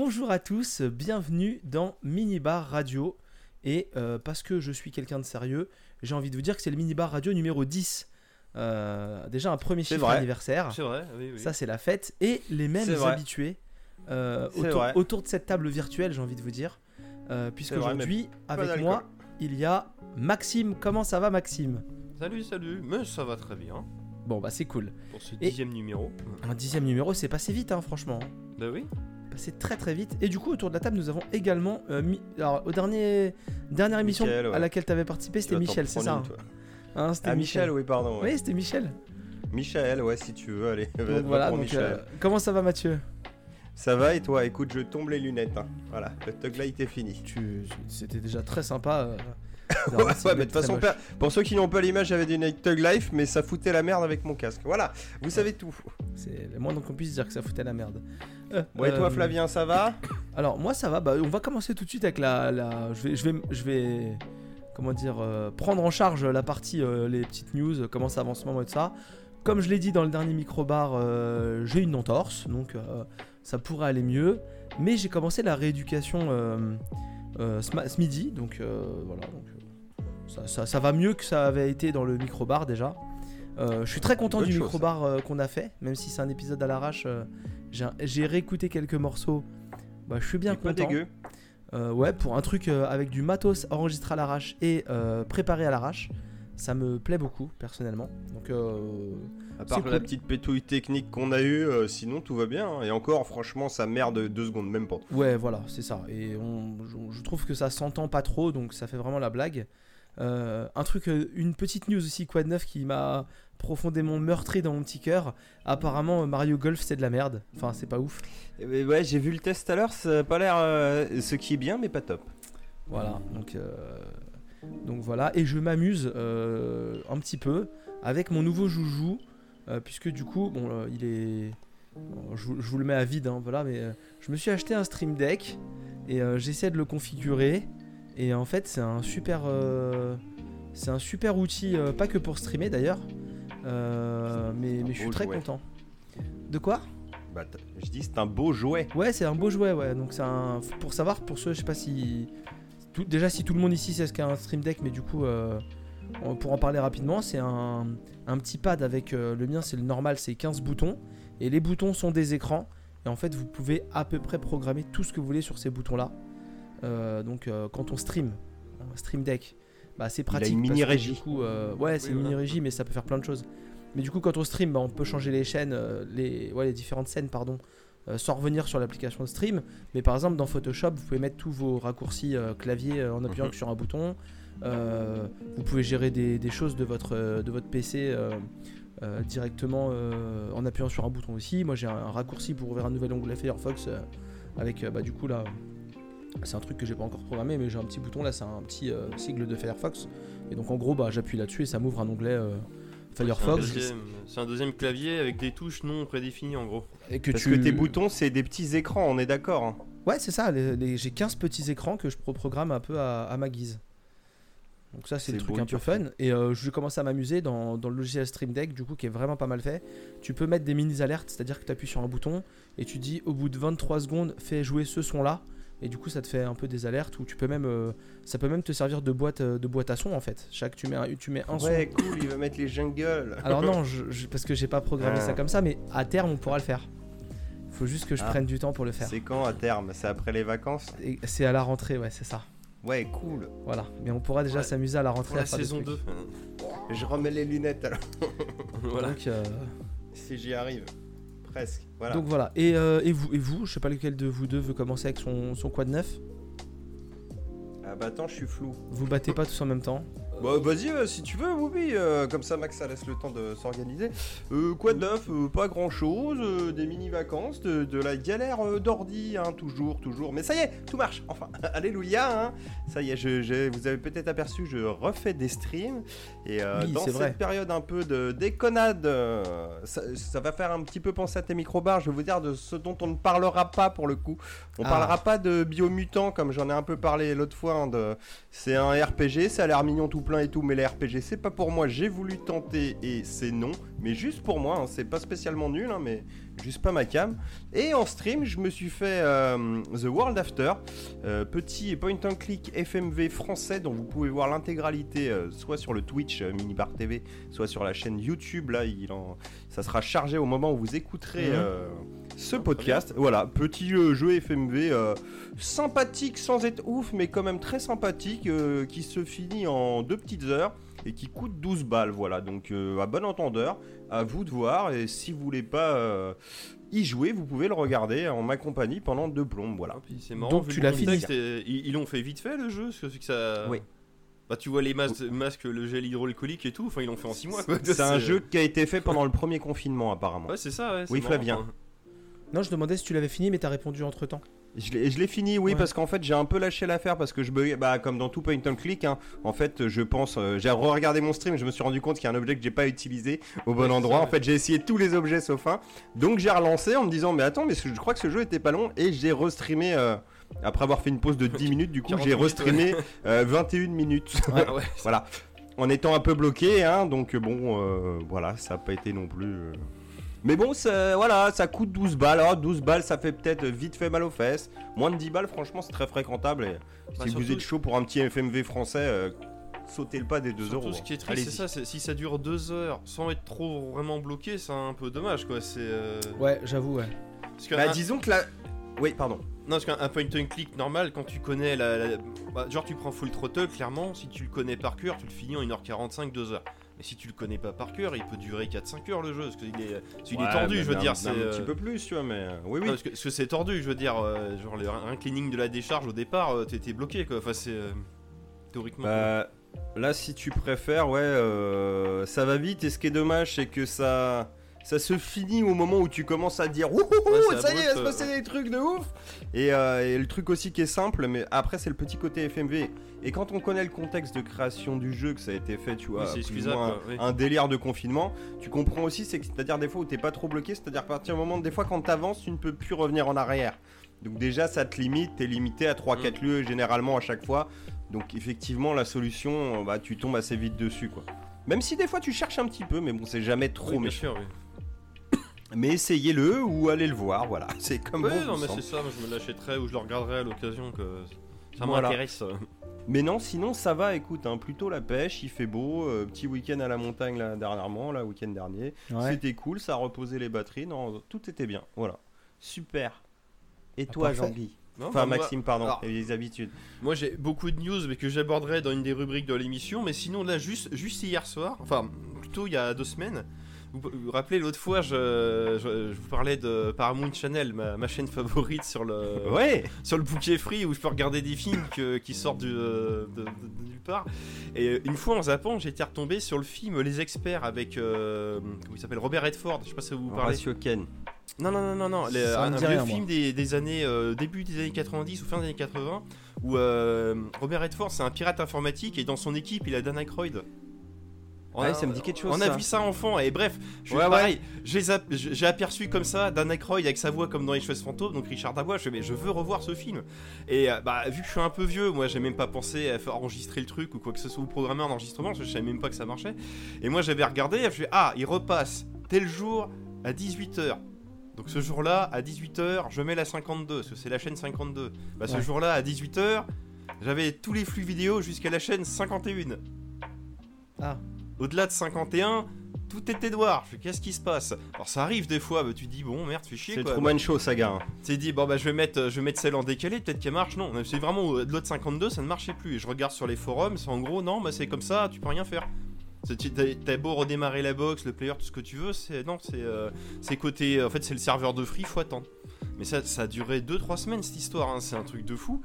Bonjour à tous, bienvenue dans Minibar Radio. Et euh, parce que je suis quelqu'un de sérieux, j'ai envie de vous dire que c'est le Minibar Radio numéro 10. Euh, déjà un premier chiffre vrai. anniversaire. C'est vrai, oui, oui. Ça, c'est la fête. Et les mêmes habitués euh, autour, de cette table virtuelle, j'ai envie de vous dire. Puisqu'aujourd'hui, avec moi, il y a Maxime. Comment ça va, Maxime? Salut, salut, mais ça va très bien Bon, bah, c'est cool. pour ce Et- dixième numéro. Un dixième numéro, c'est passé vite, hein, franchement. Bah oui. Passé très très vite. Et du coup, autour de la table, nous avons également. euh, Alors, au dernier dernière émission ouais. à laquelle tu avais participé, c'était Michel, c'est ça hein. Hein, C'était Ah, Michel, oui, pardon. ouais. Oui, c'était Michel. Michel, ouais, si tu veux, allez. Donc voilà, donc, Michel. euh, comment ça va, Mathieu? Ça va et toi? Écoute, je tombe les lunettes. hein. Voilà, le tug light est fini. tu... C'était déjà très sympa. euh, Ouais, ouais, mais de toute façon, pour ceux qui n'ont pas l'image, j'avais des Night Tug Life, mais ça foutait la merde avec mon casque. Voilà, vous savez tout. C'est le moins qu'on puisse dire que ça foutait la merde. Euh, Bon, et toi, euh, Flavien, ça va Alors moi ça va, bah, on va commencer tout de suite avec la, la- je vais je vais je vais comment dire euh, prendre en charge la partie euh, les petites news, comment ça avance en ce moment et tout ça. Comme je l'ai dit dans le dernier microbar, j'ai une entorse, donc ça pourrait aller mieux. Mais j'ai commencé la rééducation ce, midi, donc voilà. donc, ça, ça- ça va mieux que ça avait été dans le microbar déjà. Euh, je suis très content du microbar euh, qu'on a fait, même si c'est un épisode à l'arrache. euh, j'ai réécouté quelques morceaux. Bah, je suis bien C'est pas content. dégueu. Ouais, pour un truc avec du matos enregistré à l'arrache et préparé à l'arrache, ça me plaît beaucoup personnellement. Donc, À part la petite pétouille technique qu'on a eue, euh, sinon tout va bien. hein. Et encore, franchement, ça merde deux secondes, même pas. ouais, voilà, c'est ça. Et on- je, je trouve que ça s'entend pas trop, donc ça fait vraiment la blague. Euh, un truc, euh, une petite news aussi, Quad 9 qui m'a profondément meurtri dans mon petit cœur. Apparemment, Mario Golf c'est de la merde. Enfin, c'est pas ouf. Eh ben, ouais, j'ai vu le test tout à l'heure, ça a pas l'air. euh, ce qui est bien, mais pas top. Voilà, donc, euh, donc voilà, et je m'amuse euh, un petit peu avec mon nouveau joujou, puisque du coup, bon, il est, bon, je, vous- je vous le mets à vide, hein, voilà, mais je me suis acheté un Stream Deck et j'essaie de le configurer, et en fait, c'est un super, euh, c'est un super outil, euh, pas que pour streamer d'ailleurs, euh, mais, mais je suis très jouet. content. De quoi? Bah, je dis, c'est un beau jouet. Ouais, c'est un beau jouet, ouais. Donc c'est un. Pour savoir, pour ceux, je sais pas si. tout- Déjà, si tout le monde ici sait ce qu'est un Stream Deck, mais du coup, euh, pour en parler rapidement, c'est un, un petit pad avec. le mien, c'est le normal, c'est 15 boutons. Et les boutons sont des écrans. Et en fait, vous pouvez à peu près programmer tout ce que vous voulez sur ces boutons-là. Euh, donc, euh, quand on stream, un Stream Deck, bah, c'est pratique. une parce que mini-régie. du coup, euh, ouais, c'est Oui, une voilà. mini-régie, mais ça peut faire plein de choses. Mais du coup, quand on stream, bah, on peut changer les chaînes, les, ouais, les différentes scènes, pardon, euh, sans revenir sur l'application de stream. Mais par exemple, dans Photoshop, vous pouvez mettre tous vos raccourcis euh, clavier euh, en appuyant Mhm. sur un bouton. Euh, vous pouvez gérer des, des choses de votre, de votre PC euh, euh, directement euh, en appuyant sur un bouton aussi. Moi, j'ai un, un raccourci pour ouvrir un nouvel onglet Firefox euh, avec, euh, bah, du coup, là. C'est un truc que j'ai pas encore programmé, mais j'ai un petit bouton là, c'est un petit euh, sigle de Firefox. Et donc en gros, bah, j'appuie là-dessus et ça m'ouvre un onglet euh, Firefox. c'est un deuxième clavier avec des touches non prédéfinies en gros. Et que Parce tu... que tes boutons, c'est des petits écrans, on est d'accord. hein. Ouais, c'est ça. j'ai 15 petits écrans que je pro- programme un peu à, à ma guise. Donc ça, c'est le truc beau, un peu fun. Et euh, je commence à m'amuser dans, dans le logiciel Stream Deck, du coup, qui est vraiment pas mal fait. Tu peux mettre des mini-alertes, c'est-à-dire que tu appuies sur un bouton et tu dis au bout de 23 secondes, fais jouer ce son-là. Et du coup, ça te fait un peu des alertes où tu peux même, euh, ça peut même te servir de boîte, euh, de boîte à son en fait. Chaque tu mets un, tu mets un son. Ouais, cool, il va mettre les jungles. Alors non, je- je- parce que j'ai pas programmé Ah. ça comme ça, mais à terme, on pourra le faire. Faut juste que je Ah. prenne du temps pour le faire. C'est quand à terme? C'est après les vacances? Et C'est à la rentrée, ouais, c'est ça. Ouais, cool. Voilà, mais on pourra déjà Ouais. s'amuser à la rentrée Pour à la saison trucs. 2. Je remets les lunettes alors. voilà. Donc, euh, Si j'y arrive. Presque. Voilà. donc voilà. Et, euh, et vous, et vous, je sais pas lequel de vous deux veut commencer avec son, son quad neuf. Ah bah attends, je suis flou. Vous battez pas tous en même temps. Bah vas-y euh, si tu veux, Whoopi, euh, comme ça Max ça laisse le temps de s'organiser. Euh, quoi de neuf? Euh, Pas grand chose, des mini-vacances, de, de la galère d'ordi, hein, toujours, toujours. Mais ça y est, tout marche, enfin, alléluia, hein. ça y est, je, je- vous avez peut-être aperçu, je refais des streams. Et Oui, dans cette vrai. période un peu de déconnade, ça, ça va faire un petit peu penser à tes microbars, je vais vous dire de ce dont on ne parlera pas pour le coup. On Ah. parlera pas de biomutant comme j'en ai un peu parlé l'autre fois. hein, de... C'est un RPG, ça a l'air mignon tout plein et tout, mais les RPG c'est pas pour moi. J'ai voulu tenter et c'est non, mais juste pour moi. hein, c'est pas spécialement nul, hein, mais juste pas ma cam. Et en stream, je me suis fait euh, The World After, euh, petit point and click FMV français dont vous pouvez voir l'intégralité euh, soit sur le Twitch Minibar TV, soit sur la chaîne YouTube. Là, il en... ça sera chargé au moment où vous écouterez Mhm. Ce podcast. Voilà, petit euh, jeu FMV euh, sympathique sans être ouf, mais quand même très sympathique, euh, qui se finit en deux petites heures et qui coûte 12 balles. Voilà, donc euh, à bon entendeur, à vous de voir. Et si vous voulez pas euh, y jouer, vous pouvez le regarder en ma compagnie pendant deux plombes. Voilà. Puis c'est marrant, Donc, tu l'as fini. et- Ils ils l'ont fait vite fait le jeu, parce que c'est que ça. Oui. Bah tu vois les masques, masques, le gel hydroalcoolique et tout, enfin ils l'ont fait en 6 mois. C'est un jeu qui a été fait pendant le premier confinement, apparemment. Ouais c'est ça ouais. Oui, Flavien. Non, je demandais si tu l'avais fini, mais t'as répondu entre temps. Je l'ai fini, oui, Ouais. parce qu'en fait j'ai un peu lâché l'affaire parce que je buguais, bah comme dans tout point and click, hein, en fait je pense, euh, j'ai regardé mon stream, je me suis rendu compte qu'il y a un objet que j'ai pas utilisé au bon Ouais, endroit. ça, en ouais. fait j'ai essayé tous les objets sauf un, donc j'ai relancé en me disant mais attends mais je crois que ce jeu était pas long et j'ai restreamé euh, après avoir fait une pause de 10 minutes, du coup 40 j'ai restreamé euh, 21 minutes. Ouais. voilà, en étant un peu bloqué, hein, donc bon euh, voilà ça a pas été non plus. Mais bon, ça, voilà, ça coûte 12 balles. Alors, 12 balles, ça fait peut-être vite fait mal aux fesses. Moins de 10 balles, franchement, c'est très fréquentable. Et si Bah, vous surtout- êtes chaud pour un petit FMV français, euh, sautez le pas des 2 Surtout, euros. ce qui est hein. triste, c'est ça, c'est- si ça dure 2 heures sans être trop vraiment bloqué, c'est un peu dommage quoi. C'est. euh, Ouais, j'avoue, ouais. Parce que Bah, un- disons que la. Oui, pardon. Non, parce qu'un un point and click normal, quand tu connais la. la- bah, genre, tu prends full throttle, clairement, si tu le connais par cœur, tu le finis en 1h45, 2h. Mais si tu le connais pas par cœur, il peut durer 4-5 heures le jeu, parce qu'il est, parce est Ouais, tordu, je veux dire. c'est, Un petit peu plus, tu vois, mais. euh, Oui, oui. non, parce que, c'est tordu, je veux dire, euh, genre le, un cleaning de la décharge au départ, euh, t'étais bloqué quoi. Enfin, c'est. euh, théoriquement. Bah, là, si tu préfères, ouais, ça va vite. Et ce qui est dommage, c'est que ça, ça se finit au moment où tu commences à dire Ouais, c'est ça y est, il va se passer des trucs de ouf. Et, euh, et le truc aussi qui est simple, mais après, c'est le petit côté FMV. Et quand on connaît le contexte de création du jeu, que ça a été fait, tu vois, Oui, plus ou excusable, moins quoi, oui. un délire de confinement, tu comprends aussi, c'est-à-dire des fois où t'es pas trop bloqué, c'est-à-dire à partir du moment, des fois quand t'avances, tu ne peux plus revenir en arrière. Donc déjà, ça te limite, t'es limité à 3-4 Mm. lieux généralement à chaque fois. Donc effectivement, la solution, bah, tu tombes assez vite dessus, quoi. Même si des fois tu cherches un petit peu, mais bon, c'est jamais trop Oui, méchant. oui. Mais essayez-le ou allez le voir, voilà. C'est comme Ouais, bon non, mais c'est ça, moi, je me l'achèterai ou je le regarderai à l'occasion que ça Voilà. m'intéresse. Mais non, sinon ça va, écoute, hein, plutôt la pêche, il fait beau, euh, petit week-end à la montagne là, dernièrement, là, week-end dernier. Ouais. C'était cool, ça a reposé les batteries, non, tout était bien, voilà. Super. Et toi, parfait. Jean-Guy Non, Enfin, moi- Maxime, pardon, alors- et les habitudes. Moi j'ai beaucoup de news mais que j'aborderai dans une des rubriques de l'émission, mais sinon là juste, juste hier soir, enfin plutôt il y a deux semaines, vous vous rappelez l'autre fois je, je- je vous parlais de Paramount Channel, ma, ma chaîne favorite sur le, Ouais sur le bouquet free où je peux regarder des films que- qui sortent du, euh, de, de- de nulle part. Et une fois en zappant été retombé sur le film Les Experts avec, euh, comment il s'appelle, Robert Redford, je sais pas si vous parlez. Ratio Ken. Non, non, non, non, non. les- un vieux film des, des années, euh, début des années 90 ou fin des années 80, où euh, Robert Redford, c'est un pirate informatique et dans son équipe, il a Dan Aykroyd. On Ouais, a- ça me dit quelque chose, On a ça. vu ça enfant et bref, je Ouais, pareil, j'ai aperçu comme ça Dan Aykroyd avec sa voix comme dans Les Choses Fantômes, donc Richard Dabois. Je fais, mais je veux revoir ce film. Et euh, bah, vu que je suis un peu vieux, moi j'ai même pas pensé à enregistrer le truc ou quoi que ce soit ou programmer un enregistrement, parce que je savais même pas que ça marchait. Et moi j'avais regardé, je fais, ah, il repasse tel jour à 18h. Donc ce jour-là, à 18h, je mets la 52, parce que c'est la chaîne 52. Bah, ce jour-là, à 18h, j'avais tous les flux vidéo jusqu'à la chaîne 51. Ah. Au-delà de 51, tout était noir. Je fais, qu'est-ce qui se passe? Alors ça arrive des fois, bah, tu dis, bon, merde, fais chier C'est. Truman Show, saga. hein. Tu dit, bon, bah, je vais mettre, euh, je vais mettre celle en décalé, peut-être qu'elle marche. Non, c'est vraiment au-delà de 52, ça ne marchait plus. Et je regarde sur les forums, c'est en gros, non, bah, c'est comme ça, tu peux rien faire. T'as beau redémarrer la box, le player, tout ce que tu veux, c'est non, c'est euh, c'est côté, en fait, c'est le serveur de free fois tant. Mais ça, ça a duré 2-3 semaines cette histoire, hein, c'est un truc de fou.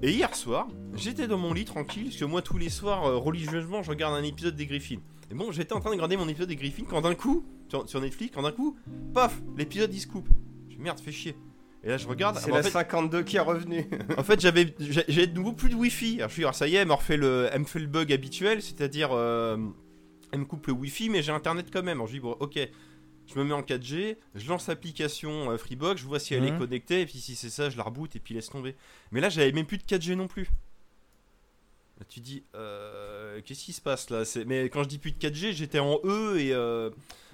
Et hier soir, j'étais dans mon lit tranquille, parce que moi tous les soirs, euh, religieusement, je regarde un épisode des Griffins. Et bon, j'étais en train de regarder mon épisode des Griffins quand d'un coup, sur, sur Netflix, quand d'un coup, paf, l'épisode il se coupe. Je dis merde, fais chier. Et là je regarde, C'est la fait, 52 qui est revenue. en fait, j'avais, j'ai j'ai de nouveau plus de wifi. Alors, je suis, alors, ça y est, elle me refait le, elle me fait le bug habituel, c'est-à-dire, euh, elle me coupe le wifi, mais j'ai internet quand même. Alors, je dis, bon, ok, je me mets en 4G, je lance l'application euh, Freebox, je vois si elle est Mhm. connectée, et puis si c'est ça, je la reboot et puis laisse tomber. Mais là, j'avais même plus de 4G non plus. Tu dis, euh, qu'est-ce qui se passe là? Mais quand je dis plus de 4G, j'étais en E et. euh,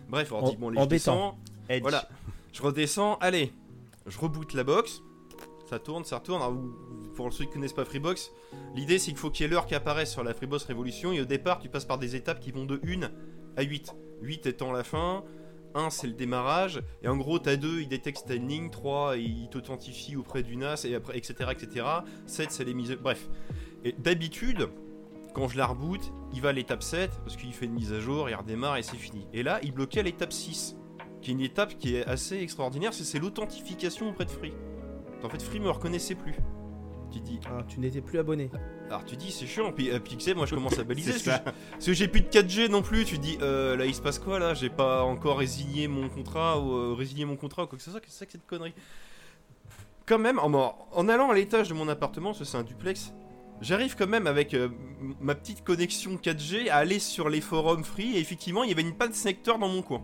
Bref, on dit, bon, les je descends, Edge. Voilà, je redescends, allez, je reboot la box, ça tourne, ça retourne. Alors, pour ceux qui connaissent pas Freebox, l'idée c'est qu'il faut qu'il y ait l'heure qui apparaisse sur la Freebox Révolution et au départ tu passes par des étapes qui vont de 1 à 8. 8 étant la fin, 1 c'est le démarrage, et en gros t'as 2, il détecte ta ligne, 3 il t'authentifie auprès du NAS, et après, etc. etc. 7 c'est les mises. Bref. Et d'habitude, quand je la reboot, il va à l'étape 7 parce qu'il fait une mise à jour, il redémarre et c'est fini. Et là, il bloquait à l'étape 6 qui est une étape qui est assez extraordinaire, c'est c'est l'authentification auprès de Free. En fait, Free me reconnaissait plus. Tu dis, Ah, tu n'étais plus abonné. alors tu dis c'est chiant, puis, euh, puis tu sais, moi je commence à baliser. C'est parce que j'ai- parce que j'ai plus de 4G non plus, tu dis euh, là il se passe quoi là? J'ai pas encore résilié mon contrat ou euh, résilié mon contrat ou quoi que ce soit, qu'est-ce que c'est que cette connerie Quand même, en, en allant à l'étage de mon appartement, que c'est un duplex, j'arrive quand même avec euh, ma petite connexion 4G à aller sur les forums free et effectivement il y avait une panne secteur dans mon coin.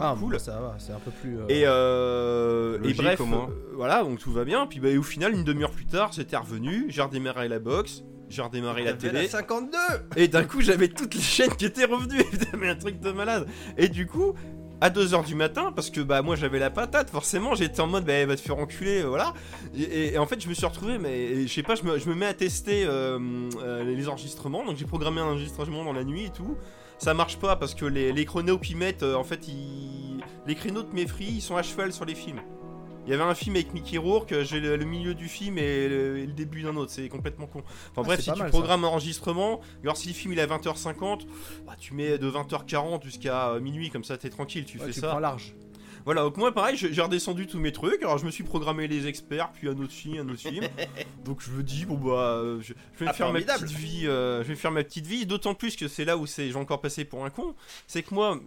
Ah, cool. bon, ça va, c'est un peu plus. euh, Et, euh, et bref, euh, voilà, donc tout va bien. Puis bah, et au final, une demi-heure plus tard, j'étais revenu, j'ai redémarré la box, j'ai redémarré la télé, 52 et d'un coup, j'avais toutes les chaînes qui étaient revenues. Mais un truc de malade. Et du coup, à 2h du matin, parce que bah moi j'avais la patate, forcément, j'étais en mode bah elle va te faire enculer, voilà. Et, et- et en fait, je me suis retrouvé, mais je sais pas, je me, je me mets à tester les enregistrements, donc j'ai programmé un enregistrement dans la nuit et tout. Ça marche pas parce que les, les chronos qu'ils mettent, euh, en fait, ils... les créneaux de mes free, ils sont à cheval sur les films. Il y avait un film avec Mickey Rourke, j'ai le, le milieu du film et le, et le début d'un autre, c'est complètement con. Enfin Ah, bref, si tu mal, ça. programmes un enregistrement, alors si le film il est à 20h50, bah, tu mets de 20h40 jusqu'à minuit, comme ça t'es tranquille, tu ouais, fais tu ça. prends large. Voilà, donc moi pareil, j'ai redescendu tous mes trucs, alors je me suis programmé les experts, puis un autre film, un autre film. donc je me dis, bon bah, euh, je, je vais Ah, faire ma petite vie, euh, je vais faire ma petite vie, d'autant plus que c'est là où c'est, j'ai encore passé pour un con, c'est que moi,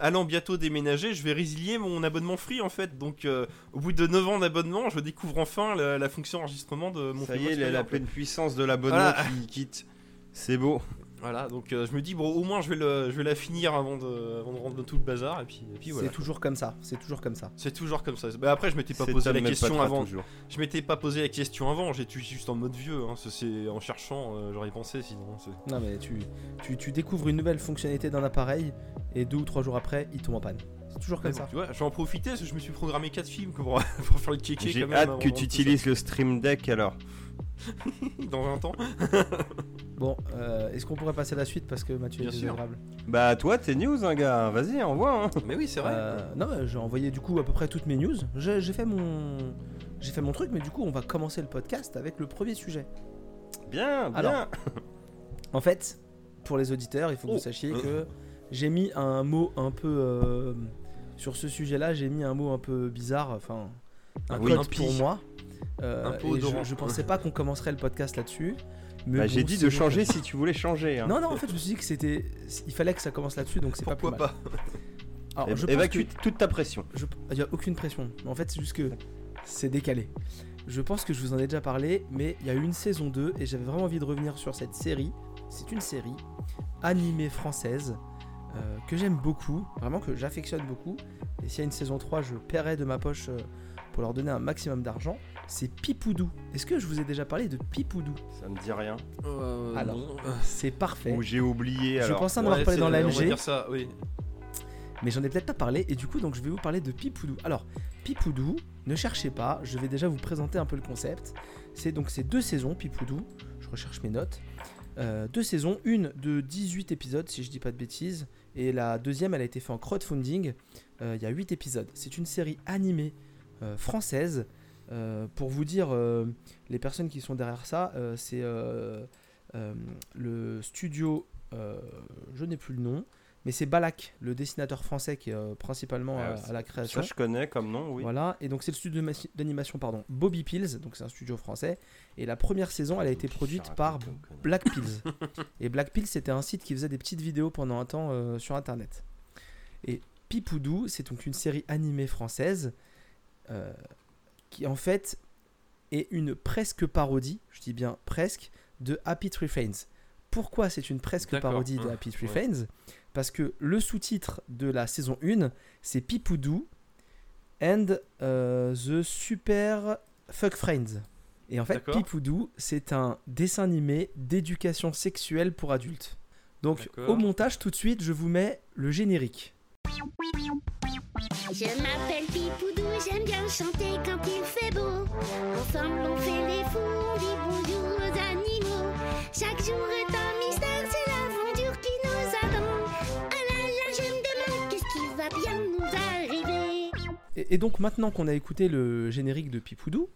allant bientôt déménager, je vais résilier mon abonnement free en fait, donc euh, au bout de 9 ans d'abonnement, je découvre enfin la, la fonction enregistrement de mon Ça y est, la, la pleine puissance de l'abonnement Voilà. qui quitte. C'est beau. Voilà, donc euh, je me dis, bon, au moins je vais, le, je vais la finir avant de, avant de rendre tout le bazar, et puis, et puis voilà. C'est toujours comme ça. C'est toujours comme ça. C'est toujours comme ça. Bah après, je m'étais pas posé la question avant. toujours. Je m'étais pas posé la question avant. J'étais juste en mode vieux. Hein. C'est en cherchant, euh, j'aurais pensé sinon. Non, mais tu, tu, tu découvres une nouvelle fonctionnalité d'un appareil et deux ou trois jours après, il tombe en panne. C'est toujours comme Mais ça. bon, Tu vois, j'en profitais parce que je me suis programmé 4 films pour, pour faire le kéké. J'ai hâte que tu utilises le Stream Deck alors. dans 20 ans. Bon, euh, est-ce qu'on pourrait passer à la suite parce que Mathieu Bien est sûr. désagréable Bah toi t'es news hein gars, vas-y envoie hein. Mais oui, c'est vrai. Euh, Non, mais j'ai envoyé du coup à peu près toutes mes news. J'ai j'ai fait mon, j'ai fait mon truc, mais du coup, on va commencer le podcast avec le premier sujet. Bien, bien. Alors. En fait, pour les auditeurs, il faut que Oh. vous sachiez Euh. que j'ai mis un mot un peu euh, sur ce sujet-là. J'ai mis un mot un peu bizarre, enfin un Oui, code pour moi. Euh, Un peu et je, pensais pas qu'on commencerait le podcast là-dessus. mais Bah, bon, j'ai dit de changer si tu voulais changer. hein. Non, non, en fait, je me suis dit que c'était, il fallait que ça commence là-dessus, donc c'est pas plus mal. pas Alors, É- je Évacue que- toute ta pression. je- Il n'y a aucune pression. En fait, c'est juste que c'est décalé. Je pense que je vous en ai déjà parlé, mais il y a eu une saison 2 et j'avais vraiment envie de revenir sur cette série. C'est une série animée française euh, que j'aime beaucoup, vraiment que j'affectionne beaucoup. Et s'il y a une saison 3, je paierai de ma poche euh, pour leur donner un maximum d'argent. C'est Pipoudou. Est-ce que je vous ai déjà parlé de Pipoudou Ça me dit rien. Euh, Alors, non. C'est parfait. Ou j'ai oublié Je pensais en Ouais, avoir parlé dans On va l'AMG. dire ça, oui. mais j'en ai peut-être pas parlé et du coup donc je vais vous parler de Pipoudou. Alors Pipoudou, ne cherchez pas, je vais déjà vous présenter un peu le concept. C'est donc ces deux saisons Pipoudou, je recherche mes notes. Euh, deux saisons, une de 18 épisodes si je dis pas de bêtises, et la deuxième elle a été faite en crowdfunding, Euh, il y a 8 épisodes. C'est une série animée euh, française. Euh, pour vous dire, euh, les personnes qui sont derrière ça, euh, c'est le studio, je n'ai plus le nom, mais c'est Balak, le dessinateur français qui est euh, principalement Ah, à, la création. Ça je connais comme nom, oui. Voilà, et donc c'est le studio d'anima- d'animation pardon, Bobby Pills, donc c'est un studio français. Et la première saison, elle a été produite par. Black Pills. et Black Pills, c'était un site qui faisait des petites vidéos pendant un temps euh, sur internet. Et Pipoudou, c'est donc une série animée française euh, qui en fait est une presque parodie, je dis bien presque, de Happy Tree Friends. Pourquoi c'est une presque parodie de hein, Happy Tree ouais. Friends? Parce que le sous-titre de la saison 1, c'est Pipoudou and euh, the Super Fuck Friends. Et en fait. Pipoudou, c'est un dessin animé d'éducation sexuelle pour adultes. Donc, au montage, tout de suite, je vous mets le générique. Je m'appelle Pipoudou, j'aime bien chanter quand il fait beau. Ensemble on fait les fous, on dit bonjour aux animaux. Chaque jour est un mystère, c'est l'aventure qui nous attend. Ah là là, je me demande qu'est-ce qui va bien nous arriver. Et, et donc, maintenant qu'on a écouté le générique de Pipoudou.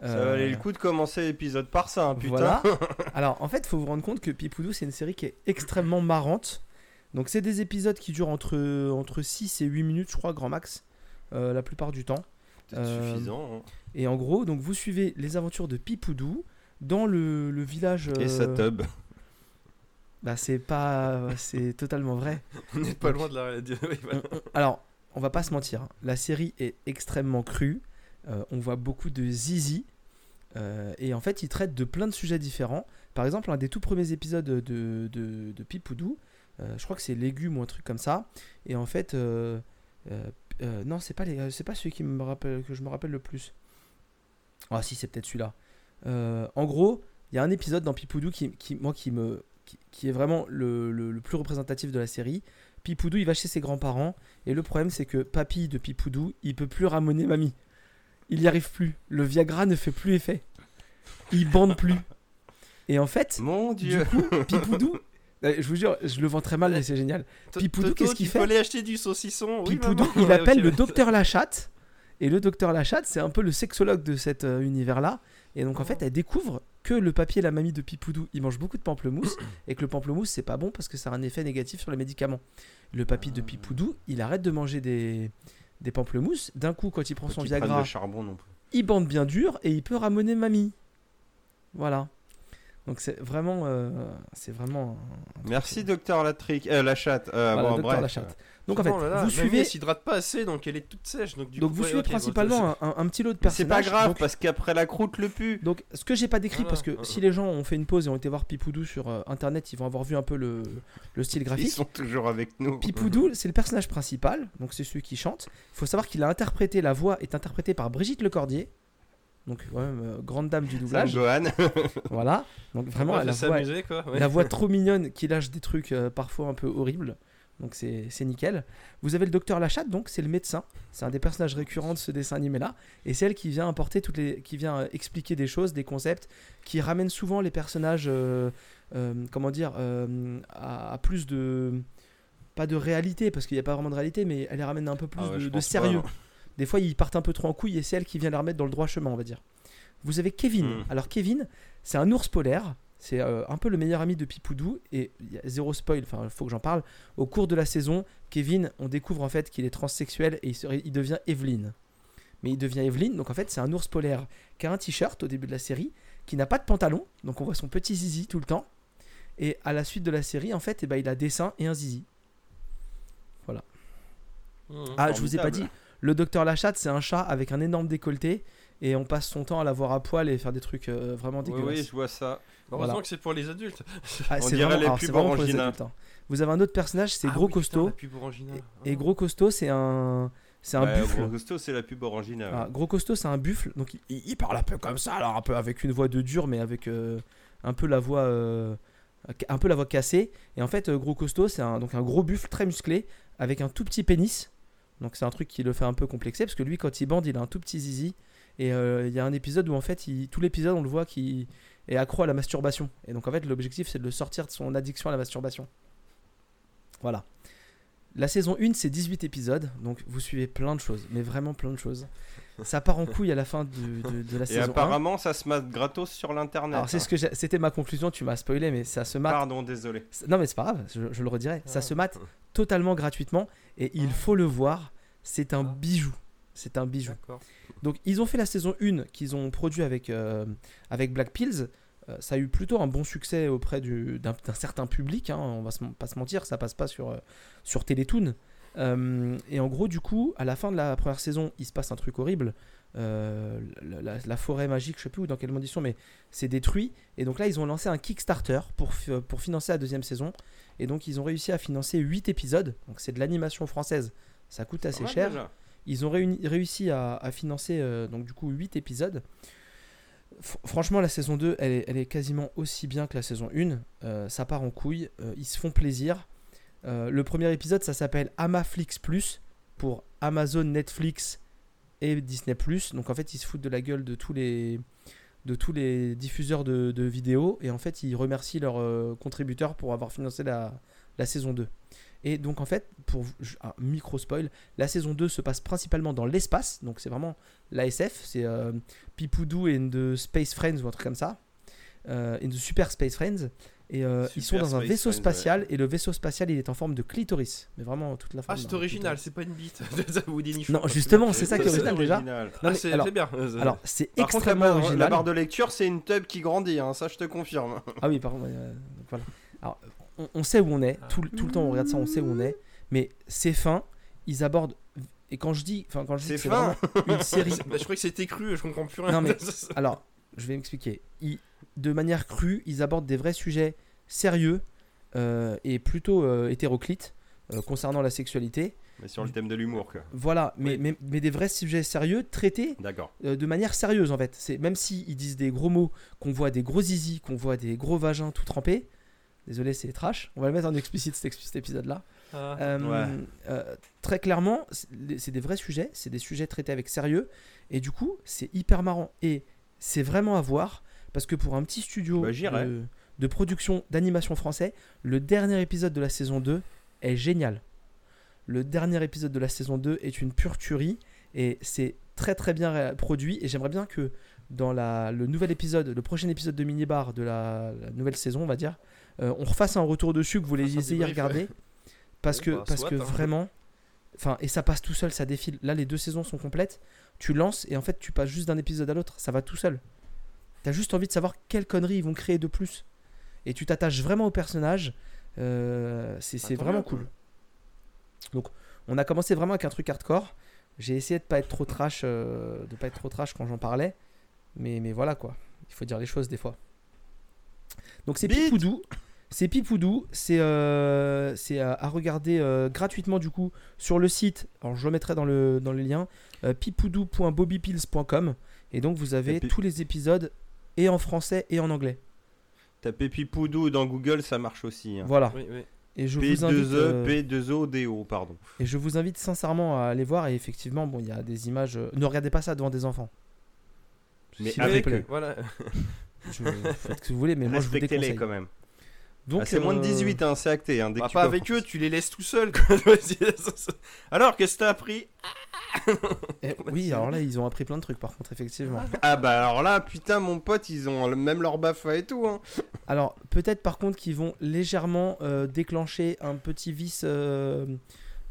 Ça euh, valait le coup de commencer l'épisode par ça, hein, putain. Voilà. Alors, en fait, faut vous rendre compte que Pipoudou, c'est une série qui est extrêmement marrante. Donc, c'est des épisodes qui durent entre, entre 6 et 8 minutes, je crois, grand max, euh, la plupart du temps. Euh, suffisant. hein. Et en gros, donc vous suivez les aventures de Pipoudou dans le, le village. Et sa euh, tub. Bah, c'est pas. C'est totalement vrai. On n'est pas loin de la. on- alors, on va pas se mentir. hein. La série est extrêmement crue. Euh, on voit beaucoup de zizi. Euh, et en fait, il traite de plein de sujets différents. Par exemple, un des tout premiers épisodes de, de, de Pipoudou, euh, je crois que c'est légumes ou un truc comme ça. Et en fait, euh, euh, euh, non, c'est pas, les, euh, c'est pas celui qui me rappelle, que je me rappelle le plus. Ah, si, c'est peut-être celui-là. Euh, en gros, il y a un épisode dans Pipoudou qui, qui, moi, qui, me, qui, qui est vraiment le, le- le plus représentatif de la série. Pipoudou, il va chez ses grands-parents. Et le problème, c'est que papy de Pipoudou, il peut plus ramener mamie. Il n'y arrive plus. Le Viagra ne fait plus effet. Il bande plus. Et en fait, Mon du dieu. coup, Pipoudou, euh, je vous jure, je le vends très mal, mais c'est génial. Pipoudou, qu'est-ce qu'il fait peux aller acheter du saucisson. Pipoudou, il appelle le docteur Lachatte. Et le docteur Lachatte, c'est un peu le sexologue de cet euh, univers-là. Et donc, en fait, elle découvre que le papier et la mamie de Pipoudou, ils mangent beaucoup de pamplemousse. et que le pamplemousse, c'est pas bon parce que ça a un effet négatif sur les médicaments. Le papy de Pipoudou, il arrête de manger des, des pamplemousses. D'un coup, quand il prend son Viagra, le charbon non plus. il bande bien dur et il peut ramener mamie. Voilà. Donc, c'est vraiment. euh, c'est vraiment. un- Merci docteur Latrick, euh, la chatte. Euh, voilà, bon, docteur bref. Lachatte. Donc, en fait, là là, vous suivez. Elle s'hydrate pas assez, donc elle est toute sèche. Donc, du Donc coup, vous suivez principalement un, un- un petit lot de Mais c'est personnages. pas grave Donc, parce qu'après la croûte le pue. donc, ce que j'ai pas décrit, Voilà. parce que Ah, si ah. les gens ont fait une pause et ont été voir Pipoudou sur euh, internet, ils vont avoir vu un peu le, le style Ils graphique. sont toujours avec nous. Pipoudou, c'est le personnage principal, donc c'est celui qui chante. Il faut savoir qu'il a interprété, la voix est interprétée par Brigitte Lecordier, donc ouais, euh, grande dame du doublage. Gohan. voilà, donc vraiment Bref, la voix, quoi. ouais. la voix trop mignonne qui lâche des trucs euh, parfois un peu horribles. Donc c'est c'est nickel. Vous avez le docteur Lachatte, donc c'est le médecin. C'est un des personnages récurrents de ce dessin animé là. Et c'est elle qui vient apporter toutes les, qui vient euh, expliquer des choses, des concepts, qui ramène souvent les personnages, comment dire, à, à plus de, pas de réalité parce qu'il n'y a pas vraiment de réalité, mais elle les ramène un peu plus Ah ouais, de, sérieux. pas. Des fois, ils partent un peu trop en couille et c'est elle qui vient les remettre dans le droit chemin, on va dire. Vous avez Kevin. Mm. Alors, Kevin, c'est un ours polaire. C'est euh, un peu le meilleur ami de Pipoudou. Et zéro spoil, enfin, il faut que j'en parle. Au cours de la saison, Kevin, on découvre en fait qu'il est transsexuel et il, devient Evelyn. Mais il devient Evelyn, donc en fait, c'est un ours polaire qui a un t-shirt au début de la série, qui n'a pas de pantalon, donc on voit son petit zizi tout le temps. Et à la suite de la série, en fait, eh ben, il a des seins et un zizi. Mmh. Ah, je vous ai pas dit, Formidable. Le docteur Lachatte, c'est un chat avec un énorme décolleté et on passe son temps à l'avoir à poil et faire des trucs euh, vraiment dégueulasses. oui, je vois ça. Heureusement voilà. que c'est pour les adultes. Ah, c'est vraiment, les alors, pubs c'est vraiment pour les Orangina. adultes, hein. Vous avez un autre personnage, c'est Ah Gros oui, Costaud. Et Ah. Gros Costaud, c'est un, c'est un Ouais, buffle. Gros Gusto, c'est la pub Orangina. Ah. Gros Costaud, c'est un buffle. Donc il, il parle un peu comme ça, alors un peu avec une voix de dur, mais avec euh, un peu la voix, euh, un peu la voix cassée. Et en fait, Gros Costaud, c'est un, donc un gros buffle très musclé avec un tout petit pénis. Donc c'est un truc qui le fait un peu complexer parce que lui, quand il bande, il a un tout petit zizi. Et euh, il y a un épisode où en fait, il- tout l'épisode, on le voit qui est accro à la masturbation. Et donc en fait, l'objectif, c'est de le sortir de son addiction à la masturbation. Voilà. La saison 1, c'est 18 épisodes, donc vous suivez plein de choses, mais vraiment plein de choses. Ça part en couille à la fin de, de- de la Et saison 1. apparemment, ça se mate gratos sur l'internet. Alors c'est hein. ce que j'ai- c'était ma conclusion, tu m'as spoilé, mais ça se mate. Pardon, désolé. Non mais c'est pas grave, je, je le redirai. Ça Ah. se mate totalement gratuitement et il faut le voir. C'est un Ah. bijou. C'est un bijou. Donc ils ont fait la saison 1 qu'ils ont produit avec, euh, avec Black Pills. Euh, ça a eu plutôt un bon succès auprès du- d'un certain public, hein, on va se- pas se mentir, ça passe pas sur, euh, sur Télétoon. Euh, et en gros, du coup, à la fin de la première saison, il se passe un truc horrible. Euh, la, la- la forêt magique, je sais plus où, dans quelle condition, mais c'est détruit. Et donc là, ils ont lancé un Kickstarter pour, fi- pour financer la deuxième saison. Et donc, ils ont réussi à financer 8 épisodes. Donc, c'est de l'animation française. Ça coûte assez cher. déjà. Ils ont réuni- réussi à, à financer euh, donc du coup 8 épisodes. Fr- franchement, la saison 2, elle est, elle est quasiment aussi bien que la saison 1. Euh, ça part en couille. euh, ils se font plaisir. Euh, le premier épisode, ça s'appelle Amaflix Plus pour Amazon, Netflix et Disney Plus. Donc en fait, ils se foutent de la gueule de tous les, de tous les diffuseurs de, de vidéos. Et en fait, ils remercient leurs euh, contributeurs pour avoir financé la, la saison 2. Et donc en fait, pour un micro spoil, la saison 2 se passe principalement dans l'espace. Donc c'est vraiment l'ASF. C'est euh, Pipoudou et The Space Friends ou un truc comme ça. Euh, in the Super Space Friends. Et euh, ils sont dans un Space vaisseau spatial. Et le vaisseau spatial, il est en forme de clitoris. Mais vraiment toute la Ah, forme. c'est d'un original, c'est pas une bite. Ça vous déniche Non, justement, c'est ça qui est C'est original déjà. original. Ah, c'est alors, c'est bien. alors, c'est Par contre, la extrêmement barre, la original. barre de lecture, c'est une tub qui grandit, hein, ça je te confirme. Ah oui, par contre, euh, voilà. Alors, on, on sait où on est. Tout, le- tout le temps, on regarde ça, on sait où on est. Mais c'est fin. Ils abordent. Et quand je dis, enfin, quand je dis C'est c'est une série. Bah, je crois que c'était cru, je comprends plus rien. Non, mais- Alors, je vais m'expliquer. Ils- De manière crue, ils abordent des vrais sujets sérieux euh, et plutôt euh, hétéroclites euh, concernant la sexualité. Mais sur le thème de l'humour, quoi. Voilà, mais, Oui. mais, mais des vrais sujets sérieux traités D'accord. euh, de manière sérieuse en fait. C'est même si ils disent des gros mots, qu'on voit des gros zizi, qu'on voit des gros vagins tout trempés. Désolé, c'est trash. On va le mettre en explicite cet, cet épisode-là. Ah. Euh, Ouais. euh, très clairement, c'est c'est des vrais sujets, c'est des sujets traités avec sérieux, et du coup, c'est hyper marrant. Et c'est vraiment à voir, parce que pour un petit studio Bah, de, de production d'animation français, le dernier épisode de la saison 2 est génial. Le dernier épisode de la saison 2 est une pure tuerie, et c'est très très bien produit, et j'aimerais bien que dans la, le nouvel épisode, le prochain épisode de Minibar de la, la nouvelle saison, on va dire, euh, on refasse un retour dessus, que vous les ayez débrief, regardé. Parce que, bah, parce soit, que hein. vraiment, enfin, et ça passe tout seul, ça défile. Là, les deux saisons sont complètes. Tu lances et en fait, tu passes juste d'un épisode à l'autre. Ça va tout seul. T'as juste envie de savoir quelle connerie ils vont créer de plus. Et tu t'attaches vraiment au personnage. Euh, c'est tant vraiment cool. Donc, on a commencé vraiment avec un truc hardcore. J'ai essayé de pas être trop trash, euh, de pas être trop trash quand j'en parlais. Mais, mais voilà quoi. Il faut dire les choses des fois. Donc c'est. Pipoudou. C'est Pipoudou. C'est euh, à, à regarder euh, gratuitement du coup sur le site. Alors je le mettrai dans le, dans le lien. Euh, pipoudou.bobbypills.com. Et donc vous avez tous les épisodes et en français et en anglais. Taper Pipoudou dans Google, ça marche aussi. hein. Voilà. Oui, oui. Et je vous invite. P2E, euh, P2O, pardon. Et je vous invite sincèrement à aller voir. Et effectivement, bon, il y a des images. euh, Ne regardez pas ça devant des enfants. Mais avec eux. Voilà. Je- Faites ce que vous voulez, mais moi je vous Respectez-les déconseille. quand même. Donc Ah, c'est moins de euh, 18, hein, c'est acté. Hein, dès Bah, que pas avec eux, tu les laisses tout seuls. quoi. Alors, qu'est-ce que t'as appris? Eh, oui, alors là, ils ont appris plein de trucs par contre, effectivement. Ah bah alors là, putain, mon pote, ils ont même leur bafa et tout. Hein. Alors, peut-être par contre qu'ils vont légèrement euh, déclencher un petit vice euh,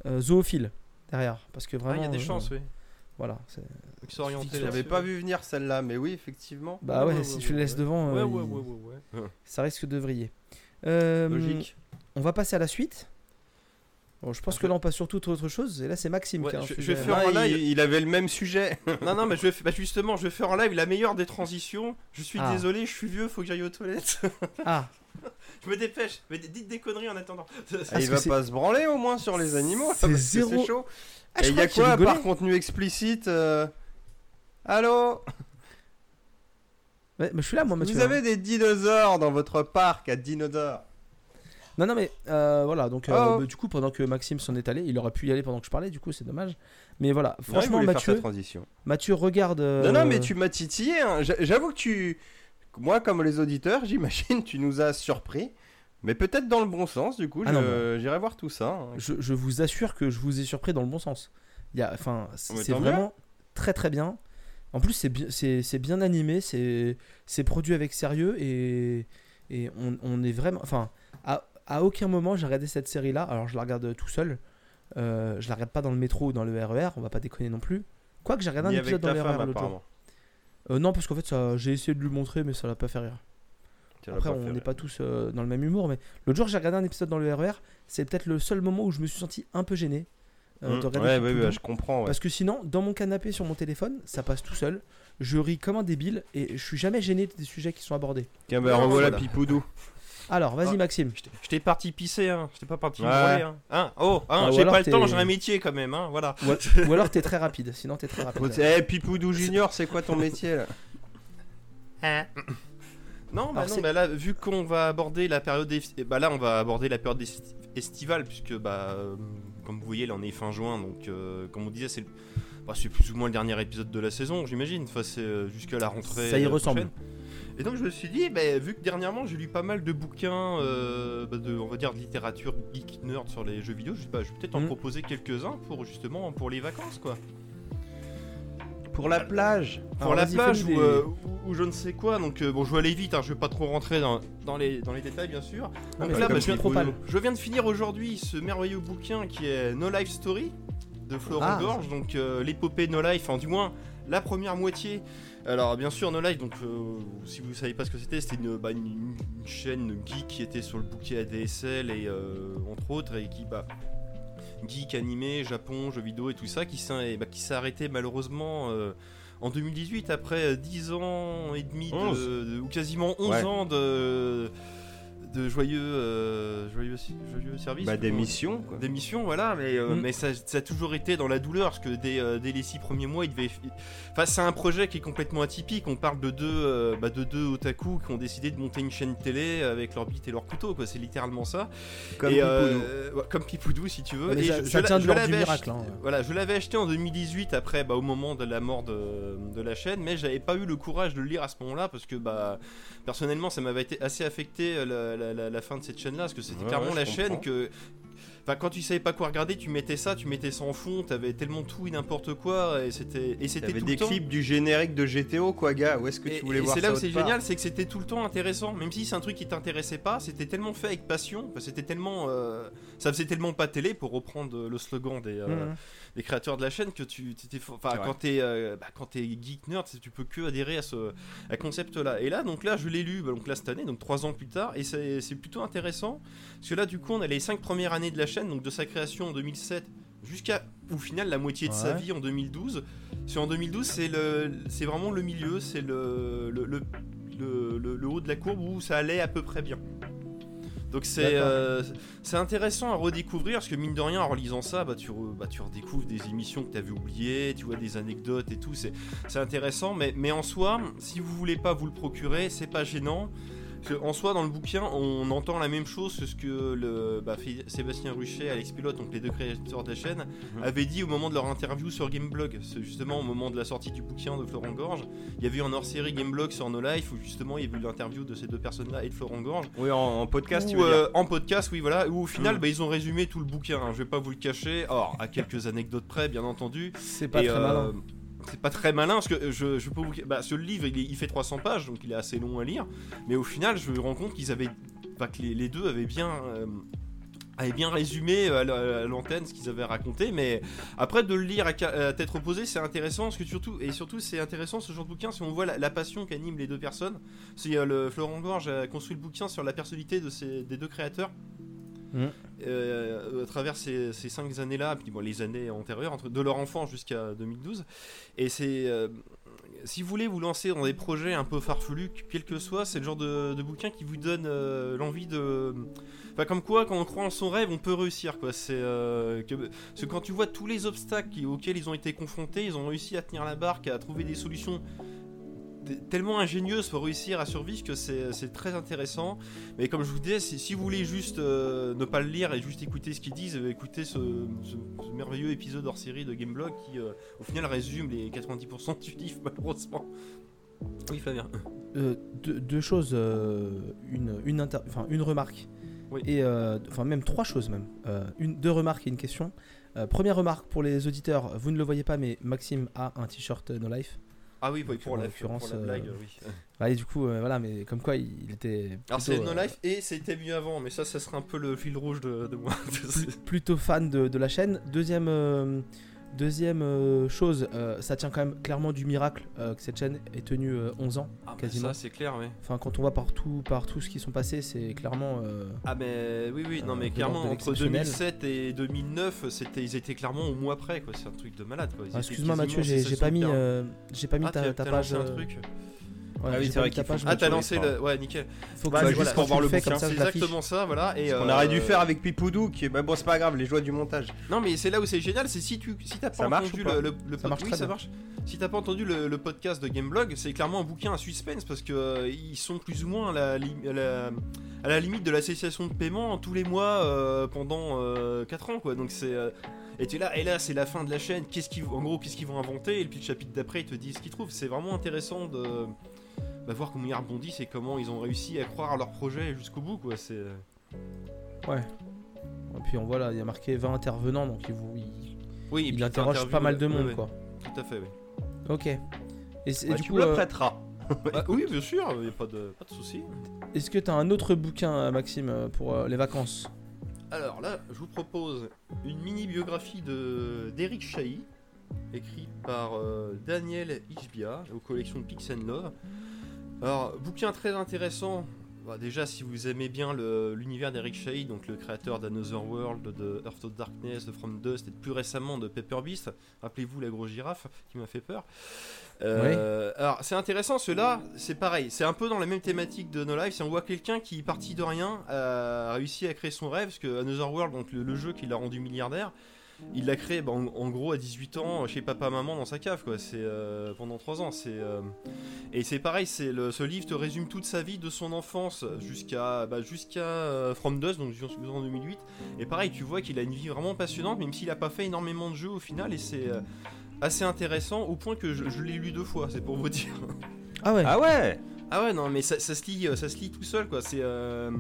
euh, zoophile derrière. Parce que Ah, vraiment. il y a des euh, chances, oui. Voilà. Ils orientés. J'avais pas vu venir celle-là, mais oui, effectivement. Bah ouais, Ouais, ouais, si ouais, tu le laisses ouais. devant, Ouais, euh, ouais, il- ouais, ouais, ouais. ça risque de vriller. Euh, Logique. On va passer à la suite. Bon, je pense Ah, que là, on passe sur toute autre chose. Et là, c'est Maxime Ouais, qui a un je- je sujet. vais faire- Ah, en live. il, il avait le même sujet. Non, non, mais je vais, bah, justement, je vais faire en live la meilleure des transitions. Je suis Ah. désolé, je suis vieux, faut que j'aille aux toilettes. Ah, je me dépêche, mais dites des conneries en attendant. Ah, il va pas se branler au moins sur les animaux. c'est zéro- chaud. Ah, Et il y a quoi par contenu explicite euh, Allô? Ouais, mais je suis là, moi, Mathieu. Vous hein. avez des dinosaures dans votre parc à dinosaures Non, non, mais euh, voilà. Donc, euh, Oh. bah, du coup, pendant que Maxime s'en est allé, il aurait pu y aller pendant que je parlais. Du coup, c'est dommage. Mais voilà, Ouais, il franchement, sa Mathieu, transition. Mathieu, regarde. euh, Non, non, mais tu m'as titillé. hein. J'a- J'avoue que tu. Moi, comme les auditeurs, j'imagine, tu nous as surpris. Mais peut-être dans le bon sens, du coup, Ah j'irai voir tout ça. hein. Je, je vous assure que je vous ai surpris dans le bon sens. Il y a, enfin, c'est vraiment très très bien. En plus, c'est bien, c'est c'est bien animé, c'est produit avec sérieux et et on, on est vraiment, enfin, à, à aucun moment j'ai regardé cette série là. Alors je la regarde tout seul. Euh, je la regarde pas dans le métro ou dans le RER. On va pas déconner non plus. Quoique j'ai regardé Ni un épisode dans le RER l'autre jour. Euh, non, parce qu'en fait, j'ai essayé de lui montrer, mais ça l'a pas fait rire. Après, on n'est pas tous euh, dans le même humour, mais l'autre jour, j'ai regardé un épisode dans le RER. C'est peut-être le seul moment où je me suis senti un peu gêné euh, Mmh. de regarder Ouais, ouais, ouais, je comprends. ouais. Parce que sinon, dans mon canapé sur mon téléphone, ça passe tout seul. Je ris comme un débile et je suis jamais gêné des sujets qui sont abordés. Tiens, bah revoilà voilà. Pipoudou. Alors, vas-y, Ah. Maxime. J'étais- parti pisser, hein. J'étais pas parti Ouais. hein. Hein Oh, hein, Ah, j'ai pas le temps, j'ai un métier quand même, hein. Voilà. Ou alors, t'es très rapide. Sinon, t'es très rapide. Eh, Pipoudou Junior, c'est quoi ton métier là? Non, bah Alors, non, c'est- bah là, vu qu'on va aborder la période, eh bah là, on va aborder la période esti- estivale, puisque bah, euh, comme vous voyez, là, on est fin juin, donc euh, comme on disait, c'est, bah, c'est plus ou moins le dernier épisode de la saison, j'imagine. Enfin, c'est euh, jusqu'à la rentrée. Ça y euh, ressemble. Et donc je me suis dit, bah, vu que dernièrement j'ai lu pas mal de bouquins, euh, bah, de, on va dire de littérature geek nerd sur les jeux vidéo, je, vais peut-être en Mhm. proposer quelques-uns pour justement pour les vacances quoi. Pour la plage. Pour la plage ou, euh, ou- ou je ne sais quoi, donc euh, bon je vais aller vite, hein, je vais pas trop rentrer dans, dans les, dans les détails bien sûr. Donc là, bah, je, viens, je de finir aujourd'hui ce merveilleux bouquin qui est No Life Story de Florent Ah. Gorge, donc euh, l'épopée No Life, enfin du moins la première moitié. Alors bien sûr No Life, donc si vous savez pas ce que c'était, c'était une, bah, une- une chaîne geek qui était sur le bouquet ADSL et entre autres et qui bah geek animé, Japon, jeux vidéo et tout ça, qui s'est bah, qui s'est arrêté malheureusement euh, en 2018 après euh, 10 ans et demi de- 11. de- ou quasiment 11 Ouais. ans de de joyeux euh, joyeux, joyeux service Bah, des missions, quoi. Des missions, voilà, mais, euh, Mm. mais ça, ça a toujours été dans la douleur, parce que dès, euh, dès les six premiers mois, il devait. Enfin, c'est un projet qui est complètement atypique. On parle de deux, euh, bah, de deux otaku qui ont décidé de monter une chaîne télé avec leur bite et leur couteau, quoi. C'est littéralement ça. Comme et, Pipoudou. euh, ouais, comme Pipoudou, si tu veux. Et ça- je- ça je tient l'a- de je l'ordre du l'avais miracle, acheté- hein. Voilà, je l'avais acheté en 2018 après, bah, au moment de la mort de, de la chaîne, mais j'avais pas eu le courage de le lire à ce moment-là parce que, bah, personnellement, ça m'avait été assez affecté euh, la, la- la- la fin de cette chaîne-là, parce que c'était Ouais, clairement ouais, la chaîne que. Enfin, quand tu savais pas quoi regarder, tu mettais ça, tu mettais ça en fond, t'avais tellement tout et n'importe quoi, et c'était et c'était tout des le temps. clips du générique de GTO, quoi, gars. Où est-ce que Et, tu voulais et voir c'est là où c'est génial, c'est que c'était tout le temps intéressant, même si c'est un truc qui t'intéressait pas, c'était tellement fait avec passion, c'était tellement, euh, ça faisait tellement pas télé pour reprendre le slogan des, euh, Mhm. des créateurs de la chaîne que tu, t'étais, enfin, C'est quand t'es, euh, bah, quand t'es geek nerd, c'est- tu peux que adhérer à ce à concept-là. Et là, donc là, je l'ai lu, bah, donc là cette année, donc trois ans plus tard, et c'est, c'est plutôt intéressant parce que là, du coup, on a les cinq premières années de la chaîne, donc de sa création en 2007 jusqu'à au final la moitié de sa vie en 2012. Sur en 2012, c'est le, c'est vraiment le milieu, c'est le, le, le, le- le- le haut de la courbe où ça allait à peu près bien. Donc c'est euh, c'est intéressant à redécouvrir parce que mine de rien en relisant ça bah tu, re- bah, tu redécouvres des émissions que tu avais oubliées, tu vois des anecdotes et tout, c'est c'est intéressant mais, mais en soi si vous voulez pas vous le procurer c'est pas gênant. Parce en soi dans le bouquin on entend la même chose que ce que le, bah, Sébastien Ruchet et Alex Pilote, donc les deux créateurs de la chaîne, Mhm. avaient dit au moment de leur interview sur Gameblog. C'est justement au moment de la sortie du bouquin de Florent Gorge. Il y avait eu un hors-série Gameblog sur No Life où justement il y avait eu l'interview de ces deux personnes-là et de Florent Gorge. Oui, en, en podcast, tu dire. euh, en podcast, oui, voilà. Où au final, Mm. bah, ils ont résumé tout le bouquin. hein, je vais pas vous le cacher. Alors, à quelques anecdotes près, bien entendu. C'est pas Et, très euh, malin. C'est pas très malin parce que euh, je, peux vous. Bah, ce livre, il, fait 300 pages, donc il est assez long à lire. Mais au final, je me rends compte qu'ils avaient. Que les, deux avaient bien. euh, avaient bien résumé euh, à la- à l'antenne ce qu'ils avaient raconté, mais après de le lire à, tête reposée, c'est intéressant surtout et surtout c'est intéressant ce genre de bouquin si on voit la, passion qu'anime les deux personnes. C'est le Florent Gorge a construit le bouquin sur la personnalité de ces, des deux créateurs Mhm. euh, à travers ces, cinq années-là, puis bon, les années antérieures, entre, de leur enfance jusqu'à 2012. Et c'est. euh, si vous voulez vous lancer dans des projets un peu farfelus, quel que soit, c'est le genre de, de bouquin qui vous donne euh, l'envie de. Enfin, comme quoi, quand on croit en son rêve, on peut réussir, quoi. C'est. parce que quand tu vois tous les obstacles auxquels ils ont été confrontés, ils ont réussi à tenir la barque, à trouver des solutions tellement ingénieuses pour réussir à survivre que c'est très intéressant. Mais comme je vous disais, si, si vous voulez juste euh, ne pas le lire et juste écouter ce qu'ils disent, euh, écoutez ce, ce- ce merveilleux épisode hors série de Gameblog qui, euh, au final, résume les 90% du livre, malheureusement. Oui, Flavien. Euh, deux, deux choses, une, une, inter- enfin, une remarque. Oui. Et enfin même trois choses même. Une, deux remarques et une question. Première remarque pour les auditeurs, vous ne le voyez pas, mais Maxime a un t-shirt No Life. Ah oui, oui, pour, la, l'occurrence, pour la euh, blague, oui. Allez, du coup, euh, voilà, mais comme quoi il, était. Alors c'est No euh, Life et c'était mieux avant, mais ça, ça serait un peu le fil rouge de, de moi. plutôt fan de, de la chaîne. Deuxième, euh, deuxième euh, chose, euh, ça tient quand même clairement du miracle euh, que cette chaîne ait tenu euh, 11 ans. Ah, bah, Quasiment. Ça, c'est clair, oui. Enfin, quand on voit partout, partout ce qui sont passés, c'est clairement. Ah mais oui oui non mais clairement entre l'exceptionnel. 2007 et 2009 c'était ils étaient clairement au mois près quoi c'est un truc de malade quoi ah, Excuse-moi Mathieu, j'ai j'ai pas mis, j'ai pas mis Ah, ta, page. un truc Ah oui, c'est vrai qu'il faut- Ah, t'as lancé le. Ouais, nickel. Faut que Bah, juste voilà, pour voir le bouquin, C'est exactement ça, voilà. Et, On euh, aurait dû faire avec Pipoudou, qui est. Bah bon, c'est pas grave, les joies du montage. Non, mais c'est là où c'est génial, c'est si tu si t'as pas Ça marche entendu ou pas le, le, le Ça marche oui, très ça bien. marche. Si t'as pas entendu le, le podcast de Gameblog, c'est clairement un bouquin à suspense parce que euh, ils sont plus ou moins à la, lim- à la, à la limite de l'association de paiement tous les mois euh, pendant 4 ans, quoi. Donc c'est euh, et tu là et là c'est la fin de la chaîne. Qu'est-ce qu'ils en gros qu'est-ce qu'ils vont inventer et puis le chapitre d'après ils te disent ce qu'ils trouvent. C'est vraiment intéressant de bah, voir comment ils rebondissent et comment ils ont réussi à croire à leur projet jusqu'au bout, quoi. C'est euh, Et puis on voit là, il y a marqué 20 intervenants, donc il, vous, il, oui, il interroge pas mal de ouais, monde ouais, quoi. Tout à fait, oui. Ok. Et, c'est- et Bah, du tu coup, le euh, prêteras. Ah, oui, bien sûr, y a pas de, pas de souci. est-ce que tu as un autre bouquin, euh, Maxime, pour euh, les vacances? Alors là, je vous propose une mini-biographie de d'Eric Chahi, écrite par euh, Daniel Ishbia, aux collections Pix and Love. Alors, bouquin très intéressant. Bah, déjà, si vous aimez bien l'univers d'Eric Chahi, donc le créateur d'Another World, de Earth of Darkness, de From Dust, et plus récemment de Paper Beast, rappelez-vous la grosse girafe qui m'a fait peur. Euh, Alors, c'est intéressant, ceux-là, c'est pareil, c'est un peu dans la même thématique de No Life. Si on voit quelqu'un qui, parti de rien, a réussi à créer son rêve, parce que Another World, donc le, le jeu qui l'a rendu milliardaire, il l'a créé bah, en, en gros à 18 ans chez papa maman dans sa cave quoi. C'est euh, pendant 3 ans. C'est euh, et c'est pareil. C'est le ce livre te résume toute sa vie de son enfance jusqu'à bah, jusqu'à euh, From Dust donc en 2008. Et pareil, tu vois qu'il a une vie vraiment passionnante, même s'il a pas fait énormément de jeux au final. Et c'est euh, assez intéressant au point que je, je l'ai lu deux fois. C'est pour vous dire. Ah ouais? Ah ouais? Ah ouais non mais ça, ça se lit ça se lit tout seul quoi c'est euh,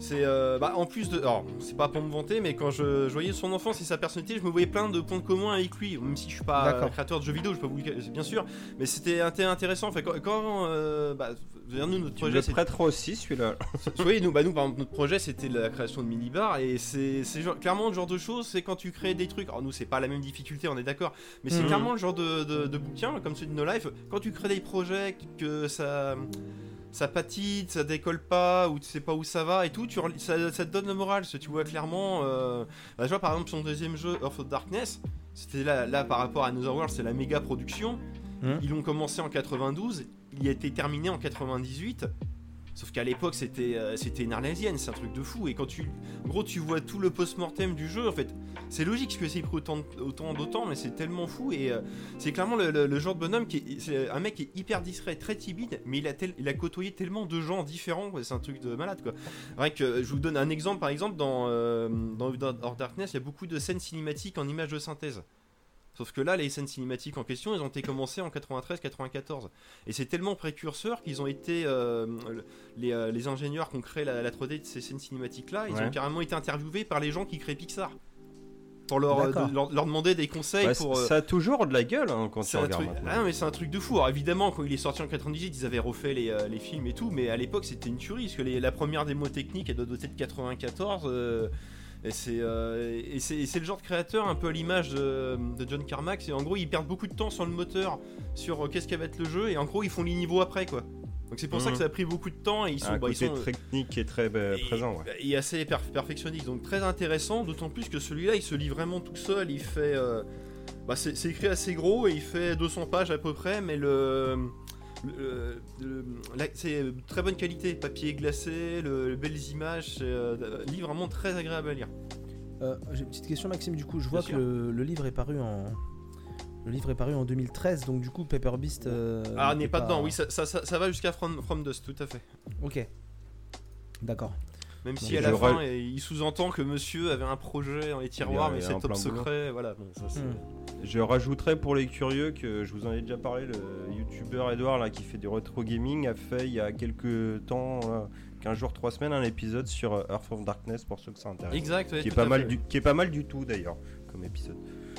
c'est euh, bah en plus de alors c'est pas pour me vanter mais quand je, je voyais son enfance et sa personnalité je me voyais plein de points communs avec lui même si je suis pas euh, créateur de jeux vidéo je peux vous le- bien sûr mais c'était inté- intéressant enfin, quand, quand euh, bah, nous notre projet c'est prêteras aussi celui-là. oui, nous, bah nous, par exemple, notre projet, c'était la création de mini-bars, et c'est clairement le genre de choses, c'est quand tu crées des trucs. Alors, nous, c'est pas la même difficulté, on est d'accord, mais c'est Mhm. clairement le genre de, de, de bouquin, comme celui de No Life, quand tu crées des projets, que ça. Ça patine, ça décolle pas, ou tu sais pas où ça va et tout, tu, ça, ça te donne le moral. parce que Tu vois clairement. Euh, bah, tu vois, par exemple, son deuxième jeu, Earth of Darkness, c'était là, là par rapport à Another World, c'est la méga production. Mhm. Ils l'ont commencé en 92, il a été terminé en 98. Sauf qu'à l'époque, c'était euh, c'était une arlésienne, c'est un truc de fou. Et quand tu. Gros, tu vois tout le post-mortem du jeu, en fait. C'est logique que c'est pris autant, autant d'autant, mais c'est tellement fou. Et euh, c'est clairement le, genre de bonhomme qui est. Un mec qui est hyper discret, très timide, mais il a, il a côtoyé tellement de gens différents, c'est un truc de malade, quoi. Rien que, je vous donne un exemple, par exemple, dans, euh, dans Darkness, il y a beaucoup de scènes cinématiques en images de synthèse. Sauf que là, les scènes cinématiques en question, elles ont été commencées en 93-94. Et c'est tellement précurseur qu'ils ont été. euh, les, euh, les ingénieurs qui ont créé la, la 3D de ces scènes cinématiques-là, ils Ouais. ont carrément été interviewés par les gens qui créent Pixar. Pour leur, euh, de- leur, leur demander des conseils Bah, pour. euh, Ça a toujours de la gueule hein, quand tu c'est un regardes. truc... Ah non, mais c'est un truc de fou. Alors évidemment, quand il est sorti en 98, ils avaient refait les, euh, les films et tout, mais à l'époque c'était une tuerie parce que les- la première démo technique elle doit doter de 94. Et c'est euh, et et le genre de créateur un peu à l'image de, de John Carmack. C'est en gros ils perdent beaucoup de temps sur le moteur, sur euh, qu'est-ce qu'va être le jeu, et en gros ils font les niveaux après quoi. Donc c'est pour ça Mhm. que ça a pris beaucoup de temps et ils sont, bah, ils sont, technique est très et- présent. Ouais. et assez per- perfectionniste, donc très intéressant, d'autant plus que celui-là il se lit vraiment tout seul, il fait... euh, bah, c'est c'est écrit assez gros et il fait 200 pages à peu près, mais le... le- la- c'est de très bonne qualité, papier glacé, le, belles images, euh, livre vraiment très agréable à lire. Euh, J'ai une petite question, Maxime. Du coup, je vois Bien que le, le livre est paru en. Le livre est paru en 2013, donc du coup, Paper Beast. euh, ah, n'est pas, dedans, oui, ça, ça, ça- ça va jusqu'à From, From Dust, tout à fait. Ok. D'accord. Même si à la fin, il sous-entend que monsieur avait un projet dans les tiroirs, mais c'est top boulot. secret, voilà. Bon, ça, c'est- Hmm. Je rajouterais pour les curieux que je vous en ai déjà parlé, le youtubeur Edouard là, qui fait du retro gaming a fait il y a quelques temps, là, 15 jours, 3 semaines, un épisode sur euh, Earth of Darkness pour ceux que ça intéresse. Exact, ouais, qui, est pas mal fait. du, qui est pas mal du tout d'ailleurs comme épisode.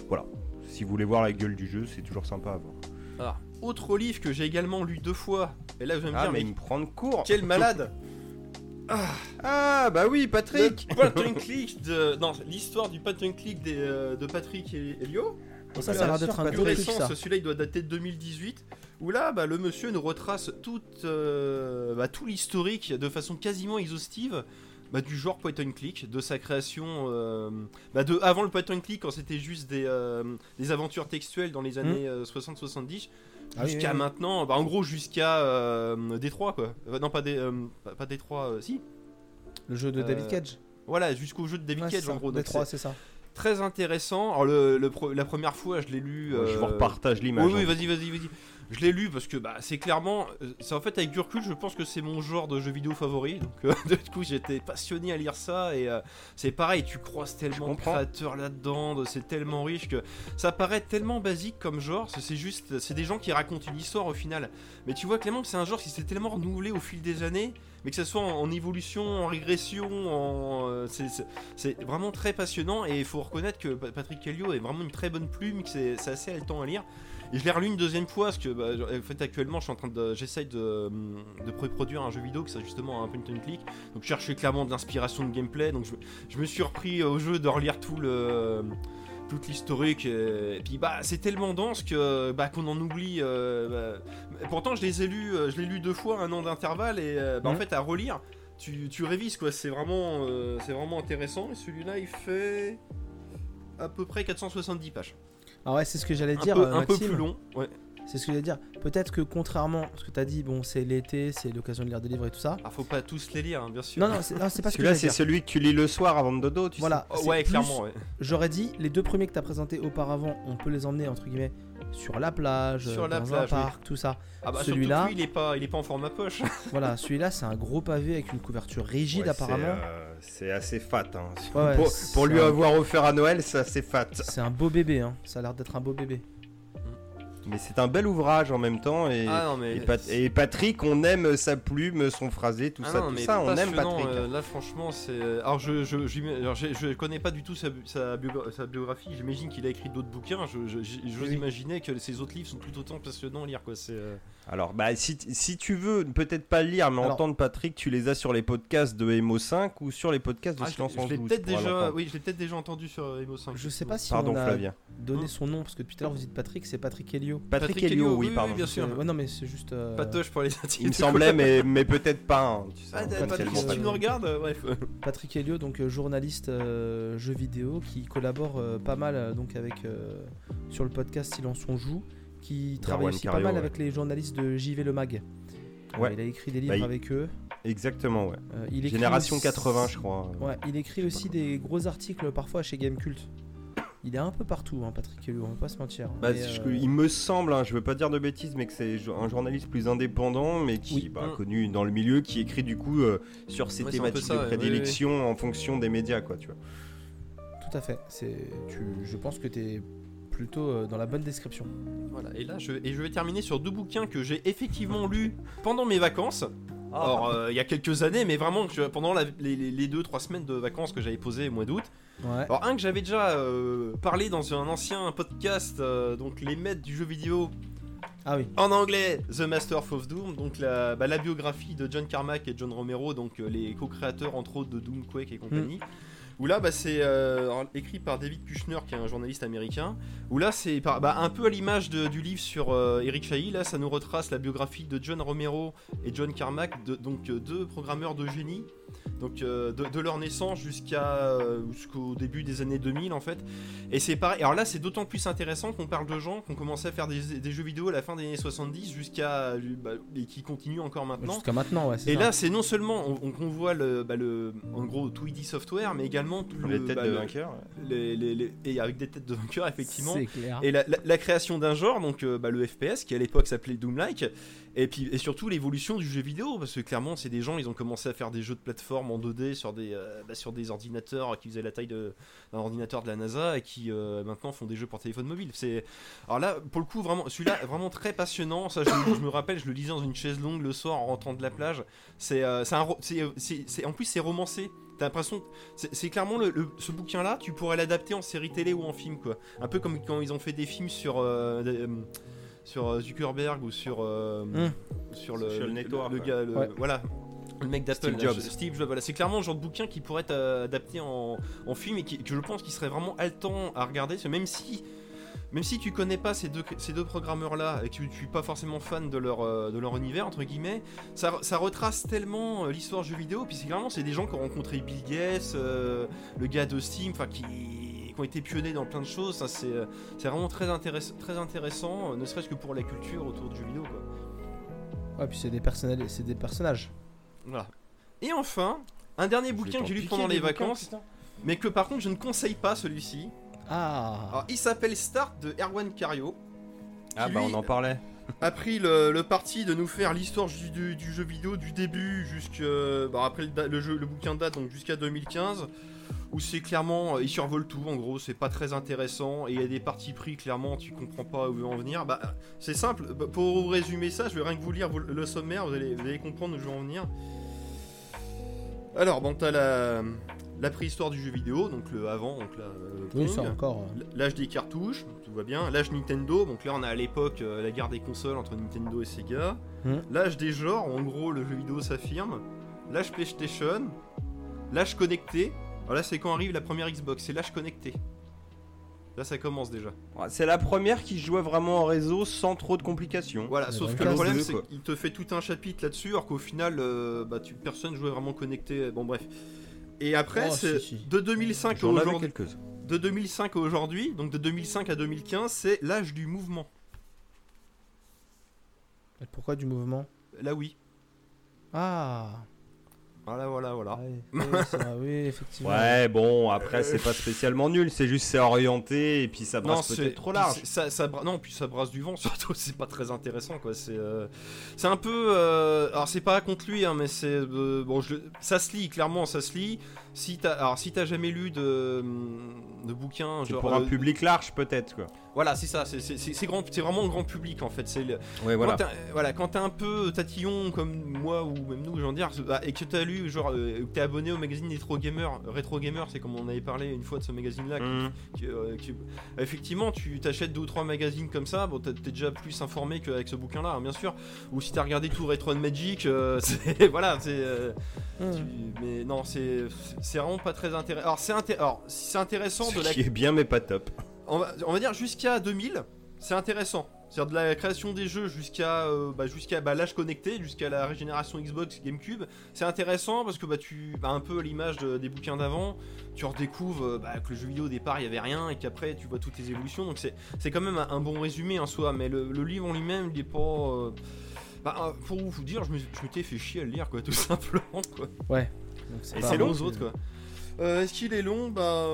Voilà. Si vous voulez voir la gueule du jeu, c'est toujours sympa à voir. Alors, autre livre que j'ai également lu deux fois, et là vous allez me Ah, dire, mais mais il me prend de court quel malade Ah, bah oui, Patrick Le point and click de. Non, l'histoire du point and click des, euh, de Patrick et Elio. Bon, ça, Bien ça a l'air d'être un Plus récent, ça. ce- celui-là il doit dater de 2018. Où là, bah, le monsieur nous retrace tout, euh, bah, tout l'historique de façon quasiment exhaustive bah, du genre point and click, de sa création, euh, bah, de avant le point and click quand c'était juste des, euh, des aventures textuelles dans les années euh, 60-70, Ah oui, jusqu'à oui, oui. maintenant, bah, en gros jusqu'à euh, Détroit quoi. Euh, non pas des, euh, pas, Détroit, euh, si. Le jeu de Euh, David Cage. Voilà, jusqu'au jeu de David Ouais, Cage ça. en gros. Détroit, c'est ça. très intéressant. Alors le, la première fois, je l'ai lu. Je vous euh, repartage l'image. Oui, oui, hein. vas-y, vas-y, vas-y. Je l'ai lu parce que bah, c'est clairement, euh, c'est en fait avec du recul, je pense que c'est mon genre de jeu vidéo favori. Donc euh, du coup, j'étais passionné à lire ça et euh, c'est pareil, tu croises tellement de créateurs là-dedans, de- c'est tellement riche que ça paraît tellement basique comme genre. c'est- juste, c'est des gens qui racontent une histoire au final. Mais tu vois clairement que c'est un genre qui s'est tellement renouvelé au fil des années, mais que ce soit en, en évolution, en régression, en, euh, c'est- vraiment très passionnant et il faut reconnaître que Pa- Patrick Helio est vraiment une très bonne plume, que c'est c'est assez haletant à lire. Et je l'ai relu une deuxième fois parce que bah, en fait actuellement je suis en train de j'essaye de, de produire un jeu vidéo qui c'est justement un point and click. Donc je cherchais clairement de l'inspiration de gameplay. Donc je, je me suis repris au jeu de relire tout le toute l'historique et, puis bah c'est tellement dense que bah qu'on en oublie euh, bah, pourtant je les ai lus euh, je l'ai lu deux fois un an d'intervalle et euh, bah, en Mhm. fait à relire tu, tu révises quoi c'est vraiment euh, c'est vraiment intéressant et celui-là il fait à peu près 470 pages Ah ouais, c'est ce que j'allais un, dire. peu, euh, un peu plus long ouais C'est ce que j'allais dire. Peut-être que contrairement, parce que t'as dit, bon, c'est l'été, c'est l'occasion de lire des livres et tout ça. Ah, faut pas tous les lire, hein, bien sûr. Non, non, c'est pas ce que Celui-là, j'allais c'est celui que tu lis le soir avant de dodo, tu Voilà. Oh, ouais, plus- clairement, ouais. J'aurais dit, les deux premiers que t'as présentés auparavant, on peut les emmener entre guillemets sur la plage, Sur la dans plage, un oui. parc, tout ça. Ah bah Celui-là- il est pas, il est pas en format poche. Voilà, celui-là, c'est un gros pavé avec une couverture rigide Ouais, apparemment. c'est, euh, C'est assez fat. hein. Ouais, pour, lui un- avoir offert à Noël, c'est assez fat. C'est un beau bébé, hein. Ça a l'air d'être un beau bébé. Mais c'est un bel ouvrage en même temps. Et, Ah non mais. et, Pat- et Patrick, on aime sa plume, son phrasé, tout Ah ça, non, tout mais ça, on aime Patrick. euh, là, franchement, c'est. Alors, je, je, alors, je, je connais pas du tout sa, sa, biogra- sa biographie. J'imagine qu'il a écrit d'autres bouquins. Je, je, Oui. imaginer que ses autres livres sont tout autant passionnants à lire, quoi. C'est. Alors, bah, si, si tu veux peut-être pas le lire, mais Alors- entendre Patrick, tu les as sur les podcasts de Emo 5 ou sur les podcasts de Ah, Silence je en Joue. peut-être déjà, oui, je l'ai peut-être déjà entendu sur Emo 5. Je sais pas si Pardon, on a Flavien. donné Hein son nom, parce que depuis tout à l'heure vous dites Patrick, c'est Patrick Helio. Patrick, Patrick Helio, Helio, oui, oui, pardon. oui, bien sûr. Ouais, non, mais c'est juste. euh, Patoche pour les Il me semblait, mais, mais peut-être pas. hein, tu sais, Ah, peut Patrick, si tu nous regardes, euh, bref. Patrick Helio, donc euh, journaliste euh, jeux vidéo, qui collabore euh, pas mal donc avec euh, sur le podcast Silence on joue, qui travaille aussi Cario, pas mal ouais. avec les journalistes de JV Le Mag. Euh, Ouais. il a écrit des livres Bah, il- avec eux. Exactement, ouais. Euh, il écrit Génération aussi- 80, je crois. Ouais, il écrit aussi des gros articles parfois chez Gamecult. Il est un peu partout, hein, Patrick Helio, on va pas se mentir. Bah, je- euh, il me semble, hein, je veux pas dire de bêtises, mais que c'est un journaliste plus indépendant, mais qui Oui. bah, Mm. connu dans le milieu, qui écrit du coup euh, sur ses Ouais, thématiques ça, de ouais, prédilection en fonction des médias, quoi, tu vois. Tout à fait. Tu, je pense que tu es plutôt euh, dans la bonne description. Voilà, et là, je, et je vais terminer sur deux bouquins que j'ai effectivement lus pendant mes vacances. Ah. Alors, euh, il y a quelques années, mais vraiment je- pendant la- les, les- deux, trois semaines de vacances que j'avais posées au mois d'août. Ouais. Alors, un que j'avais déjà euh, parlé dans un ancien podcast, euh, donc les maîtres du jeu vidéo Ah oui. en anglais, The Master of Doom, donc la, bah, la biographie de John Carmack et John Romero, donc euh, les co-créateurs entre autres de Doom, Quake et compagnie. Où là, bah, c'est euh, écrit par David Kushner, qui est un journaliste américain. Où là, c'est bah, un peu à l'image du livre sur euh, Eric Chahi. Là, ça nous retrace la biographie de John Romero et John Carmack, donc euh, deux programmeurs de génie. Donc euh, de, de leur naissance jusqu'à euh, jusqu'au début des années 2000 en fait. Et c'est pareil. Alors là, c'est d'autant plus intéressant qu'on parle de gens qui ont commencé à faire des, des jeux vidéo à la fin des années 70 jusqu'à bah, et qui continuent encore maintenant. Jusqu'à maintenant, ouais. Et ça. là, c'est non seulement on, voit le, bah, le, en gros, Tweedy Software, mais également tout Les le, têtes bah, de le- vainqueurs. ouais. les- les- les- et avec des têtes de vainqueurs effectivement. C'est clair. Et la, la- la création d'un genre, donc euh, bah, le FPS, qui à l'époque s'appelait Doom-like, et puis et surtout l'évolution du jeu vidéo, parce que clairement, c'est des gens, ils ont commencé à faire des jeux de plateforme en 2D sur des, euh, bah, sur des ordinateurs qui faisaient la taille d'un ordinateur de la NASA et qui euh, maintenant font des jeux pour téléphone mobile. C'est alors là, pour le coup, vraiment, celui-là, vraiment très passionnant. Ça, je, me rappelle, je le lisais dans une chaise longue le soir en rentrant de la plage. C'est, euh, euh, en plus, c'est romancé. T'as l'impression, c'est clairement le, le- ce bouquin-là, tu pourrais l'adapter en série télé ou en film, quoi. Un peu comme quand ils ont fait des films sur sur euh, Zuckerberg ou sur euh, Mm. sur le, le- Network, le ouais. gars, le- Ouais. voilà. Le mec d'Apple, Steve Jobs. je- Steve Jobs, voilà, c'est clairement le genre de bouquin qui pourrait être euh, adapté en, en film et qui, que je pense qu'il serait vraiment haletant à regarder, parce que même si même si tu connais pas ces deux, ces deux programmeurs-là et que tu, tu es pas forcément fan de leur, euh, de leur univers, entre guillemets, ça, ça retrace tellement euh, l'histoire du jeu vidéo. Puis c'est clairement, c'est des gens qui ont rencontré Bill Gates, euh, le gars de Steam, enfin qui, qui ont été pionniers dans plein de choses. Ça, c'est, euh, c'est vraiment très, intéress- très intéressant, euh, ne serait-ce que pour la culture autour du jeu vidéo. Quoi. Ouais, puis c'est des, personnali- c'est des personnages. Voilà. Et enfin, un dernier bouquin que j'ai lu pendant les vacances, mais que par contre je ne conseille pas celui-ci. Ah Alors, il s'appelle Start de Erwan Cario. Ah bah lui, on en parlait. A pris le, le parti de nous faire l'histoire du, du- du jeu vidéo du début jusqu'à bah, après le, da- le jeu le bouquin date donc jusqu'à 2015 où c'est clairement euh, il survole tout en gros c'est pas très intéressant et il y a des parties pris clairement tu comprends pas où en venir. Bah c'est simple Bah, pour résumer ça je vais rien que vous lire le sommaire vous allez, vous allez comprendre où je veux en venir. Alors bon t'as la la préhistoire du jeu vidéo donc le avant donc la euh, Oui, encore. euh, L'âge des cartouches, tout va bien. L'âge Nintendo, donc là on a à l'époque euh, la guerre des consoles entre Nintendo et Sega. Hmm. L'âge des genres, en gros le jeu vidéo s'affirme. L'âge PlayStation. L'âge connecté. Alors là c'est quand arrive la première Xbox, c'est l'âge connecté. Là ça commence déjà. Ouais, C'est la première qui jouait vraiment en réseau sans trop de complications. Voilà, sauf que le problème c'est- qu'il te fait tout un chapitre là-dessus, alors qu'au final, euh, bah, tu, personne jouait vraiment connecté. Bon bref. Et après, Oh, c'est si, si. de 2005 à J'en avais aujourd'hui. De 2005 à aujourd'hui, donc de 2005 à 2015, c'est l'âge du mouvement. Et Pourquoi du mouvement? Là oui. Ah Voilà, voilà, voilà. Ouais, oui, effectivement. Ouais, bon, après, c'est pas spécialement nul, c'est juste c'est orienté et puis ça brasse peut-être trop large. Ça, ça bra- non, puis ça brasse du vent surtout. C'est pas très intéressant quoi. C'est, euh, c'est un peu. euh, alors c'est pas contre lui, hein, mais c'est euh, bon. Je, le- ça se lit clairement, ça se lit. Si t'as, alors si t'as jamais lu de, de bouquins, genre. pour un euh, public large peut-être quoi. Voilà, c'est ça. C'est, c'est, grand, vraiment le grand public en fait. C'est le- Ouais, Quand voilà. quand t'es un peu tatillon comme moi ou même nous, j'en dire, bah, et que t'as lu, genre, euh, que t'es abonné au magazine Retro Gamer, Retro Gamer, c'est comme on avait parlé une fois de ce magazine-là, Mmh. qui, euh, qui- effectivement, tu t'achètes deux ou trois magazines comme ça, bon, t'es déjà plus informé qu'avec ce bouquin-là, hein, bien sûr. Ou si t'as regardé tout Retro and Magic, euh, c'est voilà, c'est. euh, tu- mais non, c'est c'est vraiment pas très intéressant. Alors c'est intéressant de Ce la qui est bien mais pas top. On va, on va dire jusqu'à 2000, c'est intéressant. C'est-à-dire de la création des jeux jusqu'à euh, bah, jusqu'à bah, l'âge connecté, jusqu'à la régénération Xbox, GameCube. C'est intéressant parce que bah, tu bah, un peu à l'image de- des bouquins d'avant, tu redécouvres euh, bah, que le jeu vidéo au départ il y avait rien et qu'après tu vois toutes les évolutions. Donc c'est c'est quand même un, un bon résumé en soi. Mais le, le livre en lui-même, il est pas. euh, bah, pour vous dire, je me- je m'étais fait chier à le lire quoi, tout simplement quoi. Donc, c'est Et pas c'est long aux autres quoi. Euh, Est-ce qu'il est long? Bah.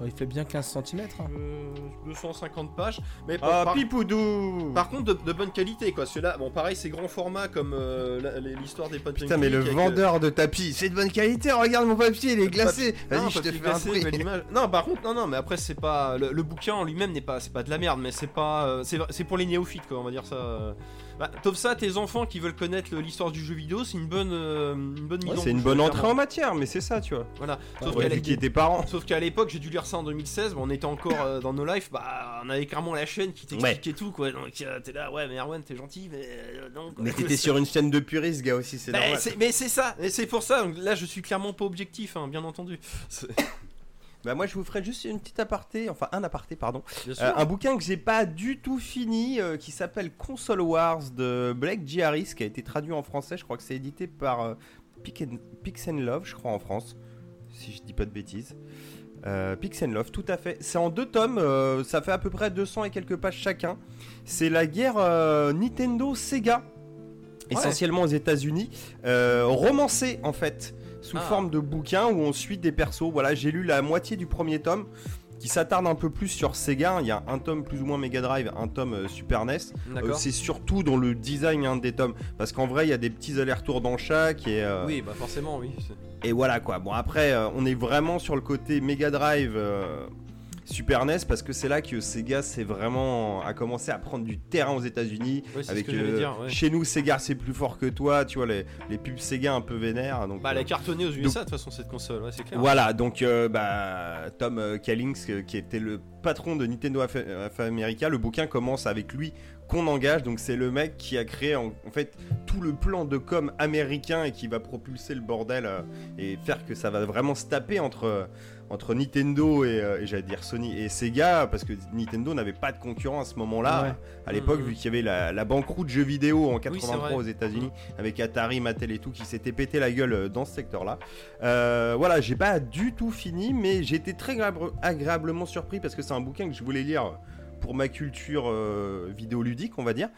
Euh, il fait bien 15 cm. euh, 250 pages. Mais bon, Ah, par- pipoudou Par contre, de, de bonne qualité, quoi. Celui-là, bon, pareil, c'est grand format comme euh, l'histoire des potes Putain, mais le vendeur de tapis, c'est de bonne qualité, regarde mon papier, il est glacé. Vas-y, je te fais un prix. Non, par contre, non, non, mais après, c'est pas. Le, le bouquin en lui-même n'est pas, c'est pas de la merde, mais c'est pas. euh, c'est c'est pour les néophytes, quoi, on va dire ça. Bah, ça, tes enfants qui veulent connaître l'histoire du jeu vidéo, c'est une bonne, euh, une bonne mise Ouais, c'est une bonne entrée en matière, mais c'est ça, tu vois. Voilà. Sauf Faut qu'à parents. Sauf qu'à l'époque, j'ai dû lire ça en 2016, bah, on était encore euh, dans nos lives, bah on avait clairement la chaîne qui t'expliquait tout quoi. Donc euh, t'es là, ouais, mais Erwan, t'es gentil, mais euh, non. quoi. Mais t'étais sur une chaîne de puristes, gars, aussi, c'est Bah, normal. mais c'est ça, et c'est pour ça. donc là, je suis clairement pas objectif, hein, bien entendu. Bah, moi, je vous ferai juste une petite aparté, enfin, un aparté, pardon. Euh, un bouquin que j'ai pas du tout fini, euh, qui s'appelle Console Wars de Blake J. Harris, qui a été traduit en français. Je crois que c'est édité par euh, and- Pix and Love, je crois, en France, si je dis pas de bêtises. Euh, Pix and Love, tout à fait. C'est en deux tomes, euh, ça fait à peu près 200 et quelques pages chacun. C'est la guerre euh, Nintendo-Sega, essentiellement aux États-Unis, romancée en fait, sous Ah. forme de bouquin où on suit des persos. Voilà, j'ai lu la moitié du premier tome qui s'attarde un peu plus sur Sega. Il y a un tome plus ou moins Mega Drive, un tome euh, Super NES. Euh, c'est surtout dans le design hein, des tomes, parce qu'en vrai il y a des petits allers-retours dans chaque et, euh, Oui, bah forcément, oui. et voilà quoi. Bon après on est vraiment sur le côté Mega Drive. Super NES parce que c'est là que Sega c'est vraiment a commencé à prendre du terrain aux États-Unis Ouais, avec euh, dire. ouais. chez nous Sega c'est plus fort que toi tu vois les, les pubs Sega un peu vénères donc Bah, elle euh, a cartonné aux USA de toute façon, cette console, ouais, c'est clair. voilà, donc euh, bah, Tom Callings, qui était le patron de Nintendo of America, le bouquin commence avec lui qu'on engage. Donc c'est le mec qui a créé en, en fait tout le plan de com américain et qui va propulser le bordel euh, et faire que ça va vraiment se taper entre entre Nintendo et, euh, et j'allais dire Sony et Sega parce que Nintendo n'avait pas de concurrent à ce moment-là Ouais. à l'époque Mhm. vu qu'il y avait la, la banqueroute jeux vidéo en c'est 83 vrai. aux États-Unis avec Atari, Mattel et tout qui s'était pété la gueule euh, dans ce secteur-là. Euh, voilà, j'ai pas du tout fini, mais j'ai été très agré- agréablement surpris parce que c'est un bouquin que je voulais lire pour ma culture euh, vidéoludique, on va dire.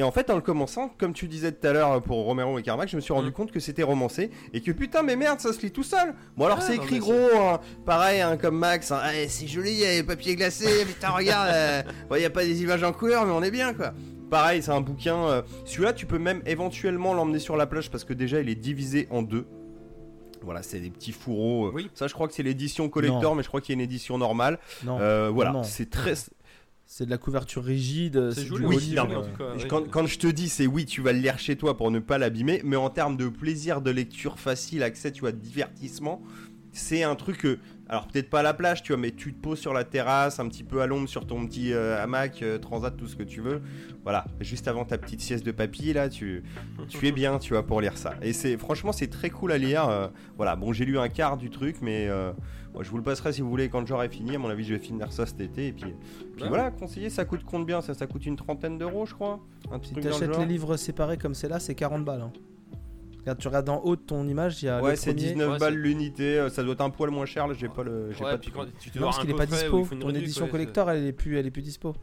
Et en fait, en le commençant, comme tu disais tout à l'heure pour Romero et Carmack, je me suis rendu Mm. compte que c'était romancé et que putain, mais merde, ça se lit tout seul. Bon, alors Ah, c'est écrit gros, hein, pareil, hein, comme Max. hein. Eh, c'est joli, il y a les papiers glacés. Putain, regarde, euh, bon, il y a pas des images en couleur, mais on est bien quoi. Pareil, c'est un bouquin. euh, Celui-là, tu peux même éventuellement l'emmener sur la plage parce que déjà, il est divisé en deux. Voilà, c'est des petits fourreaux. euh. Oui. Ça, je crois que c'est l'édition collector, Non. mais je crois qu'il y a une édition normale. Non, Euh, voilà, non. c'est très. c'est de la couverture rigide. C'est joli, oui, non, en euh, tout cas, Je- oui. Quand, quand je te dis c'est oui, tu vas le lire chez toi pour ne pas l'abîmer, mais en termes de plaisir de lecture facile, accès, tu vois, de divertissement, c'est un truc que, alors peut-être pas à la plage, tu vois, mais tu te poses sur la terrasse, un petit peu à l'ombre sur ton petit euh, hamac, euh, transat, tout ce que tu veux. Voilà, juste avant ta petite sieste de papy, là, tu, tu es bien, tu vois, pour lire ça. Et c'est, franchement, c'est très cool à lire. euh, voilà, bon, j'ai lu un quart du truc, mais euh, moi, je vous le passerai si vous voulez quand j'aurai fini. À mon avis, je vais finir ça cet été. Et puis, puis Ouais. voilà, conseiller, ça coûte combien ça, ça coûte une trentaine d'euros, je crois. Un petit Si t'achètes les livres séparés comme c'est là, c'est 40 balles. hein. Regarde, tu regardes en haut de ton image, il y a Ouais, c'est premier. 19 Ouais, balles l'unité, euh, ça doit être un poil moins cher, là j'ai pas le j'ai Ouais, pas puis de- quand tu te Non, parce qu'il est pas dispo. Ton édition collector, elle est plus, elle est plus dispo.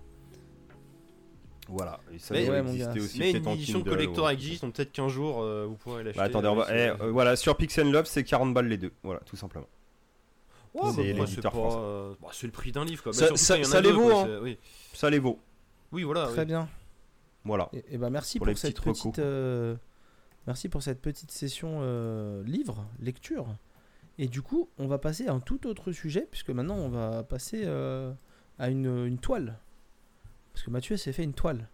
Voilà, et ça Mais- doit Ouais, mon exister aussi Mais une édition Kindle, collector ouais. existe, donc peut-être qu'un jour euh, vous pourrez l'acheter. Bah, attendez, on va- Ouais, eh, euh, voilà, sur Pixel Love, c'est 40 balles les deux. Voilà, tout simplement. Ouais, c'est bah, moi, l'éditeur pas, français. euh, bah, c'est le prix d'un livre quoi. Ça- surtout ça- quand il y en a ça les vaut, quoi, hein. Oui, Ça les vaut. oui voilà. Très oui. bien. Voilà. Et, et bah merci Pour cette petite, euh, merci pour cette petite session euh, livre, lecture. Et du coup, on va passer à un tout autre sujet puisque maintenant on va passer euh, à une, une toile. Parce que Mathieu s'est fait une toile.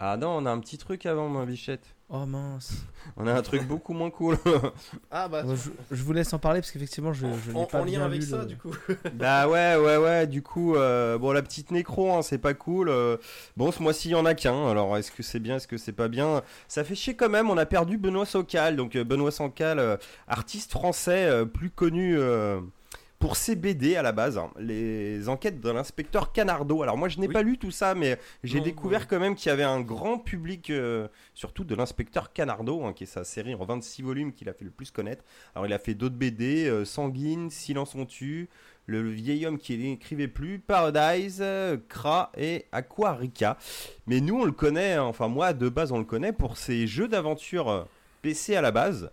Ah non, on a un petit truc avant, ma bichette. Oh mince. On a un truc beaucoup moins cool. Ah bah Bon, je, je vous laisse en parler parce qu'effectivement je, je n'ai en, pas en bien lien avec ça le- du coup. bah ouais, ouais, ouais, du coup, euh, bon, la petite nécro, hein, c'est pas cool. euh, bon, ce mois-ci, il y en a qu'un. Alors, est-ce que c'est bien, est-ce que c'est pas bien? Ça fait chier quand même, on a perdu Benoît Socal. Donc, euh, Benoît Socal, euh, artiste français euh, plus connu euh, pour ses BD à la base. hein, les enquêtes de l'inspecteur Canardo. Alors, moi, je n'ai Oui. pas lu tout ça, mais j'ai découvert quand même qu'il y avait un grand public, euh, surtout de l'inspecteur Canardo, hein, qui est sa série en 26 volumes qu'il a fait le plus connaître. Alors, il a fait d'autres BD, euh, Sanguine, Silence on tue. Le vieil homme qui n'écrivait plus, Paradise, euh, Kra et Aquarica. Mais nous, on le connaît, hein, enfin moi, de base, on le connaît pour ses jeux d'aventure euh, PC à la base.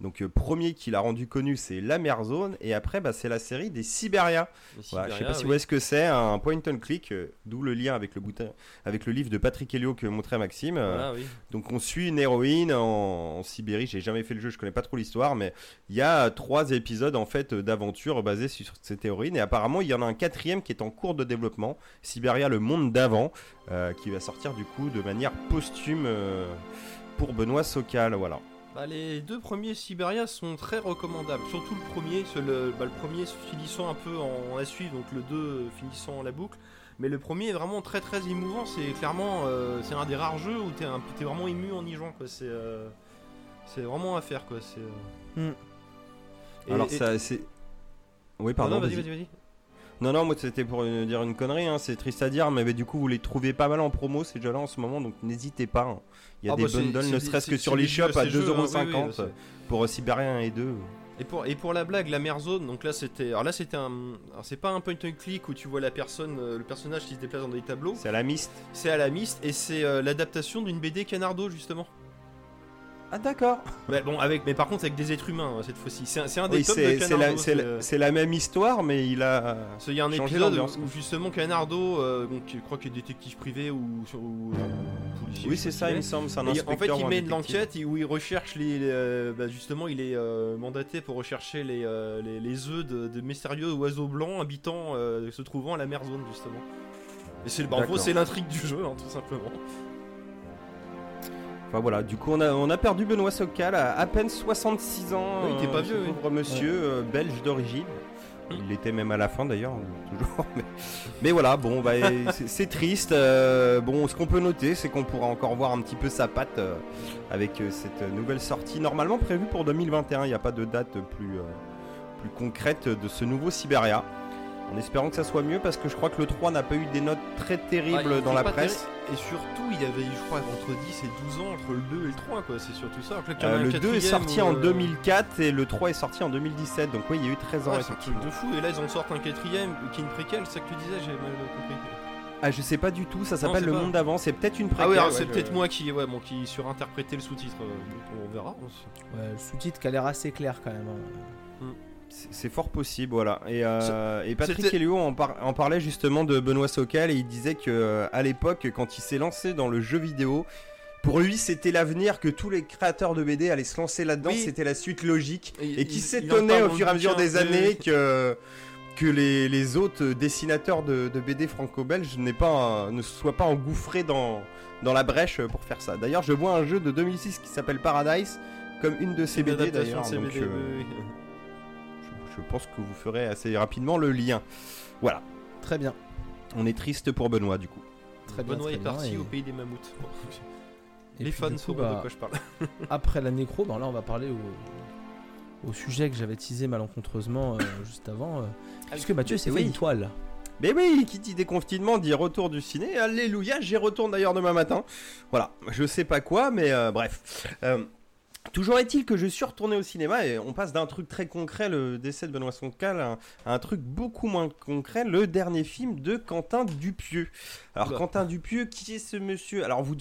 Donc, euh, premier qu'il a rendu connu, c'est La Mer Zone. Et après, bah, c'est la série des Siberia. Voilà, je sais pas si vous voyez ce que c'est, un point and click, euh, d'où le lien avec le, boutin- avec le livre de Patrick Helio que montrait Maxime. euh, oui. donc on suit une héroïne en, en Sibérie, j'ai jamais fait le jeu, je connais pas trop l'histoire, mais il y a trois épisodes en fait d'aventure basés sur cette héroïne et apparemment il y en a un quatrième qui est en cours de développement, Siberia le monde d'avant, euh, qui va sortir du coup de manière posthume euh, pour Benoît Socal, voilà. Bah, les deux premiers Siberia sont très recommandables, surtout le premier, le, bah, le premier finissant un peu en, suivre, donc le 2 finissant la boucle. Mais le premier est vraiment très très émouvant, c'est clairement euh, c'est un des rares jeux où t'es vraiment ému en y jouant quoi, c'est euh, c'est vraiment à faire quoi, c'est... euh. Hmm. Alors et- ça c'est... Oui Non, pardon, non, vas-y. vas-y, vas-y. Non, non, moi c'était pour euh, dire une connerie, hein, c'est triste à dire, mais, du coup vous les trouvez pas mal en promo ces jeux-là en ce moment, donc n'hésitez pas. hein. Il y a Ah des bah, bundles, ne serait-ce que sur les shops à ces jeux, hein, oui, 2,50€ oui, pour Sibérien et 2. Et pour, et pour la blague, la mer zone, donc là c'était. Alors là c'était un. C'est pas un point and click où tu vois la personne, euh, le personnage qui se déplace dans des tableaux. C'est à la mist. C'est à la mist et c'est euh, l'adaptation d'une BD Canardo justement. Ah d'accord. Ouais, bon, avec, mais par contre avec des êtres humains cette fois-ci. C'est un, des Oui, tomes de Canardo. c'est la- euh, c'est la même histoire, mais il a. Il y a un épisode l'ambiance, où, où justement Canardo, euh, donc, je crois qu'il est détective privé ou, ou, euh, policier. Oui, c'est ça, il me semble. Un en fait, il mène l'enquête et où il recherche les. euh, bah, justement, il est euh, mandaté pour rechercher les, euh, les, les œufs de, de mystérieux oiseaux blancs habitant, euh, se trouvant à la mer zone, justement. Et c'est le D'accord. c'est l'intrigue du jeu, hein, tout simplement. Enfin voilà, du coup, on a, on a perdu Benoît Socal à à peine 66 ans. Oui, il était pas euh, vieux, ce oui. Pauvre monsieur, euh, belge d'origine. Il l'était même à la fin d'ailleurs, toujours. Mais, mais voilà, bon, bah, c'est- triste. euh, bon, ce qu'on peut noter, c'est qu'on pourra encore voir un petit peu sa patte euh, avec cette nouvelle sortie, normalement prévue pour 2021. Il n'y a pas de date plus, plus concrète de ce nouveau Siberia. En espérant que ça soit mieux, parce que je crois que le 3 n'a pas eu des notes très terribles Ah, dans la presse. Et surtout, il avait eu, je crois, entre 10 et 12 ans, entre le 2 et le 3, quoi. C'est surtout ça. Y Euh, le 2 est quatrième sorti en euh, 2004 et le 3 est sorti en 2017. Donc oui, il y a eu 13 ans Ouais, c'est un truc de fou. Et là, ils en sortent un quatrième qui est une préquelle, c'est ça que tu disais, j'ai mal compris. Ah, je sais pas du tout, ça s'appelle Le pas. Monde d'avant, c'est peut-être une Ah préquelle. oui, alors ouais, c'est je- peut-être moi qui, ouais, bon, qui surinterprétais le sous-titre. euh, on verra. Ouais, le sous-titre qui a l'air assez clair quand même. hein. C'est fort possible, voilà. Et, euh, et Patrick Helio en, par- en parlait justement de Benoît Socal et il disait que euh, à l'époque, quand il s'est lancé dans le jeu vidéo, pour lui c'était l'avenir que tous les créateurs de BD allaient se lancer là-dedans, Oui. c'était la suite logique. Et, qui s'étonnait au fur et à mesure des années que, que les, les autres dessinateurs de, de BD franco-belges ne soient pas engouffrés dans, dans la brèche pour faire ça. D'ailleurs, je vois un jeu de 2006 qui s'appelle Paradise comme une de ces Une BD d'ailleurs. Je, pense que vous ferez assez rapidement le lien. Voilà, Très bien. on est triste pour Benoît du coup. Très bien. Benoît très est parti et- au pays des mammouths. Bon, et les fans sauront bah, de quoi je parle. Après la nécro, ben là on va parler au, au sujet que j'avais teasé malencontreusement euh, juste avant. euh, puisque Mathieu s'est oui. fait une toile. Mais oui, qui dit déconfinement dit retour du ciné. Alléluia, j'y retourne d'ailleurs demain matin. Voilà, je sais pas quoi, mais euh, bref. Toujours est-il que je suis retourné au cinéma et on passe d'un truc très concret, le décès de Benoît Soncal, à un, à un truc beaucoup moins concret, le dernier film de Quentin Dupieux. Alors. Quentin Dupieux, qui est ce monsieur? Alors vous,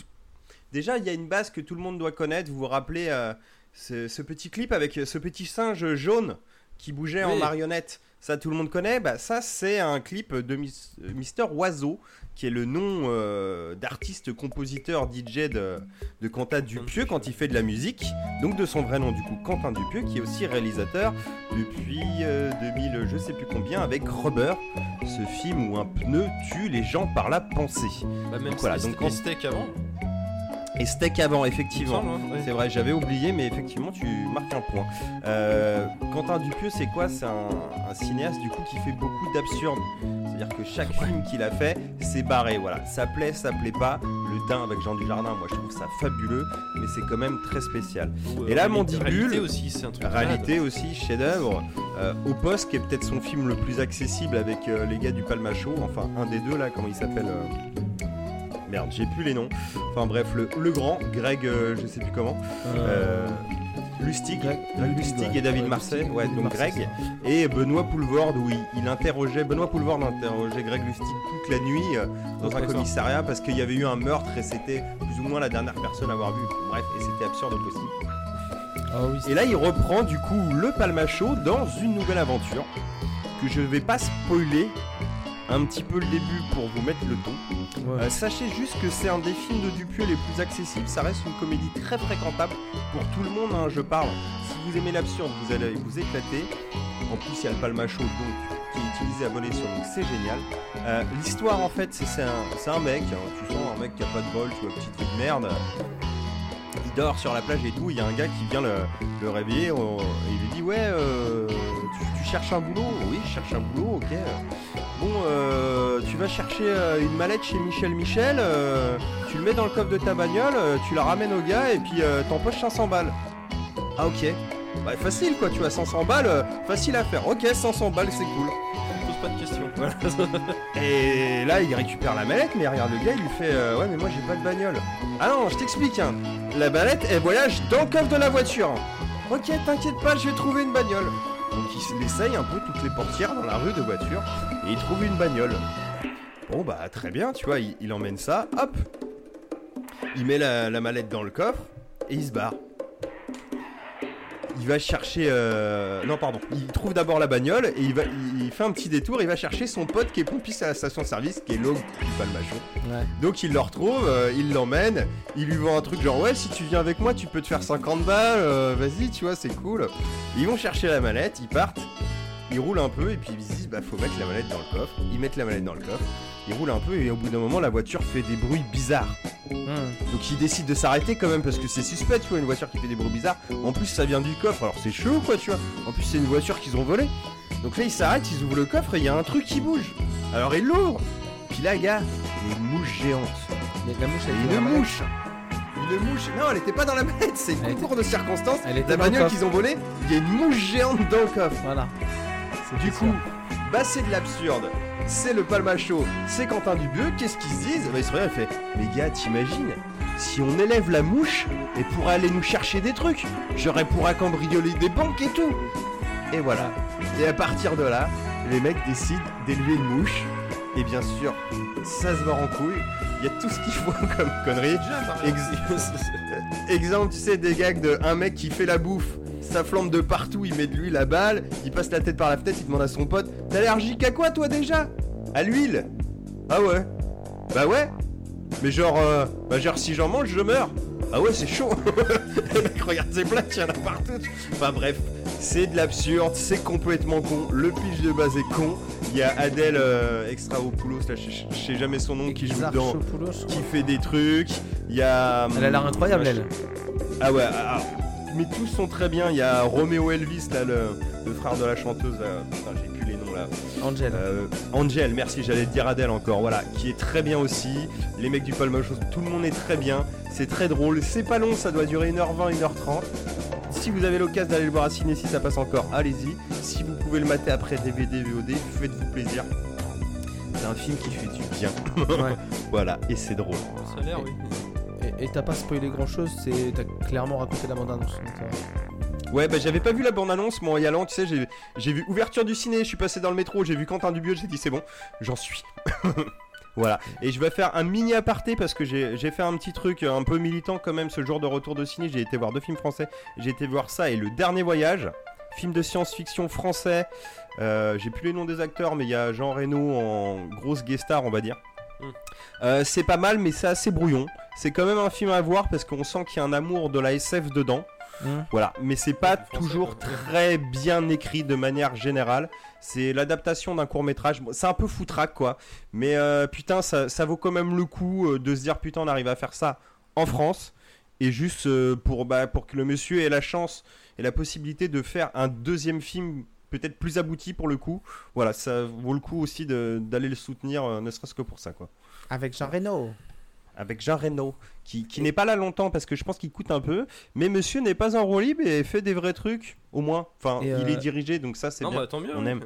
déjà il y a une base que tout le monde doit connaître. Vous vous rappelez euh, ce, ce petit clip avec ce petit singe jaune qui bougeait en marionnette? Ça tout le monde connaît, bah, ça c'est un clip de euh, Mister Oiseau, qui est le nom euh, d'artiste, compositeur, DJ de, de Quentin Dupieux quand il fait de la musique, donc de son vrai nom du coup Quentin Dupieux, qui est aussi réalisateur depuis euh, 2000 je sais plus combien avec Rubber, ce film où un pneu tue les gens par la pensée. Bah, même Voilà, voilà, donc steak avant. Et Steak avant, effectivement. hein, ouais. C'est vrai, j'avais oublié, mais effectivement, tu marques un point. Euh, Quentin Dupieux, c'est quoi? C'est un, un cinéaste du coup qui fait beaucoup d'absurde. C'est-à-dire que chaque film qu'il a fait, c'est barré. Voilà, ça plaît, ça plaît pas. Le Dain avec Jean Dujardin, moi je trouve ça fabuleux, mais c'est quand même très spécial. Ou, euh, Et là, Mandibule, réalité aussi, c'est un truc. Réalité aussi, chef-d'œuvre. Euh, Au poste, qui est peut-être son film le plus accessible avec euh, les gars du Palmacho, enfin un des deux là, comment il s'appelle euh, Merde, j'ai plus les noms. Enfin bref, le, le grand, Greg, euh, je sais plus comment. Euh, Lustig, Greg- Greg Lustig, ouais. et David Marseille, ouais, David donc Marseille, Greg. Et Benoît Poulvord, où il, il interrogeait, Benoît Poulvord interrogeait Greg Lustig toute la nuit euh, dans un commissariat parce qu'il y avait eu un meurtre et c'était plus ou moins la dernière personne à avoir vu. Bref, et c'était absurde au possible. Ah oui, Et là, il reprend du coup le Palmacho dans une nouvelle aventure que je vais pas spoiler un petit peu le début pour vous mettre le ton. ouais. Euh, sachez juste que c'est un des films de Dupieux les plus accessibles. Ça reste une comédie très fréquentable pour tout le monde. hein, je parle. Si vous aimez l'absurde, vous allez vous éclater. En plus, il y a le Palmacho donc qui est utilisé à bon escient, donc c'est génial. Euh, L'histoire en fait, c'est un, un mec. hein, tu sens un mec qui a pas de bol, tu vois, petite vie de merde. Il dort sur la plage et tout. Il y a un gars qui vient le, le réveiller il lui dit ouais, euh, tu, cherches un boulot? Oui, je cherche un boulot. Ok. Bon, euh, tu vas chercher euh, une mallette chez Michel Michel, tu le mets dans le coffre de ta bagnole, tu la ramènes au gars et puis t'empoches 500 balles. Ah ok. Bah, facile quoi, tu as 500 balles, facile à faire. Ok, 500 balles, c'est cool. Pose. Et là, il récupère la mallette, mais regarde le gars, il lui fait euh, Ouais, mais moi j'ai pas de bagnole. Ah non, je t'explique, hein. La mallette, elle voyage dans le coffre de la voiture. Ok, t'inquiète pas, je vais trouver une bagnole. Donc il essaye un peu toutes les portières dans la rue de voiture et il trouve une bagnole. Bon, bah très bien, tu vois, il, il emmène ça, hop. Il met la, la mallette dans le coffre et il se barre. Il va chercher. euh, Non, pardon. Il trouve d'abord la bagnole et il, va, il, fait un petit détour. Il va chercher son pote qui est pompiste à la station-service, qui est Log Palmachon. Ouais. Donc il le retrouve, euh, il l'emmène, il lui vend un truc genre ouais si tu viens avec moi tu peux te faire 50 balles, euh, vas-y tu vois c'est cool. Ils vont chercher la mallette, ils partent, ils roulent un peu et puis ils se disent bah faut mettre la mallette dans le coffre, ils mettent la mallette dans le coffre, ils roulent un peu et au bout d'un moment la voiture fait des bruits bizarres. Hum. Donc ils décident de s'arrêter quand même parce que c'est suspect tu vois une voiture qui fait des bruits bizarres. En plus ça vient du coffre alors c'est chaud quoi tu vois. En plus c'est une voiture qu'ils ont volée. Donc là, ils s'arrêtent, ils ouvrent le coffre et il y a un truc qui bouge. Alors ils l'ouvrent. Puis là, gars, il y a une mouche géante. La mouche, elle une mouche. Une mouche. Non, elle était pas dans la manette. C'est Elle concours de circonstances. Elle était La bagnole qu'ils ont volée, il y a une mouche géante dans le coffre. Voilà. Du coup, bah c'est de l'absurde. C'est le palmacho, c'est Quentin Dubieux. Qu'est-ce qu'ils se disent Bah ils se regardent et fait Mais gars, t'imagines si on élève la mouche et pourrait aller nous chercher des trucs J'aurais pourra cambrioler des banques et tout Et voilà. Et à partir de là, les mecs décident d'élever une mouche. Et bien sûr, ça se barre en couille. Il y a tout ce qu'il faut comme connerie. Ex- Exemple, tu sais, des gags de un mec qui fait la bouffe, ça flambe de partout, il met de l'huile à balle, il passe la tête par la fenêtre, il demande à son pote T'es allergique à quoi toi déjà? À l'huile? Ah ouais? Bah ouais Mais genre, euh, bah genre si j'en mange, je meurs Ah ouais, c'est chaud Le mec regarde ses plats, il y en a partout Enfin bref, c'est de l'absurde, c'est complètement con, le pitch de base est con. Il y a Adèle euh, Extraopoulos, là je je- je sais jamais son nom, qui joue dedans, qui fait des trucs. Il y a. Elle a l'air incroyable, Ouais, elle. ah ouais, ah, ah. Mais tous sont très bien. Il y a Roméo Elvis, là, le, le frère de la chanteuse. Là. Putain, j'ai plus les noms là. Angel. Euh, Angel, merci, j'allais te dire Adèle encore. Voilà, qui est très bien aussi. Les mecs du Palma Show, tout le monde est très bien. C'est très drôle. C'est pas long, ça doit durer 1h20, 1h30. Si vous avez l'occasion d'aller le voir à Ciné, si ça passe encore, allez-y. Si vous pouvez le mater après DVD, VOD, faites-vous plaisir. C'est un film qui fait du bien. Ouais. Voilà, et c'est drôle. Ça a l'air, oui. Et- t'as pas spoilé grand chose, c'est t'as clairement raconté la bande annonce. donc, euh, Ouais, bah j'avais pas vu la bande-annonce, moi en y allant, tu sais, j'ai- j'ai vu ouverture du ciné, je suis passé dans le métro, j'ai vu Quentin Dubieux, j'ai dit c'est bon, j'en suis. voilà, et je vais faire un mini aparté parce que j'ai j'ai fait un petit truc un peu militant quand même ce jour de retour de ciné, j'ai été voir deux films français, j'ai été voir ça et Le Dernier Voyage, film de science-fiction français, euh, j'ai plus les noms des acteurs, mais il y a Jean Reno en grosse guest star, on va dire. Mm. Euh, c'est pas mal, mais c'est assez brouillon. C'est quand même un film à voir parce qu'on sent qu'il y a un amour de la SF dedans. hum. Voilà, mais c'est pas toujours quoi. très bien écrit de manière générale. C'est l'adaptation d'un court métrage. Bon, c'est un peu foutraque quoi, mais euh, putain, ça, ça vaut quand même le coup euh, de se dire putain, on arrive à faire ça en France et juste euh, pour bah, pour que le monsieur ait la chance et la possibilité de faire un deuxième film peut-être plus abouti pour le coup. Voilà, ça vaut le coup aussi d'aller le soutenir, euh, ne serait-ce que pour ça quoi Avec Jean Reno. Avec Jean Reno, qui, qui n'est pas là longtemps parce que je pense qu'il coûte un peu, mais monsieur n'est pas en roue libre et fait des vrais trucs, au moins. Enfin, Et, il euh, est dirigé, donc ça c'est Non, bien. bah tant mieux. On aime.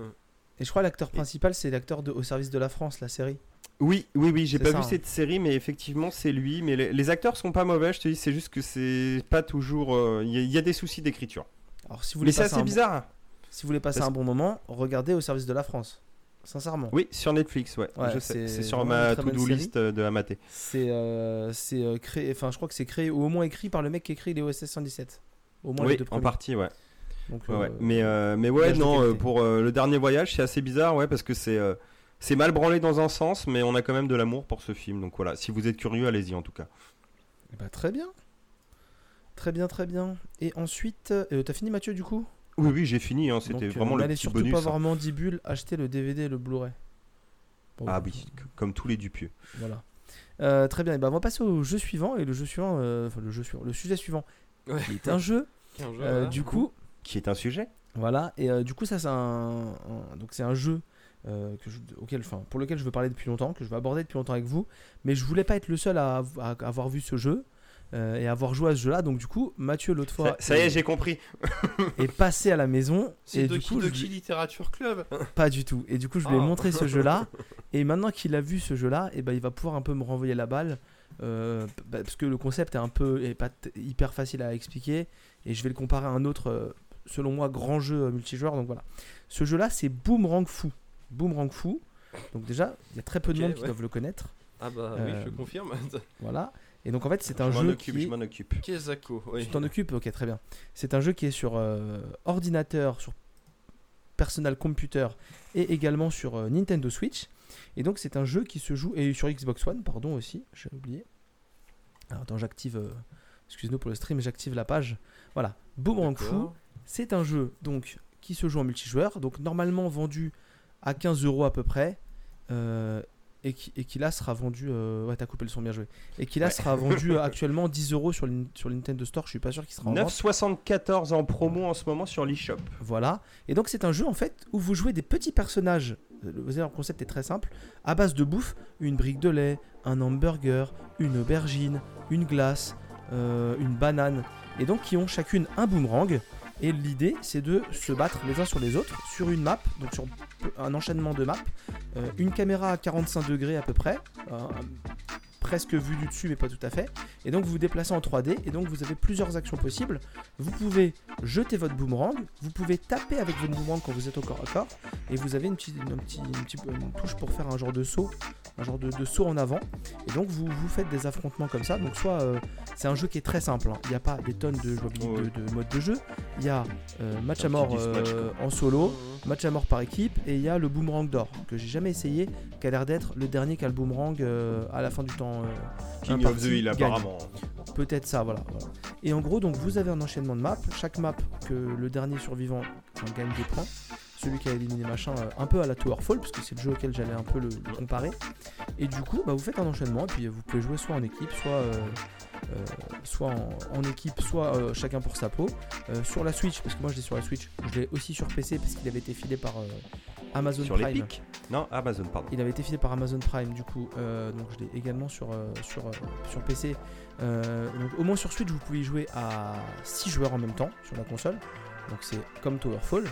Et je crois l'acteur principal, c'est l'acteur de Au service de la France, la série. Oui, oui, oui, j'ai pas ça, vu hein. cette série, mais effectivement c'est lui. Mais les, les acteurs sont pas mauvais, je te dis, c'est juste que c'est pas toujours. euh, Il y, a- il y a des soucis d'écriture. Alors si vous voulez Mais c'est passer assez bon- bizarre. si vous voulez passer Parce- un bon moment, regardez Au service de la France. Sincèrement. Oui, sur Netflix, ouais, Ouais, je sais. c'est sur ma to-do list euh, de Amaté. C'est euh, c'est euh, créé, enfin je crois que c'est créé ou au moins écrit par le mec qui écrit les OSS 117. Au moins les Oui, en partie, ouais. Donc, Ouais, ouais. Mais, mais ouais, non, pour le dernier voyage, c'est assez bizarre, ouais, parce que c'est c'est mal branlé dans un sens, mais on a quand même de l'amour pour ce film. Donc voilà, si vous êtes curieux, allez-y en tout cas. eh ben, très bien. Très bien, très bien. Et ensuite, t'as fini Mathieu du coup? Oui, oui, j'ai fini, hein, c'était Donc, euh, vraiment le petit surtout bonus. pas hein. voir Mandibule, achetez le DVD et le Blu-ray. Bon, Ah oui, comme tous les Dupieux. Voilà. Euh, très bien. Et ben, on va passer au jeu suivant et le jeu suivant, euh, enfin le jeu suivant, le sujet suivant, Ouais. qui est un jeu. Un jeu, Euh, voilà. du coup, Qui est un sujet Voilà, et euh, du coup, ça, c'est un, un- donc c'est un jeu euh, que je- auquel, enfin, pour lequel je veux parler depuis longtemps, que je veux aborder depuis longtemps avec vous, mais je voulais pas être le seul à avoir vu ce jeu euh, et avoir joué à ce jeu-là. Donc, du coup, Mathieu, l'autre fois, ça, ça y est, j'ai compris. est passé à la maison. C'est de du coup, de qui lui- Littérature Club pas du tout. Et du coup, je lui ai Ah. montré ce jeu-là. Et maintenant qu'il a vu ce jeu-là, et ben, il va pouvoir un peu me renvoyer la balle. euh, bah, parce que le concept est un peu est pas hyper facile à expliquer. Et je vais le comparer à un autre, euh, selon moi, grand jeu multijoueur. Donc voilà. Ce jeu-là, c'est Boomerang Fou. Boomerang Fou. Donc déjà, il y a très peu de Ok, monde qui doivent le connaître. Ah bah Euh, oui, je confirme. Voilà. Et donc en fait, c'est un je m'en jeu occupe, qui je est... m'en occupe. Kezako, oui. Tu t'en occupes Ok, très bien. C'est un jeu qui est sur euh, ordinateur, sur personal computer et également sur euh, Nintendo Switch. Et donc c'est un jeu qui se joue et sur Xbox One, pardon aussi, j'ai oublié. Alors attends, j'active. euh, Excuse-nous pour le stream, j'active la page. Voilà, Boomerang Fou. D'accord. C'est un jeu donc qui se joue en multijoueur, donc normalement vendu à 15 euros à peu près. Euh, et qui, et qui là sera vendu. euh, ouais, t'as coupé le son, bien joué. Et qui là Ouais. sera vendu euh, actuellement 10 euros sur, le- sur le Nintendo Store. Je suis pas sûr qu'il sera en vente. 9,74 en promo en ce moment sur l'eShop. Voilà. Et donc c'est un jeu en fait où vous jouez des petits personnages. Vous savez, le concept est très simple. À base de bouffe, une brique de lait, un hamburger, une aubergine, une glace, euh, une banane. Et donc qui ont chacune un boomerang. Et l'idée c'est de se battre les uns sur les autres sur une map, donc sur un enchaînement de maps. Euh, une caméra à 45 degrés à peu près. Presque vue du dessus mais pas tout à fait. Et donc vous vous déplacez en 3D et donc vous avez plusieurs actions possibles. Vous pouvez jeter votre boomerang, vous pouvez taper avec votre boomerang quand vous êtes au corps à corps, et vous avez une petite, une petite- une petite- une touche pour faire un genre de saut, un genre de, de saut en avant. Et donc vous, vous faites des affrontements comme ça. Donc soit euh, c'est un jeu qui est très simple, hein. il n'y a pas des tonnes de, modes de jeu, il y a euh, match à mort euh, en solo, match à mort par équipe, et il y a le boomerang d'or que j'ai jamais essayé, qui a l'air d'être le dernier qui a le boomerang à la fin du temps. Euh, King of the Hill apparemment. Peut-être ça, voilà, voilà. Et en gros, donc vous avez un enchaînement de maps. Chaque map que le dernier survivant gagne des points. Celui qui a éliminé machin, euh, un peu à la Towerfall, parce que c'est le jeu auquel j'allais un peu le, le comparer. Et du coup, bah, vous faites un enchaînement, et puis vous pouvez jouer soit en équipe, soit, euh, euh, soit en, en équipe, soit euh, chacun pour sa peau. Euh, sur la Switch, parce que moi je l'ai sur la Switch, je l'ai aussi sur PC parce qu'il avait été filé par euh, Amazon Sur Prime. Non, Amazon, pardon. Il avait été filé par Amazon Prime du coup, euh, donc je l'ai également sur, euh, sur, euh, sur PC. Euh, donc au moins sur Switch vous pouvez jouer à 6 joueurs en même temps sur la console. Donc c'est comme Towerfall.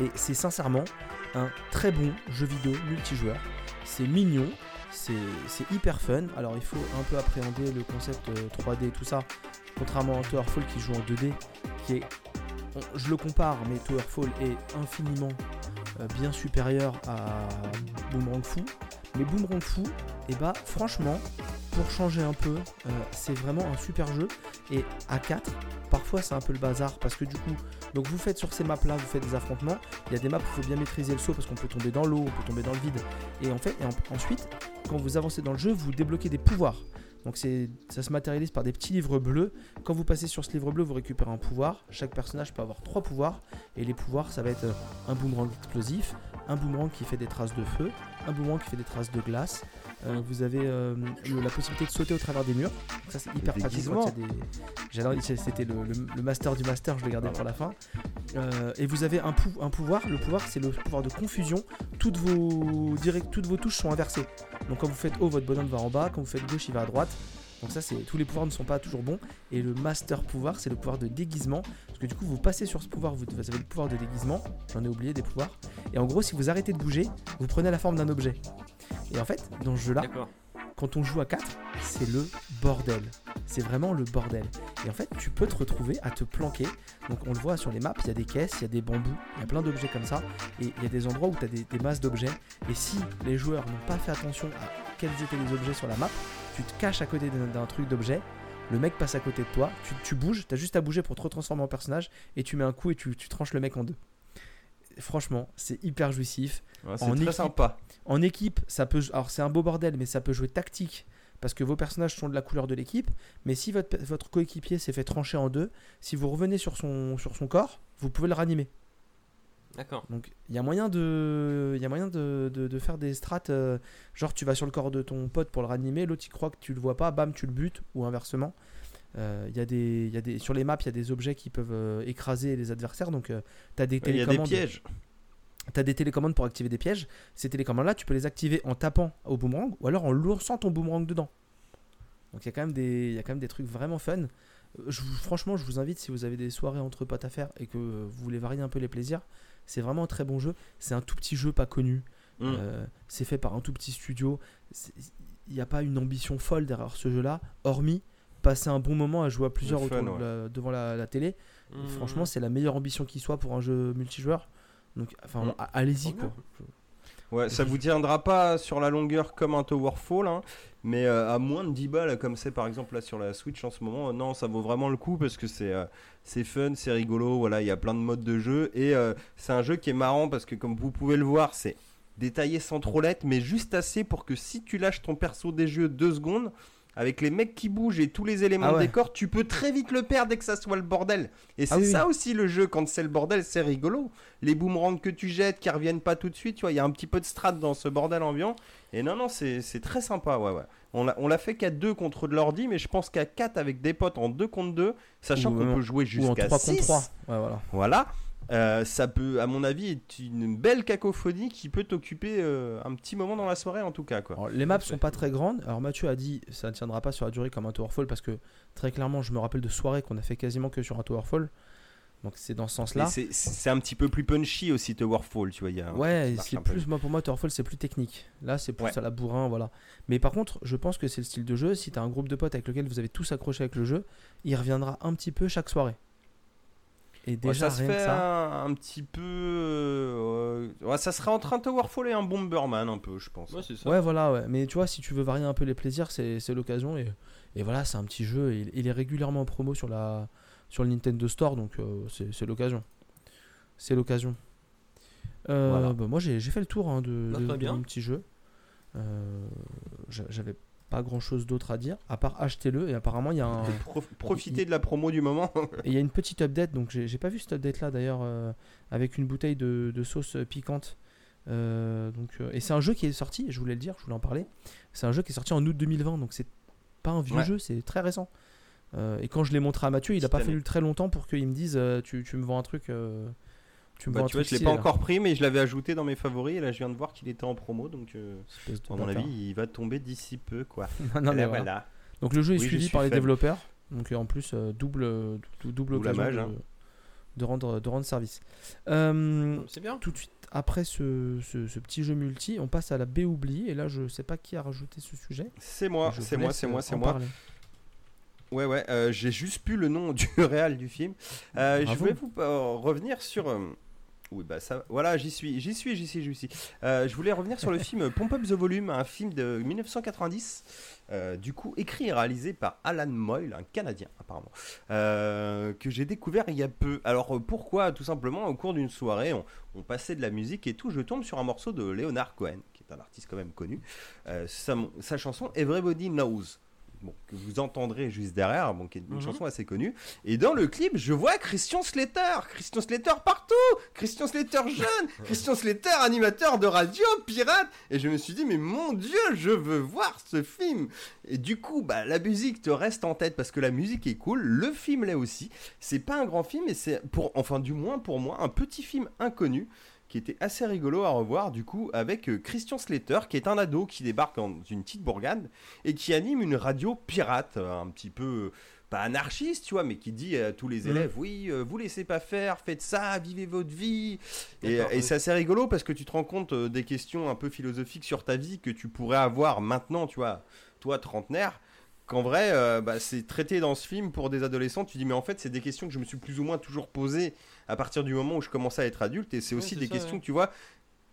Et c'est sincèrement un très bon jeu vidéo multijoueur. C'est mignon, c'est hyper fun. Alors il faut un peu appréhender le concept euh, 3D et tout ça. Contrairement à Towerfall qui joue en 2D, qui est... je le compare, mais Towerfall est infiniment euh, bien supérieur à Boomerang Fou. Mais Boomerang Fou, et bah franchement, pour changer un peu, euh, c'est vraiment un super jeu. Et à 4, parfois c'est un peu le bazar parce que du coup, donc vous faites sur ces maps là, vous faites des affrontements. Il y a des maps où il faut bien maîtriser le saut parce qu'on peut tomber dans l'eau, on peut tomber dans le vide. Et en fait, ensuite, quand vous avancez dans le jeu, vous débloquez des pouvoirs. Donc ça se matérialise par des petits livres bleus. Quand vous passez sur ce livre bleu, vous récupérez un pouvoir. Chaque personnage peut avoir trois pouvoirs. Et les pouvoirs, ça va être euh, un boomerang explosif, un boomerang qui fait des traces de feu, un boomerang qui fait des traces de glace. Euh, vous avez euh, le- la possibilité de sauter au travers des murs. Donc ça c'est hyper pratique des. J'adore, c'était le, le- le master du master, je l'ai gardé pour la fin. Euh, et vous avez un, pou- un pouvoir. Le pouvoir c'est le pouvoir de confusion. Toutes vos direct, toutes vos touches sont inversées. Donc quand vous faites haut, votre bonhomme va en bas. Quand vous faites gauche, il va à droite. Donc ça, c'est tous les pouvoirs ne sont pas toujours bons. Et le master pouvoir, c'est le pouvoir de déguisement. Parce que du coup, vous passez sur ce pouvoir, vous, avez le pouvoir de déguisement. J'en ai oublié des pouvoirs. Et en gros, si vous arrêtez de bouger, vous prenez la forme d'un objet. Et en fait, dans ce jeu-là, quand on joue à 4, c'est le bordel. C'est vraiment le bordel. Et en fait, tu peux te retrouver à te planquer. Donc on le voit sur les maps, il y a des caisses, il y a des bambous, il y a plein d'objets comme ça. Et il y a des endroits où tu as des, des masses d'objets. Et si les joueurs n'ont pas fait attention à quels étaient les objets sur la map, tu te caches à côté d'un truc d'objet. Le mec passe à côté de toi, tu, tu bouges, tu as juste à bouger pour te retransformer en personnage et tu mets un coup et tu, tu tranches le mec en deux. Franchement, c'est hyper jouissif. Ouais, c'est En très équipe. sympa. En équipe, ça peut. Alors, c'est un beau bordel, mais ça peut jouer tactique parce que vos personnages sont de la couleur de l'équipe. Mais si votre, votre coéquipier s'est fait trancher en deux, si vous revenez sur son, sur son corps, vous pouvez le ranimer. D'accord. Donc, il y a moyen de, il y a moyen de, de- de faire des strats. euh, genre, tu vas sur le corps de ton pote pour le ranimer, l'autre il croit que tu le vois pas, bam, tu le butes, ou inversement. Euh, Il y a des, il y a des, sur les maps, il y a des objets qui peuvent euh, écraser les adversaires. Donc, tu as des Il y a des télécommandes. pièges. Tu as des télécommandes pour activer des pièges. Ces télécommandes-là, tu peux les activer en tapant au boomerang ou alors en lançant ton boomerang dedans. Donc il y, a quand même des- il y a quand même des trucs vraiment fun. Euh, Je franchement, je vous invite si vous avez des soirées entre potes à faire et que euh, vous voulez varier un peu les plaisirs. C'est vraiment un très bon jeu. C'est un tout petit jeu pas connu. Mm. Euh, c'est fait par un tout petit studio. Il n'y a pas une ambition folle derrière ce jeu-là, hormis passer un bon moment à jouer à plusieurs fun, autour de la- devant la, la télé. Mmh. Franchement, c'est la meilleure ambition qui soit pour un jeu multijoueur. Donc, enfin, Mm. allez-y quoi. Ouais, ça vous tiendra pas sur la longueur comme un Towerfall, hein, mais euh, à moins de 10 balles, comme c'est par exemple là sur la Switch en ce moment, non, ça vaut vraiment le coup parce que c'est euh, c'est fun, c'est rigolo, voilà, il y a plein de modes de jeu et euh, c'est un jeu qui est marrant parce que comme vous pouvez le voir, c'est détaillé sans trop l'être, mais juste assez pour que si tu lâches ton perso des jeux deux secondes, avec les mecs qui bougent et tous les éléments Ah de décor, tu peux très vite le perdre dès que ça soit le bordel. Et c'est Ah oui, ça aussi le jeu, quand c'est le bordel, c'est rigolo. Les boomerangs que tu jettes qui reviennent pas tout de suite, tu vois, il y a un petit peu de strat dans ce bordel ambiant. Et non, non, c'est très sympa, ouais, ouais. On l'a fait qu'à deux contre de l'ordi, mais je pense qu'à 4 avec des potes en 2 contre 2, sachant qu'on peut jouer jusqu'à 3 6. contre 3. Ouais, voilà. Voilà. Euh, ça peut, à mon avis, être une belle cacophonie qui peut t'occuper euh, un petit moment dans la soirée, en tout cas. Quoi. Alors, les maps sont pas très grandes. Alors Mathieu a dit ça ne tiendra pas sur la durée comme un Towerfall parce que très clairement je me rappelle de soirées qu'on a fait quasiment que sur un Towerfall. Donc c'est dans ce sens-là. c'est- c'est un petit peu plus punchy aussi, Towerfall, tu vois. il y a- Ouais, c'est plus moi pour moi Towerfall c'est plus technique. Là c'est plus Ouais. à la bourrin, voilà. Mais par contre, je pense que c'est le style de jeu. Si t'as un groupe de potes avec lequel vous avez tous accroché avec le jeu, il reviendra un petit peu chaque soirée. Et Ouais, déjà ça se fait ça. un, un petit peu. euh, ouais, ça serait entre un Towerfall et un Bomberman, un peu, je pense. Ouais, c'est ça. Ouais, voilà, ouais. Mais tu vois, si tu veux varier un peu les plaisirs, c'est c'est l'occasion. Et, et voilà, c'est un petit jeu. Il, il est régulièrement en promo sur, la, sur le Nintendo Store, donc euh, c'est l'occasion. C'est l'occasion. Euh, Voilà. bah, moi, j'ai fait le tour hein, de, Bah, de- très de bien. mon petit jeu. Euh, j'a- J'avais pas grand chose d'autre à dire, à part achetez-le. Et apparemment, il y a un. Prof- profiter de la promo du moment. Il y a une petite update, donc j'ai pas vu cette update là d'ailleurs, euh, avec une bouteille de, de sauce piquante. Euh, donc, euh, et c'est un jeu qui est sorti, je voulais le dire, je voulais en parler. C'est un jeu qui est sorti en août 2020, donc c'est pas un vieux Ouais. jeu, c'est très récent. Euh, et quand je l'ai montré à Mathieu, il a Petite pas année. fallu très longtemps pour qu'il me dise euh, tu, tu me vends un truc. euh, tu me Bah, vends un tu vois, truc je l'ai pas là. encore pris, mais je l'avais ajouté dans mes favoris. Et là, je viens de voir qu'il était en promo, donc à mon avis, il va tomber d'ici peu, quoi. non, mais Voilà, voilà. voilà. Donc le jeu est Oui, suivi par les faible. développeurs. Donc en plus double dou- double occasion de, hein. de rendre de rendre service. C'est bien. tout de suite après ce, ce- ce petit jeu multi, on passe à la B oubliée et là je sais pas qui a rajouté ce sujet. C'est moi, c'est moi, c'est moi, c'est moi. Ouais, ouais, euh, j'ai juste plus le nom du réal du film. Euh, je Bravo. voulais vous euh, revenir sur. oui, bah ça. Voilà, j'y suis, j'y suis, j'y suis, j'y suis. Je voulais revenir sur le film Pump Up the Volume, un film de 1990. euh, du coup, écrit et réalisé par Alan Moyle, un Canadien apparemment, que j'ai découvert il y a peu. Alors pourquoi? Tout simplement, au cours d'une soirée, on, on passait de la musique et tout, je tombe sur un morceau de Leonard Cohen, qui est un artiste quand même connu. Sa, sa chanson Everybody Knows. Bon, que vous entendrez juste derrière, bon, qui est une Mhm. chanson assez connue. Et dans le clip, je vois Christian Slater. Christian Slater partout. Christian Slater jeune. Christian Slater animateur de radio, pirate. Et je me suis dit, mais mon Dieu, je veux voir ce film. Et du coup, bah, la musique te reste en tête parce que la musique est cool. Le film l'est aussi. C'est pas un grand film, mais c'est pour, enfin, du moins pour moi, un petit film inconnu qui était assez rigolo à revoir du coup avec euh, Christian Slater qui est un ado qui débarque dans une petite bourgade et qui anime une radio pirate euh, un petit peu euh, pas anarchiste tu vois mais qui dit à tous les Mhm. élèves oui euh, vous laissez pas faire faites ça vivez votre vie. Et, c'est assez rigolo parce que tu te rends compte des questions un peu philosophiques sur ta vie que tu pourrais avoir maintenant tu vois toi trentenaire qu'en vrai euh, bah, c'est traité dans ce film pour des adolescents. Tu dis mais en fait c'est des questions que je me suis plus ou moins toujours posées à partir du moment où je commençais à être adulte et c'est aussi des ça, questions ouais. tu vois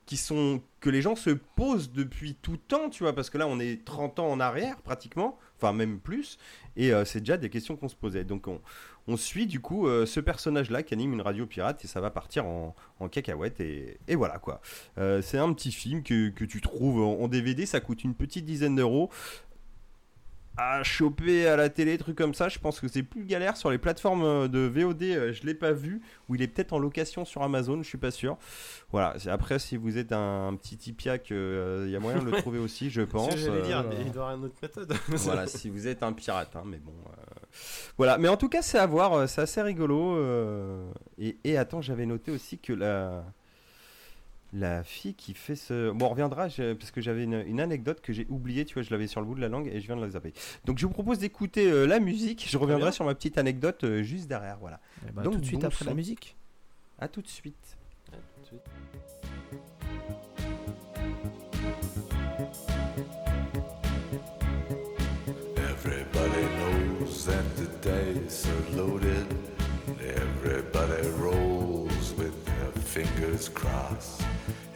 qui sont que les gens se posent depuis tout temps tu vois parce que là on est 30 ans en arrière pratiquement enfin même plus et euh, c'est déjà des questions qu'on se posait. Donc on, on suit du coup euh, ce personnage là qui anime une radio pirate et ça va partir en, en cacahuète et, et voilà quoi. Euh, c'est un petit film que, que tu trouves en, en DVD ça coûte une petite dizaine d'euros à choper à la télé, trucs comme ça, je pense que c'est plus galère sur les plateformes euh, de VOD, euh, je l'ai pas vu, ou il est peut-être en location sur Amazon, je suis pas sûr. Voilà, après si vous êtes un, petit tipiac, il y a moyen de le trouver aussi, je pense. Euh, dire, il doit y avoir une autre méthode. voilà, si vous êtes un pirate, hein, mais bon. euh, Voilà, mais en tout cas, c'est à voir, euh, c'est assez rigolo. euh, Et, et attends, j'avais noté aussi que la. La fille qui fait ce. Bon, on reviendra, je- parce que j'avais une, une anecdote que j'ai oubliée, tu vois, je l'avais sur le bout de la langue et je viens de la zapper. Donc, je vous propose d'écouter euh, la musique. Je reviendrai bien. sur ma petite anecdote euh, juste derrière. Voilà. Eh ben, Donc, tout de suite bon après la musique. À tout de suite. Everybody knows that the dice are loaded. Everybody rolls with their fingers crossed.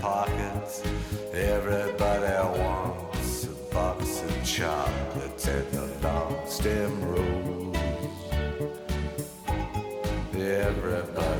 pockets. Everybody wants a box of chocolates and a long stem rose. Everybody.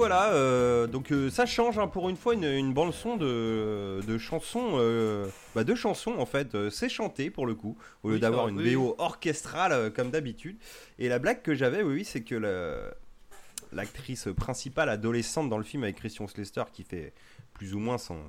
voilà, euh, donc euh, ça change hein, pour une fois une, bande son de, chansons, euh, bah, de chansons en fait, euh, c'est chanté pour le coup, au lieu d'avoir une oui. BO orchestrale comme d'habitude. Et la blague que j'avais, oui, c'est que l'actrice principale adolescente dans le film avec Christian Slester qui fait plus ou moins son,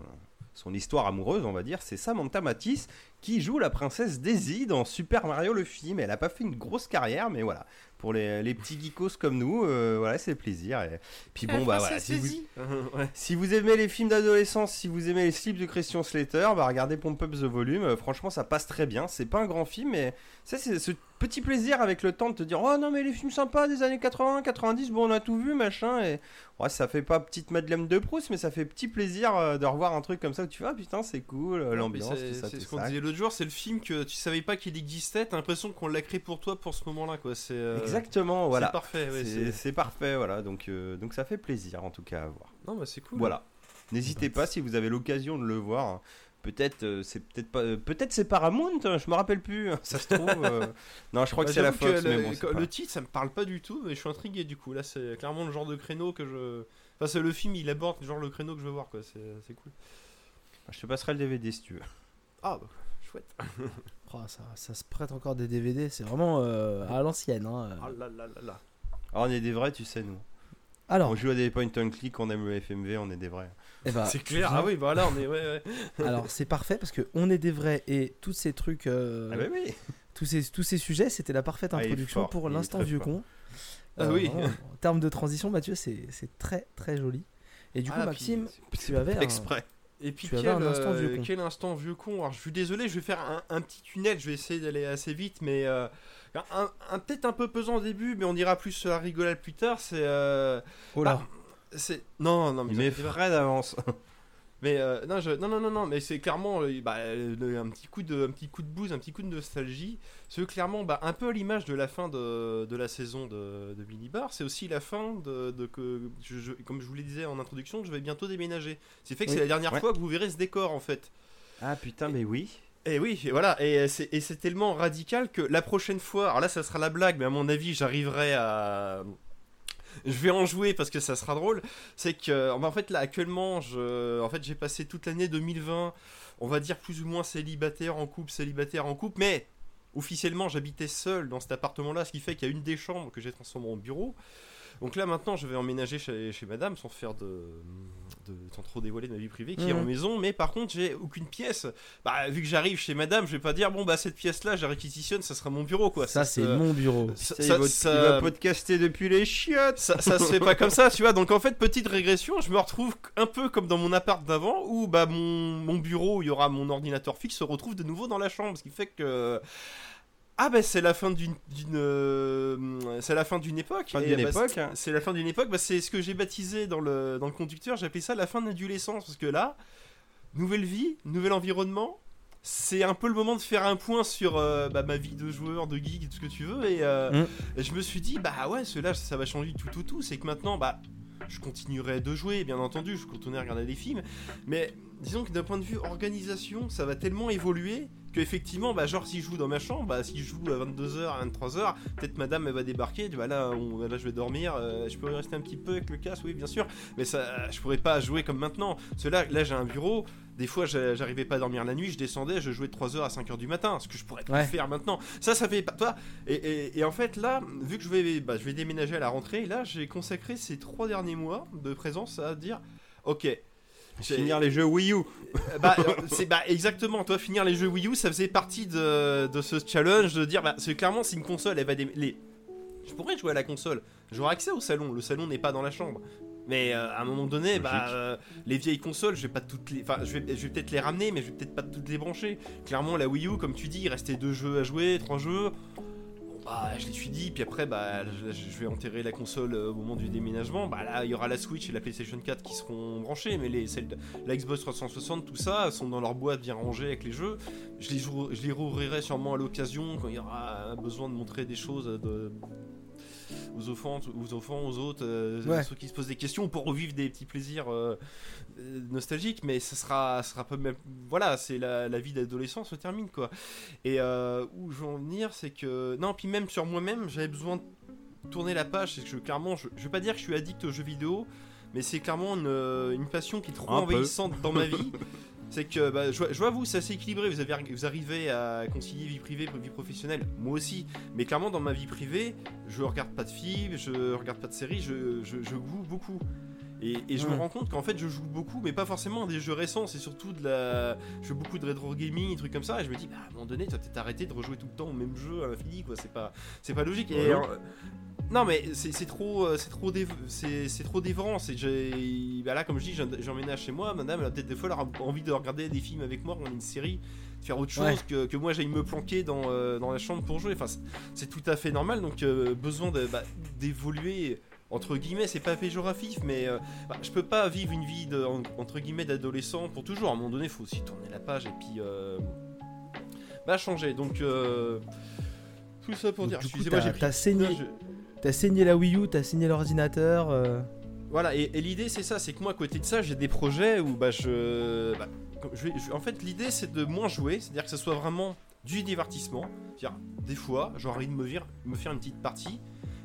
histoire amoureuse, on va dire, c'est Samantha Matisse qui joue la princesse Daisy dans Super Mario le film. Elle a pas fait une grosse carrière, mais voilà pour les, les petits geekos comme nous, euh, voilà, c'est plaisir. Et puis bon, bah voilà, si vous, ouais. si vous aimez les films d'adolescence, si vous aimez les slips de Christian Slater, bah regardez Pump Up the Volume. Euh, franchement, ça passe très bien. C'est pas un grand film, mais ça, c'est ce petit plaisir avec le temps de te dire Oh non, mais les films sympas des années 80, 90, bon, on a tout vu, machin. Et ouais, ça fait pas petite Madeleine de Proust, mais ça fait petit plaisir euh, de revoir un truc comme ça où tu vois, ah, putain, c'est cool, euh, l'ambiance, C'est tout ça, c'est ce qu'on disait l'autre jour, c'est le film que tu savais pas qu'il existait, t'as l'impression qu'on l'a créé pour toi pour ce moment-là, quoi. C'est euh, Exactement, c'est voilà. parfait, ouais, C'est c'est- c'est parfait, voilà. Donc, euh, donc ça fait plaisir en tout cas à voir. Non, bah c'est cool. Voilà. N'hésitez pas si vous avez l'occasion de le voir. Peut-être euh, c'est peut-être pas euh, peut-être c'est Paramount, hein, je me rappelle plus. Ça se trouve. euh, Non, je crois que Bah, c'est la Fox, mais le, bon. titre, ça me parle pas du tout, mais je suis intrigué du coup. Là, c'est clairement le genre de créneau que je. Enfin, c'est le film, il aborde genre le créneau que je veux voir, quoi. C'est c'est cool. Je te passerai le DVD si tu veux. Ah, bah, chouette. Oh, ça, ça se prête encore des DVD, c'est vraiment euh, à l'ancienne. hein. Ah là là là là. Ah, on est des vrais, tu sais nous. Alors, On joue à des point and click, on aime le FMV, on est des vrais. Eh ben, c'est clair. Ah oui, bah là, on est. Ouais, ouais. alors c'est parfait parce que on est des vrais et tous ces trucs, euh, Ah bah oui. tous ces tous ces sujets, c'était la parfaite Ah, introduction fort, pour l'instant vieux fort. con. Ah oui. vraiment, en termes de transition, Mathieu, c'est très très joli. Et du coup, Ah, Maxime, puis- tu avais un- Exprès. Et puis Tu quel, avais un instant euh, vieux con. quel instant vieux con. Alors je suis désolé, je vais faire un, un petit tunnel, je vais essayer d'aller assez vite, mais euh, un, un- peut-être un peu pesant au début, mais on ira plus la rigolade plus tard. C'est euh, Oh là. bah, c'est non non mais pas. frais d'avance. Mais euh, non, je- non, non, non, non, mais c'est clairement euh, bah, le- un petit coup de, un petit coup de blues, un petit coup de nostalgie. C'est clairement bah, un peu à l'image de la fin de, de la saison de, de Billy Bar. C'est aussi la fin de, de que, je- je- comme je vous le disais en introduction, je vais bientôt déménager. C'est fait que Oui. c'est la dernière Ouais. fois que vous verrez ce décor en fait. Ah putain, mais oui. Et oui, et voilà, c'est et c'est tellement radical que la prochaine fois, alors là ça sera la blague, mais à mon avis j'arriverai à... Je vais en jouer parce que ça sera drôle. C'est que, en fait là actuellement, en fait j'ai passé toute l'année 2020, on va dire plus ou moins célibataire en couple, célibataire en couple, mais officiellement j'habitais seul dans cet appartement-là, ce qui fait qu'il y a une des chambres que j'ai transformée en bureau. Donc là maintenant je vais emménager chez, chez madame sans faire de, de- sans trop dévoiler de ma vie privée qui est Mhm. en maison mais par contre j'ai aucune pièce bah vu que j'arrive chez madame je vais pas dire bon bah cette pièce là je la réquisitionne ça sera mon bureau quoi ça, c'est mon bureau. ça, il, va, ça- il va podcaster depuis les chiottes. ça- ça se fait pas comme ça tu vois donc en fait petite régression je me retrouve un peu comme dans mon appart d'avant où bah mon, mon bureau où il y aura mon ordinateur fixe se retrouve de nouveau dans la chambre ce qui fait que ah bah c'est la fin d'une euh, c'est la fin d'une époque Fin d'une bah, époque, c'est- la fin d'une époque bah, c'est ce que j'ai baptisé dans le dans le conducteur appelé ça la fin de l'adolescence parce que là nouvelle vie nouvel environnement c'est un peu le moment de faire un point sur euh, bah, ma vie de joueur, de geek, tout ce que tu veux. Et, euh, Mm. et je me suis dit, bah ouais, cela, ça va changer tout au tout. C'est que maintenant, bah, je continuerai de jouer, bien entendu, je continuerai à regarder des films. Mais disons que d'un point de vue organisation, ça va tellement évoluer que effectivement, bah, genre si je joue dans ma chambre, bah, si je joue à 22h, à 23h, peut-être madame elle va débarquer, bah là, on- là je vais dormir, euh, je pourrais rester un petit peu avec le casque, oui bien sûr, mais ça, je pourrais pas jouer comme maintenant. Que là, là j'ai un bureau, des fois j'a- j'arrivais pas à dormir la nuit, je descendais, je jouais de 3h à 5h du matin, ce que je pourrais pas Ouais. faire maintenant. Ça, ça fait pas toi. Et, et- et en fait là, vu que je vais, bah, je vais déménager à la rentrée, là j'ai consacré ces trois derniers mois de présence à dire, ok. Finir les jeux Wii U. euh, bah, euh, c'est bah exactement. Toi, finir les jeux Wii U, ça faisait partie de, de ce challenge de dire, bah, c'est clairement, c'est une console, elle va les. Je pourrais jouer à la console. J'aurai accès au salon. Le salon n'est pas dans la chambre. Mais euh, à un moment donné, bah, euh, les vieilles consoles, je vais pas toutes les. Enfin, je vais, je vais peut-être les ramener, mais je vais peut-être pas toutes les brancher. Clairement, la Wii U, comme tu dis, il restait deux jeux à jouer, trois jeux. Bah, je les suis dit, puis après, bah, je, vais enterrer la console euh, au moment du déménagement. Bah, là, il y aura la Switch et la PlayStation 4 qui seront branchées, mais les, celles la Xbox 360, tout ça, sont dans leur boîte bien rangées avec les jeux. Je les, je les rouvrirai sûrement à l'occasion quand il y aura besoin de montrer des choses de- aux enfants, aux enfants, aux autres, euh, Ouais. ceux qui se posent des questions pour revivre des petits plaisirs euh, euh, nostalgiques. Mais ça sera, ça sera pas même. Voilà, c'est la, la vie d'adolescent se termine quoi. Et euh, où je veux en venir, c'est que non, puis même sur moi-même, j'avais besoin de tourner la page. C'est que je, clairement, je, je vais pas dire que je suis addict aux jeux vidéo, mais c'est clairement une, une passion qui est trop Un peu. envahissante dans ma vie. C'est que bah, je, je vois vous, c'est assez équilibré. Vous, avez, vous arrivez à concilier vie privée et vie professionnelle. Moi aussi. Mais clairement, dans ma vie privée, je regarde pas de films, je regarde pas de séries, je, je, je joue beaucoup. Et, et je me rends compte qu'en fait, je joue beaucoup, mais pas forcément des jeux récents. C'est surtout de la. Je fais beaucoup de rétro gaming, des trucs comme ça. Et je me dis, bah, à un moment donné, toi, t'es arrêté de rejouer tout le temps au même jeu à l'infini, quoi. C'est pas, c'est pas logique. Et, Ouais. euh, non mais c'est trop, euh, c'est trop, dév- c'est trop dévorant. C'est j'ai, bah là comme je dis, j'emménage chez moi. Madame elle a peut-être des fois elle envie de regarder des films avec moi, regarder une série, de faire autre chose Ouais. que, que moi j'aille me planquer dans, euh, dans la chambre pour jouer. Enfin c'est- tout à fait normal. Donc euh, besoin bah, d'évoluer entre guillemets. C'est pas péjoratif, mais euh, bah, je peux pas vivre une vie de, en- entre guillemets d'adolescent pour toujours. À un moment donné, faut aussi tourner la page et puis euh, bah changer. Donc euh, tout ça pour Donc, dire. Excusez-moi, j'ai pris. saigné. Non, je- T'as saigné la Wii U, t'as saigné l'ordinateur. euh, Voilà, et, l'idée c'est ça, c'est que moi à côté de ça, j'ai des projets où bah je. bah, je en fait, l'idée c'est de moins jouer, c'est-à-dire que ce soit vraiment du divertissement. C'est-à-dire, des fois, j'ai envie de me faire une petite partie,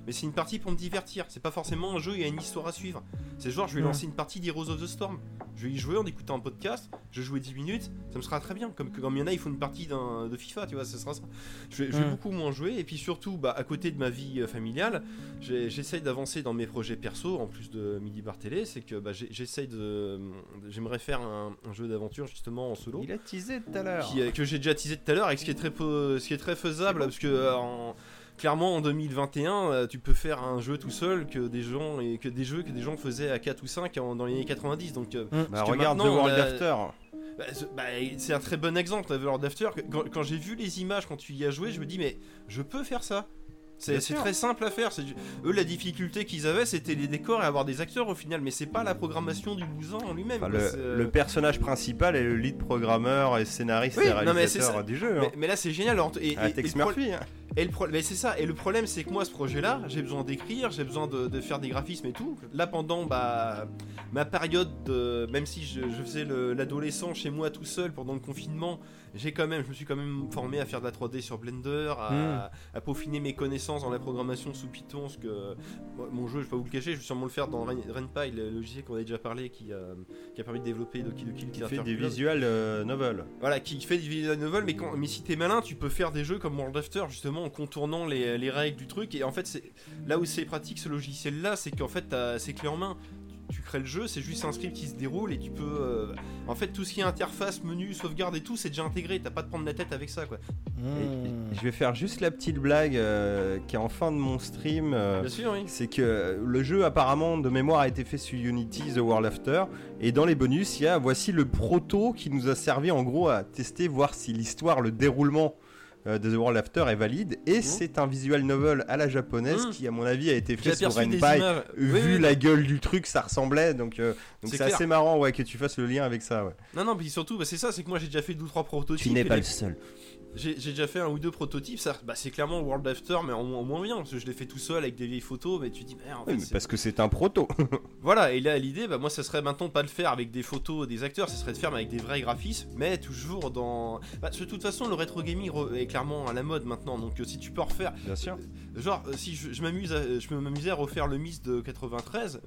mais c'est une partie pour me divertir. C'est pas forcément un jeu, il y a une histoire à suivre. C'est genre, je vais lancer une partie d'Heroes of the Storm. Je vais y jouer en écoutant un podcast, je vais jouer 10 minutes, ça me sera très bien. Comme, comme il y en a, ils font une partie de FIFA, tu vois, ce sera ça. Je vais, je vais beaucoup moins jouer, et puis surtout, bah, à côté de ma vie euh, familiale, j'essaye d'avancer dans mes projets perso, en plus de Midi Bar Télé, c'est que bah, j'essaye de. J'aimerais faire un, un jeu d'aventure justement en solo. Il a teasé tout à l'heure. euh, que j'ai déjà teasé tout à l'heure et ce qui est très, ce qui est très faisable parce que euh, en- clairement en 2021 euh, tu peux faire un jeu tout seul que des gens et que des jeux que des gens faisaient à 4 ou 5 en- dans les années 90 donc Bah, que regarde The World After. bah, c'est- bah, c'est un très bon exemple The World After quand, quand j'ai vu les images quand tu y as joué je me dis mais je peux faire ça c'est très simple à faire. Eux, la difficulté qu'ils avaient, c'était les décors et avoir des acteurs au final. Mais c'est pas la programmation du bousin en lui-même. Enfin, le, euh, le personnage principal est le lead programmeur et scénariste Oui, et non, mais réalisateur ça. du jeu. mais, Hein. mais là, c'est génial. Et, Ah, et- Tex et pro- Murphy. hein. Et le pro- mais c'est ça. Et le problème, c'est que moi, ce projet-là, j'ai besoin d'écrire, j'ai besoin de, de faire des graphismes et tout. Là, pendant bah, ma période, de, même si je, je faisais le- l'adolescent chez moi tout seul pendant le confinement, j'ai quand même, je me suis quand même formé à faire de la 3D sur Blender, à, à peaufiner mes connaissances dans la programmation sous Python. Parce que mon jeu, je vais pas vous le cacher, je vais sûrement le faire dans Ren- RenPy, le logiciel qu'on avait déjà parlé, qui, euh, qui a permis de développer Doki Doki Qui Literature fait des euh, novels. Voilà, qui fait des visual novels, mais, quand, mais si t'es malin, tu peux faire des jeux comme World After, justement, en contournant les, les règles du truc. Et en fait, c'est là où c'est pratique ce logiciel-là, c'est qu'en fait, c'est clé en main. Tu, tu crées le jeu, c'est juste un script qui se déroule et tu peux. euh, en fait, tout ce qui est interface, menu, sauvegarde et tout, c'est déjà intégré. T'as pas de prendre la tête avec ça, quoi. Et- et hmm. je vais faire juste la petite blague euh, qui est en fin de mon stream. euh, Bien sûr, oui. c'est que le jeu apparemment de mémoire a été fait sur Unity The World After et dans les bonus il y a voici le proto qui nous a servi en gros à tester voir si l'histoire le déroulement de The World After est valide et c'est un visual novel à la japonaise Mhm. qui à mon avis a été fait sur Renpai vu Oui, oui. la gueule du truc ça ressemblait donc euh, donc C'est assez marrant ouais que tu fasses le lien avec ça ouais. Non, non, puis surtout, bah, c'est ça, c'est que moi j'ai déjà fait deux ou trois prototypes. tu n'es pas les- le seul J'ai déjà fait un ou deux prototypes, ça, bah, c'est clairement World After, mais en, en moins bien, parce que je l'ai fait tout seul avec des vieilles photos, mais tu dis, merde, en Oui, fait, mais parce que c'est un proto Voilà, et là l'idée, bah, moi ça serait maintenant de pas le faire avec des photos des acteurs, ça serait de faire mais avec des vrais graphismes, mais toujours dans. Bah, de toute façon, le rétro gaming est clairement à la mode maintenant, donc euh, si tu peux refaire. bien sûr Genre, euh, si je, je m'amuse à- je m'amusais à refaire le Miss de 93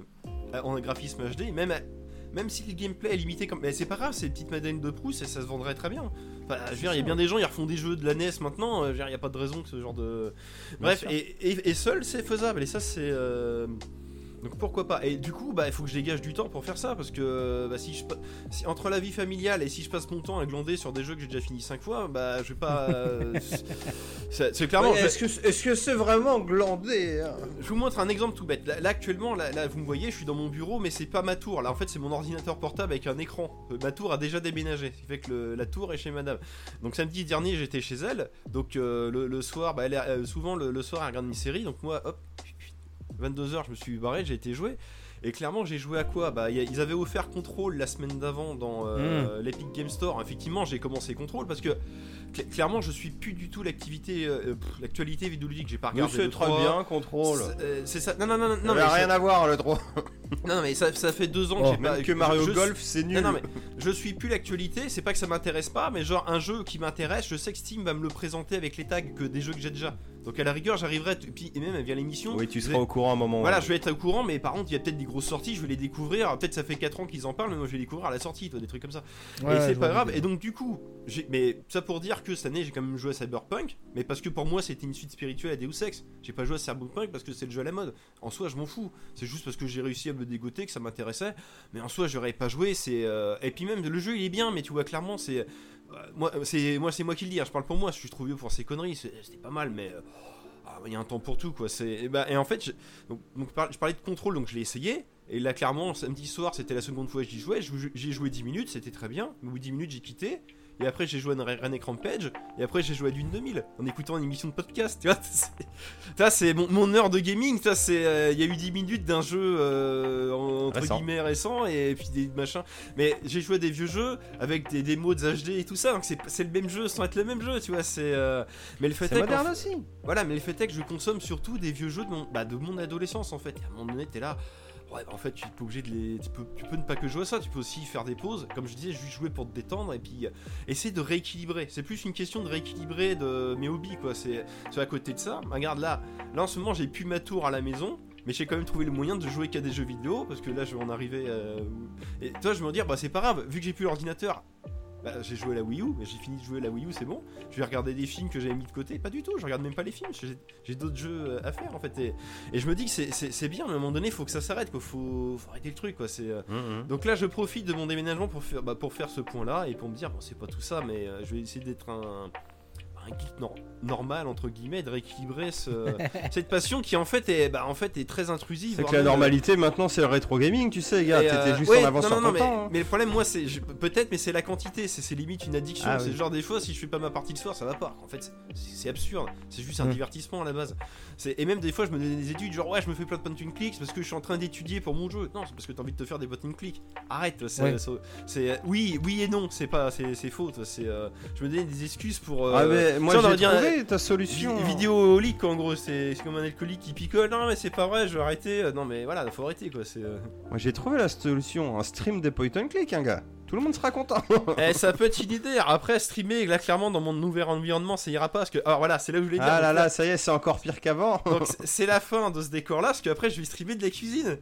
euh, en graphisme HD, même. à- même si le gameplay est limité comme. Mais c'est pas grave, c'est une petite Madeleine de Proust et ça se vendrait très bien. Enfin, je veux dire, il y a bien des gens, ils refont des jeux de la NES maintenant, euh, je veux dire, il n'y a pas de raison que ce genre de. Bref, et, et- et seul c'est faisable, et ça c'est. Donc pourquoi pas Et du coup, bah, il faut que je dégage du temps pour faire ça, parce que bah, si je si, entre la vie familiale et si je passe mon temps à glander sur des jeux que j'ai déjà fini 5 fois, bah je vais pas. euh, c'est clairement. je- que est-ce que c'est vraiment glandé hein? Je vous montre un exemple tout bête. Là, là, actuellement, là, là, vous me voyez, je suis dans mon bureau, mais c'est pas ma tour. Là en fait c'est mon ordinateur portable avec un écran. Euh, ma tour a déjà déménagé, ce qui fait que le- la tour est chez madame. Donc samedi dernier j'étais chez elle, donc euh, le, le soir, bah, elle est- euh, souvent le, le soir elle regarde une série, donc moi hop, 22h je me suis barré, j'ai été jouer. Et clairement, j'ai joué à quoi Bah, a- ils avaient offert Control la semaine d'avant dans euh, l'Epic Game Store. Effectivement, j'ai commencé Control parce que cl- clairement, je suis plus du tout l'activité, euh, pff, l'actualité vidéoludique. J'ai pas regardé. c'est très 3. bien contrôle C'est euh, c'est ça. Non, non, non, non. mais rien ça- à voir le 3 non, non, mais ça, ça fait deux ans que Oh. j'ai pas. même que Mario je- Golf c'est nul non, non, mais je suis plus l'actualité, c'est pas que ça m'intéresse pas, mais genre un jeu qui m'intéresse, je sais que Steam va me le présenter avec les tags que des jeux que j'ai déjà. Donc à la rigueur, j'arriverai, et puis et même via l'émission. Oui, tu seras vais- au courant à un moment. Voilà, ouais. je vais être au courant, mais par contre, il y a peut-être des grosses sorties, je vais les découvrir. Peut-être ça fait 4 ans qu'ils en parlent, mais moi je vais les découvrir à la sortie, toi, des trucs comme ça. Ouais, et c'est pas grave. Et donc, du coup, j'ai- mais ça pour dire que cette année, j'ai quand même joué à Cyberpunk, mais parce que pour moi, c'était une suite spirituelle à Deus Ex. J'ai pas joué à Cyberpunk parce que c'est le jeu à la mode. En soi, je m'en fous. C'est juste parce que j'ai réussi à me dégoter que ça m'intéressait. Mais en soi, j'aurais pas joué. C'est euh, et puis même le jeu, il est bien, mais tu vois clairement, c'est moi, c'est moi, c'est moi qui le dis. hein, Je parle pour moi. Je suis trop vieux pour ces conneries. C'était pas mal, mais euh, ah, il y a un temps pour tout, quoi. Et, bah, et en fait, je, donc, je parlais de contrôle, donc je l'ai essayé. Et là, clairement, samedi soir, c'était la seconde fois que j'y jouais. J'ai joué 10 minutes, c'était très bien. Mais au bout de 10 minutes, j'ai quitté. Et après, j'ai joué à Ren Rampage. Et après, j'ai joué à Dune 2000 en écoutant une émission de podcast. Tu vois, c'est- ça, c'est mon, mon heure de gaming. Ça, c'est. euh, Il y a eu 10 minutes d'un jeu euh, entre Récent. guillemets récent et puis des machins. Mais j'ai joué à des vieux jeux avec des démos de HD et tout ça. Donc, c'est le même jeu sans être le même jeu. Tu vois, c'est. euh, Mais le fait est moderne aussi. voilà, mais le fait est que je consomme surtout des vieux jeux de mon, bah, de mon adolescence en fait. Et à un moment donné, t'es là. Ouais, bah, en fait, tu es obligé de les. Tu peux, ne pas que jouer à ça, tu peux aussi faire des pauses. Comme je disais, juste jouer pour te détendre et puis euh, essayer de rééquilibrer. C'est plus une question de rééquilibrer de mes hobbies quoi. C'est à côté de ça. Regarde là, là en ce moment, j'ai pu ma tour à la maison. Mais j'ai quand même trouvé le moyen de jouer qu'à des jeux vidéo parce que là je vais en arriver. euh, Et toi, je vais me dire, bah c'est pas grave, vu que j'ai plus l'ordinateur, bah, j'ai joué à la Wii U, mais j'ai fini de jouer à la Wii U, c'est bon. Je vais regarder des films que j'avais mis de côté. Pas du tout, je regarde même pas les films. j'ai- d'autres jeux euh, à faire en fait. Et, et je me dis que c'est- bien, mais à un moment donné, il faut que ça s'arrête. Quoi. Faut, faut arrêter le truc. Quoi. C'est, euh, Mhm. Donc là, je profite de mon déménagement pour faire, bah, pour faire ce point-là et pour me dire, bon, c'est pas tout ça, mais euh, je vais essayer d'être un, un geek nor- normal, entre guillemets, de rééquilibrer ce- cette passion qui en fait est, bah, en fait, est très intrusive. C'est que voire la euh, normalité maintenant c'est le rétro gaming, tu sais, gars. T'étais euh, juste ouais, en avance non, sur non, ton mais, temps. hein. mais le problème, moi, c'est peut-être, mais c'est la quantité. C'est limite une addiction. Ah, c'est oui. le genre des fois, si je fais pas ma partie le soir, ça va pas. En fait, c'est- absurde. C'est juste un Mm. divertissement à la base. Et même des fois, je me donne des études, genre ouais, je me fais plein de point and click parce que je suis en train d'étudier pour mon jeu. Non, c'est parce que t'as envie de te faire des point and click. Arrête. C'est Ouais. c'est- c'est- oui, oui et non. C'est pas, c'est c'est faux. toi, C'est euh, je me donne des excuses pour. euh, Ah, mais moi ça, on trouvé ta solution. vidéolique en gros, c'est comme un alcoolique qui picole. Non, mais c'est pas vrai, je vais arrêter. Non, mais voilà, faut arrêter quoi. C'est. euh, Moi j'ai trouvé la solution. Un stream des point and click, un gars. Tout le monde sera content. Eh, ça peut être une idée. Après, streamer, là, clairement, dans mon nouvel environnement, ça ira pas. Parce que, alors voilà, c'est là où je voulais dire. Ah là là, ça y est, c'est encore pire qu'avant. donc, c'est- la fin de ce décor-là, parce qu'après, je vais streamer de la cuisine.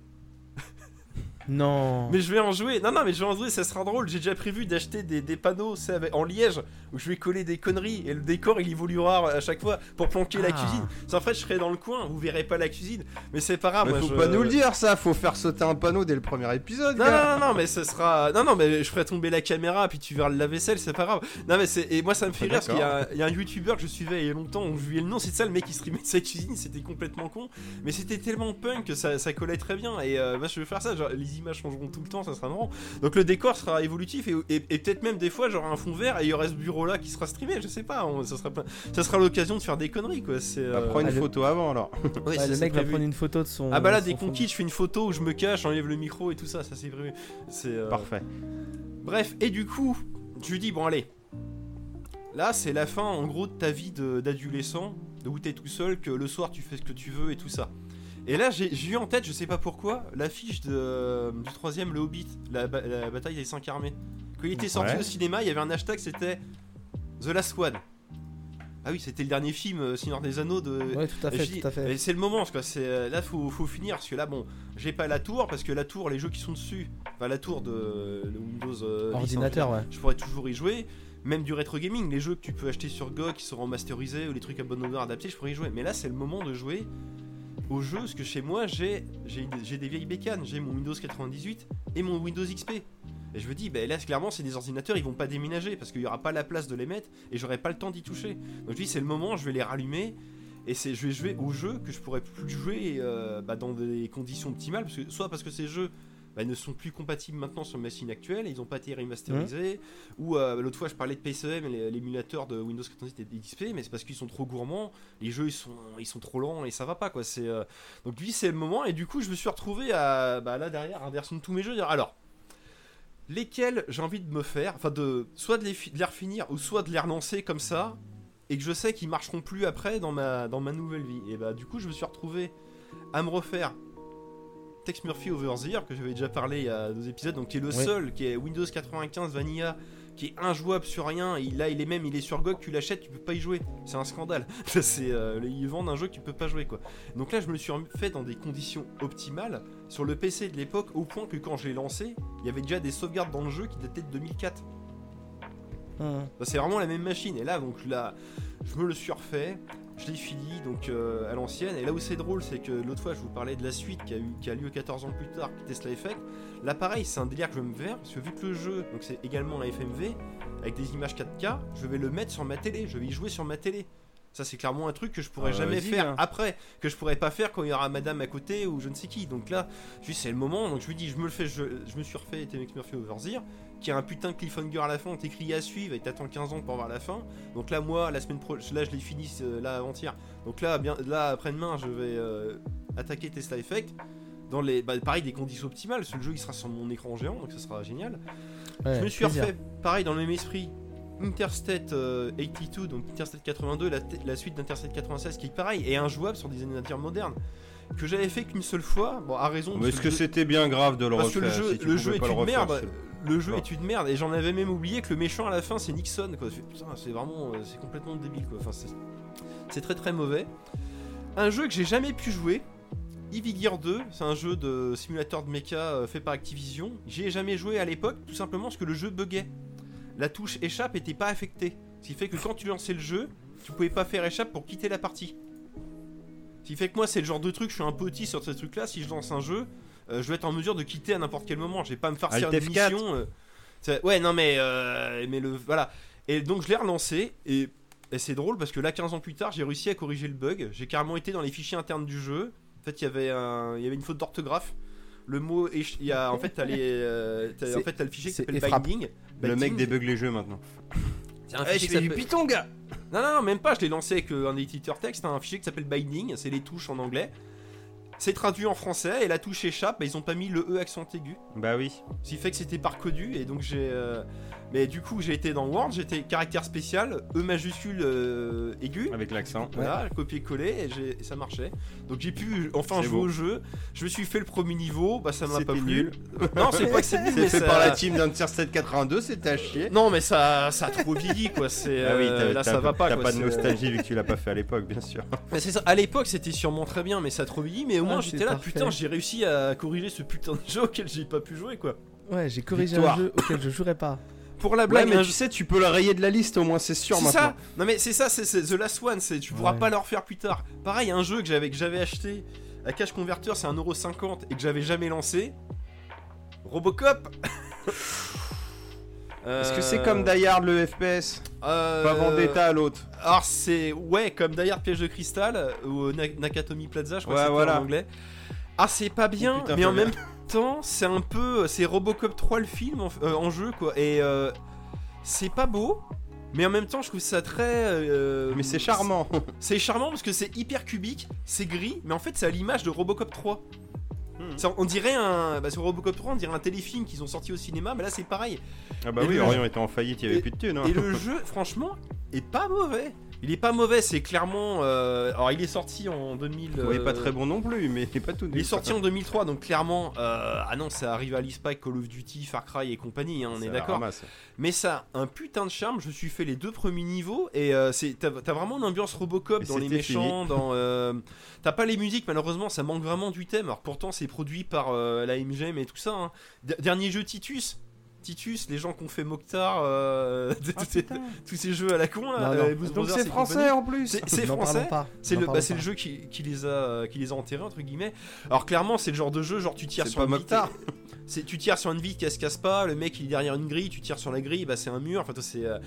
Non. Mais je vais en jouer. Non, non, mais je vais en jouer, ça sera drôle. J'ai déjà prévu d'acheter des, des panneaux c'est avec- en liège où je vais coller des conneries et le décor il évoluera à chaque fois pour planquer la Ah. cuisine. En fait, je serai dans le coin, vous verrez pas la cuisine. Mais c'est pas grave. Mais moi, faut je- pas nous le dire ça, faut faire sauter un panneau dès le premier épisode, Non, non, non, non, mais ce sera. Non, non, mais je ferai tomber la caméra, puis tu verras le lave-vaisselle, c'est pas grave. Non, mais c'est. Et moi, ça me fait Ah, rire parce qu'il y, a un- d'accord. il y a un youtubeur que je suivais il y a longtemps, où je lui ai le nom, c'est ça le mec qui streamait de sa cuisine, c'était complètement con. Mais c'était tellement punk que ça, ça collait très bien. Et euh, moi, je vais faire ça, genre, les images changeront tout le temps, ça sera marrant. Donc le décor sera évolutif et, et- et peut-être même des fois, j'aurai un fond vert et il y aura ce bureau là qui sera streamé, je sais pas. on- ça sera, ça sera l'occasion de faire des conneries, quoi. C'est. Bah, euh, prends une Ah, le- photo avant alors. ça, le mec va prendre une photo de son. Ah bah là, des fond. conquis, je fais une photo où je me cache, j'enlève le micro et tout ça, ça c'est prévu. C'est. euh, Parfait. Bref, et du coup, je lui dis, bon allez, là c'est la fin en gros de ta vie de- d'adolescent, de où t'es tout seul, que le soir tu fais ce que tu veux et tout ça. Et là j'ai eu en tête, je sais pas pourquoi, l'affiche de- du troisième, le Hobbit, la, la bataille des cinq armées. Quand il était sorti Ouais. au cinéma, il y avait un hashtag, c'était The Last One. Ah oui, c'était le dernier film euh, Seigneur des Anneaux de, Ouais, tout à et fait, dis, tout à fait. et c'est le moment, quoi. C'est euh, là, faut, faut finir parce que là, bon, j'ai pas la tour parce que la tour, les jeux qui sont dessus, enfin la tour de le Windows euh, 10, Ordinateur, ouais. je pourrais toujours y jouer. Même du rétro gaming, les jeux que tu peux acheter sur GOG qui seront remasterisés ou les trucs à bonne honneur adaptés, je pourrais y jouer. Mais là, c'est le moment de jouer aux jeux parce que chez moi, j'ai des vieilles bécanes, j'ai mon Windows 98 et mon Windows XP. Et je me dis, bah là, clairement, c'est des ordinateurs, ils vont pas déménager parce qu'il y aura pas la place de les mettre et j'aurai pas le temps d'y toucher. Donc je dis, c'est le moment, je vais les rallumer et c'est, je vais jouer aux jeux que je pourrais plus jouer euh, bah, dans des conditions optimales, parce que, soit parce que ces jeux bah, ne sont plus compatibles maintenant sur machine actuelle, ils n'ont pas été remasterisés, ou euh, l'autre fois je parlais de PCM, l'é- l'émulateur de Windows 98 et XP, mais c'est parce qu'ils sont trop gourmands, les jeux ils sont, ils sont trop lents et ça va pas quoi. C'est, euh, Donc lui c'est le moment, et du coup je me suis retrouvé à bah, là derrière, à version de tous mes jeux, dire alors lesquels j'ai envie de me faire, enfin de soit de les, de les refinir ou soit de les relancer comme ça, et que je sais qu'ils marcheront plus après dans ma, dans ma nouvelle vie. Et bah du coup je me suis retrouvé à me refaire Tex Murphy Over the Year, que j'avais déjà parlé il y a deux épisodes, donc qui est le Oui. seul, qui est Windows 95 Vanilla, qui est injouable sur rien. Et là, il est même, il est sur GOG, tu l'achètes, tu peux pas y jouer. C'est un scandale. c'est, euh, ils vendent un jeu que tu peux pas jouer, quoi. Donc là, je me suis fait dans des conditions optimales sur le PC de l'époque, au point que quand je l'ai lancé, il y avait déjà des sauvegardes dans le jeu qui dataient de 2004. Hum. Bah, c'est vraiment la même machine. Et là, donc là, je me le suis refait. Je l'ai fini donc euh, à l'ancienne. Et là où c'est drôle, c'est que l'autre fois, je vous parlais de la suite qui a, eu, qui a lieu 14 ans plus tard, qui Tesla Effect. Là, pareil, c'est un délire que je vais me faire. Parce que vu que le jeu, donc c'est également un FMV, avec des images 4K, je vais le mettre sur ma télé. Je vais y jouer sur ma télé. Ça, c'est clairement un truc que je pourrais Ah, jamais faire hein. après, que je pourrais pas faire quand il y aura madame à côté ou je ne sais qui. Donc là, c'est le moment. Donc je lui dis, je me le fais, je, je me suis refait TMX Murphy Overseer, qui a un putain de cliffhanger à la fin. On t'écrit à suivre et t'attends 15 ans pour voir la fin. Donc là, moi, la semaine prochaine, là, je l'ai fini euh, là avant-hier. Donc là, bien, là après-demain, je vais euh, attaquer Tesla Effect. Dans les, bah, pareil, des conditions optimales. parce que Le jeu, il sera sur mon écran géant, donc ça sera génial. Ouais, je me suis plaisir. refait, pareil, dans le même esprit, Interstate euh, 82, donc Interstate 82, la, la suite d'Interstate 96, qui est pareil, et injouable sur des ordinateurs modernes, que j'avais fait qu'une seule fois, bon, à raison. Mais est-ce que jeu- c'était bien grave de le Parce que le jeu, si tu le pouvais jeu est une refaire, merde. Le jeu est une merde, et j'en avais même oublié que le méchant à la fin c'est Nixon, quoi. Putain, c'est vraiment, euh, c'est complètement débile, quoi. Enfin, c'est- très très mauvais. Un jeu que j'ai jamais pu jouer. Eevee Gear 2, c'est un jeu de simulateur de mecha euh, fait par Activision. J'y ai jamais joué à l'époque, tout simplement parce que le jeu buguait. La touche échappe était pas affectée. Ce qui fait que quand tu lançais le jeu, tu pouvais pas faire échappe pour quitter la partie. Ce qui fait que moi, c'est le genre de truc, je suis un petit sur ce truc là. Si je lance un jeu, je vais être en mesure de quitter à n'importe quel moment. Je vais pas me farcir une F4. mission. euh, ouais, non, mais, euh, mais le. Voilà. Et donc, je l'ai relancé. Et, et c'est drôle parce que là, 15 ans plus tard, j'ai réussi à corriger le bug. J'ai carrément été dans les fichiers internes du jeu. En fait, il y avait un- il y avait une faute d'orthographe. Le mot. Il y a, en fait, t'as les, euh, t'as- en C'est- fait, t'as le fichier qui s'appelle. Binding. Le mec débug les jeux maintenant. C'est un Eh, fichier je qui du s'appelle- Python, gars non, non, non, même pas. Je l'ai lancé avec euh, un éditeur texte, un fichier qui s'appelle Binding, c'est les touches en anglais. C'est traduit en français et la touche échappe, ils ont pas mis le E accent aigu. Bah oui. Ce qui fait que c'était par codu et donc j'ai. euh, Mais du coup, j'ai été dans Word, j'étais caractère spécial, E majuscule euh, aigu. Avec l'accent. Voilà, copier-coller et, j'ai- et ça marchait. Donc j'ai pu enfin jouer beau. au jeu. Je me suis fait le premier niveau, bah ça m'a pas plu. nul. Non, c'est pas que c'est nul, mais C'est fait ça- par la team d'Interstate 82, c'était à chier. Non, mais ça, ça a trop vieilli quoi. C'est Ah oui, euh, là ça va pas. T'as pas de nostalgie vu que tu l'as pas fait à l'époque, bien sûr. Mais c'est ça, à l'époque c'était sûrement très bien, mais ça a trop vieilli. Mais au Ah, moins c'est j'étais là, parfait. putain, j'ai réussi à corriger ce putain de jeu auquel j'ai pas pu jouer quoi. Ouais, j'ai corrigé Victoire. un jeu auquel je jouerais pas. Pour la Ouais, blague, mais un tu sais, tu peux la rayer de la liste au moins, c'est sûr c'est maintenant. ça. Non mais c'est ça, c'est c'est The Last One. C'est tu pourras Ouais. pas le refaire plus tard. Pareil, un jeu que j'avais que j'avais acheté à Cash Converter, c'est 1,50€ et que j'avais jamais lancé. Robocop. Est-ce que c'est comme Die Hard le FPS euh, Pas Vendetta à l'autre. Alors c'est ouais comme d'ailleurs Piège de cristal euh, ou Na- Nakatomi Plaza, je crois Ouais, que c'était voilà. en anglais. Ah c'est pas bien, Oh, putain, mais en même temps c'est un peu c'est Robocop 3 le film en, euh, en jeu quoi et euh, c'est pas beau. Mais en même temps, je trouve ça très. euh, Mais c'est charmant. C'est charmant parce que c'est hyper cubique, c'est gris, mais en fait, c'est à l'image de Robocop 3. Hmm. Ça, on dirait un. Bah, sur Robocop 3, on dirait un téléfilm qu'ils ont sorti au cinéma, mais là, c'est pareil. Ah bah Et oui, Orion était en faillite, il y avait et- plus de thunes. hein. Et le jeu, franchement, est pas mauvais. Il est pas mauvais, c'est clairement. euh, Alors, il est sorti en 2000. Ouais, euh, pas très bon non plus, mais il est pas tout Il est sorti en 2003, donc clairement. euh, Ah non, ça arrive à l'ISPAC, Call of Duty, Far Cry et compagnie, hein, on Ça est d'accord. Mais ça a un putain de charme. Je suis fait les deux premiers niveaux et euh, c'est t'as t'as vraiment une ambiance Robocop Et dans les méchants. Dans euh, t'as pas les musiques malheureusement, ça manque vraiment du thème. Alors pourtant c'est produit par la MGM et tout ça. hein. Dernier jeu Titus. Titus, les gens qui ont fait Mokhtar, euh, tous, ces, tous ces jeux à la con là. Non, non. euh, Blues Donc c'est français en plus C'est français. C'est le, bah, c'est le jeu qui, qui les a, qui les a enterrés entre guillemets. Alors clairement c'est le genre de jeu genre tu tires sur pas une Mokhtar. vitre- c'est tu tires sur une vitre qui se casse pas, le mec il est derrière une grille, tu tires sur la grille, bah c'est un mur. Enfin toi, c'est euh,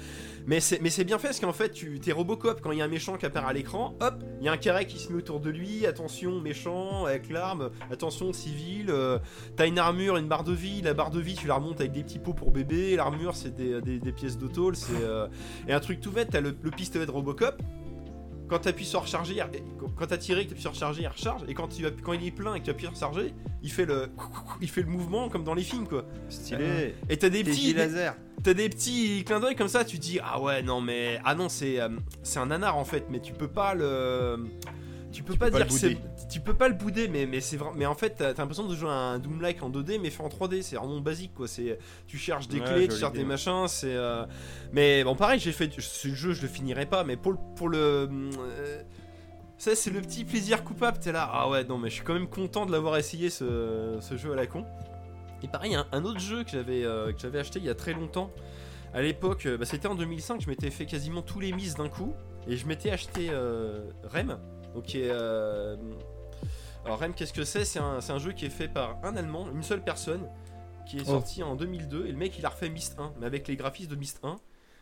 mais c'est bien fait parce qu'en fait tu t'es Robocop. Quand il y a un méchant qui apparaît à l'écran, hop, il y a un carré qui se met autour de lui, attention méchant avec l'arme, attention civil, euh, t'as une armure, une barre de vie, la barre de vie tu la remontes avec des petits pots pour bébé, l'armure c'est des, des, des pièces d'autol, c'est euh, et un truc tout bête, t'as le pistolet de Robocop. Quand t'appuies sur recharger, quand t'as tiré, que t'appuies sur recharger, il recharge. Et quand, tu, appuies- quand il est plein et que tu appuies sur recharger, il fait le, il fait le mouvement comme dans les films quoi. Stylé. Et t'as des petits, laser. t'as des petits clins d'œil comme ça. Tu te dis ah ouais non mais ah non c'est, euh, c'est un nanar en fait, mais tu peux pas le, tu peux Tu pas peux dire c'est tu peux pas le bouder mais mais c'est vrai mais en fait t'as l'impression de jouer à un Doom like en 2D mais fait en 3D c'est vraiment basique quoi. C'est tu cherches des Ouais, clés tu cherches des machins c'est euh, mais bon pareil j'ai fait ce jeu je le finirai pas mais pour le pour le euh, ça c'est le petit plaisir coupable t'es là ah ouais non mais je suis quand même content de l'avoir essayé ce, ce jeu à la con. Et pareil un, un autre jeu que j'avais euh, que j'avais acheté il y a très longtemps à l'époque euh, bah, c'était en 2005 je m'étais fait quasiment tous les mises d'un coup et je m'étais acheté euh, Rem donc qui est, euh, Alors Rem, qu'est-ce que c'est? C'est un, c'est un jeu qui est fait par un Allemand, une seule personne, qui est Oh. sorti en 2002. Et le mec, il a refait Myst 1, mais avec les graphismes de Myst 1.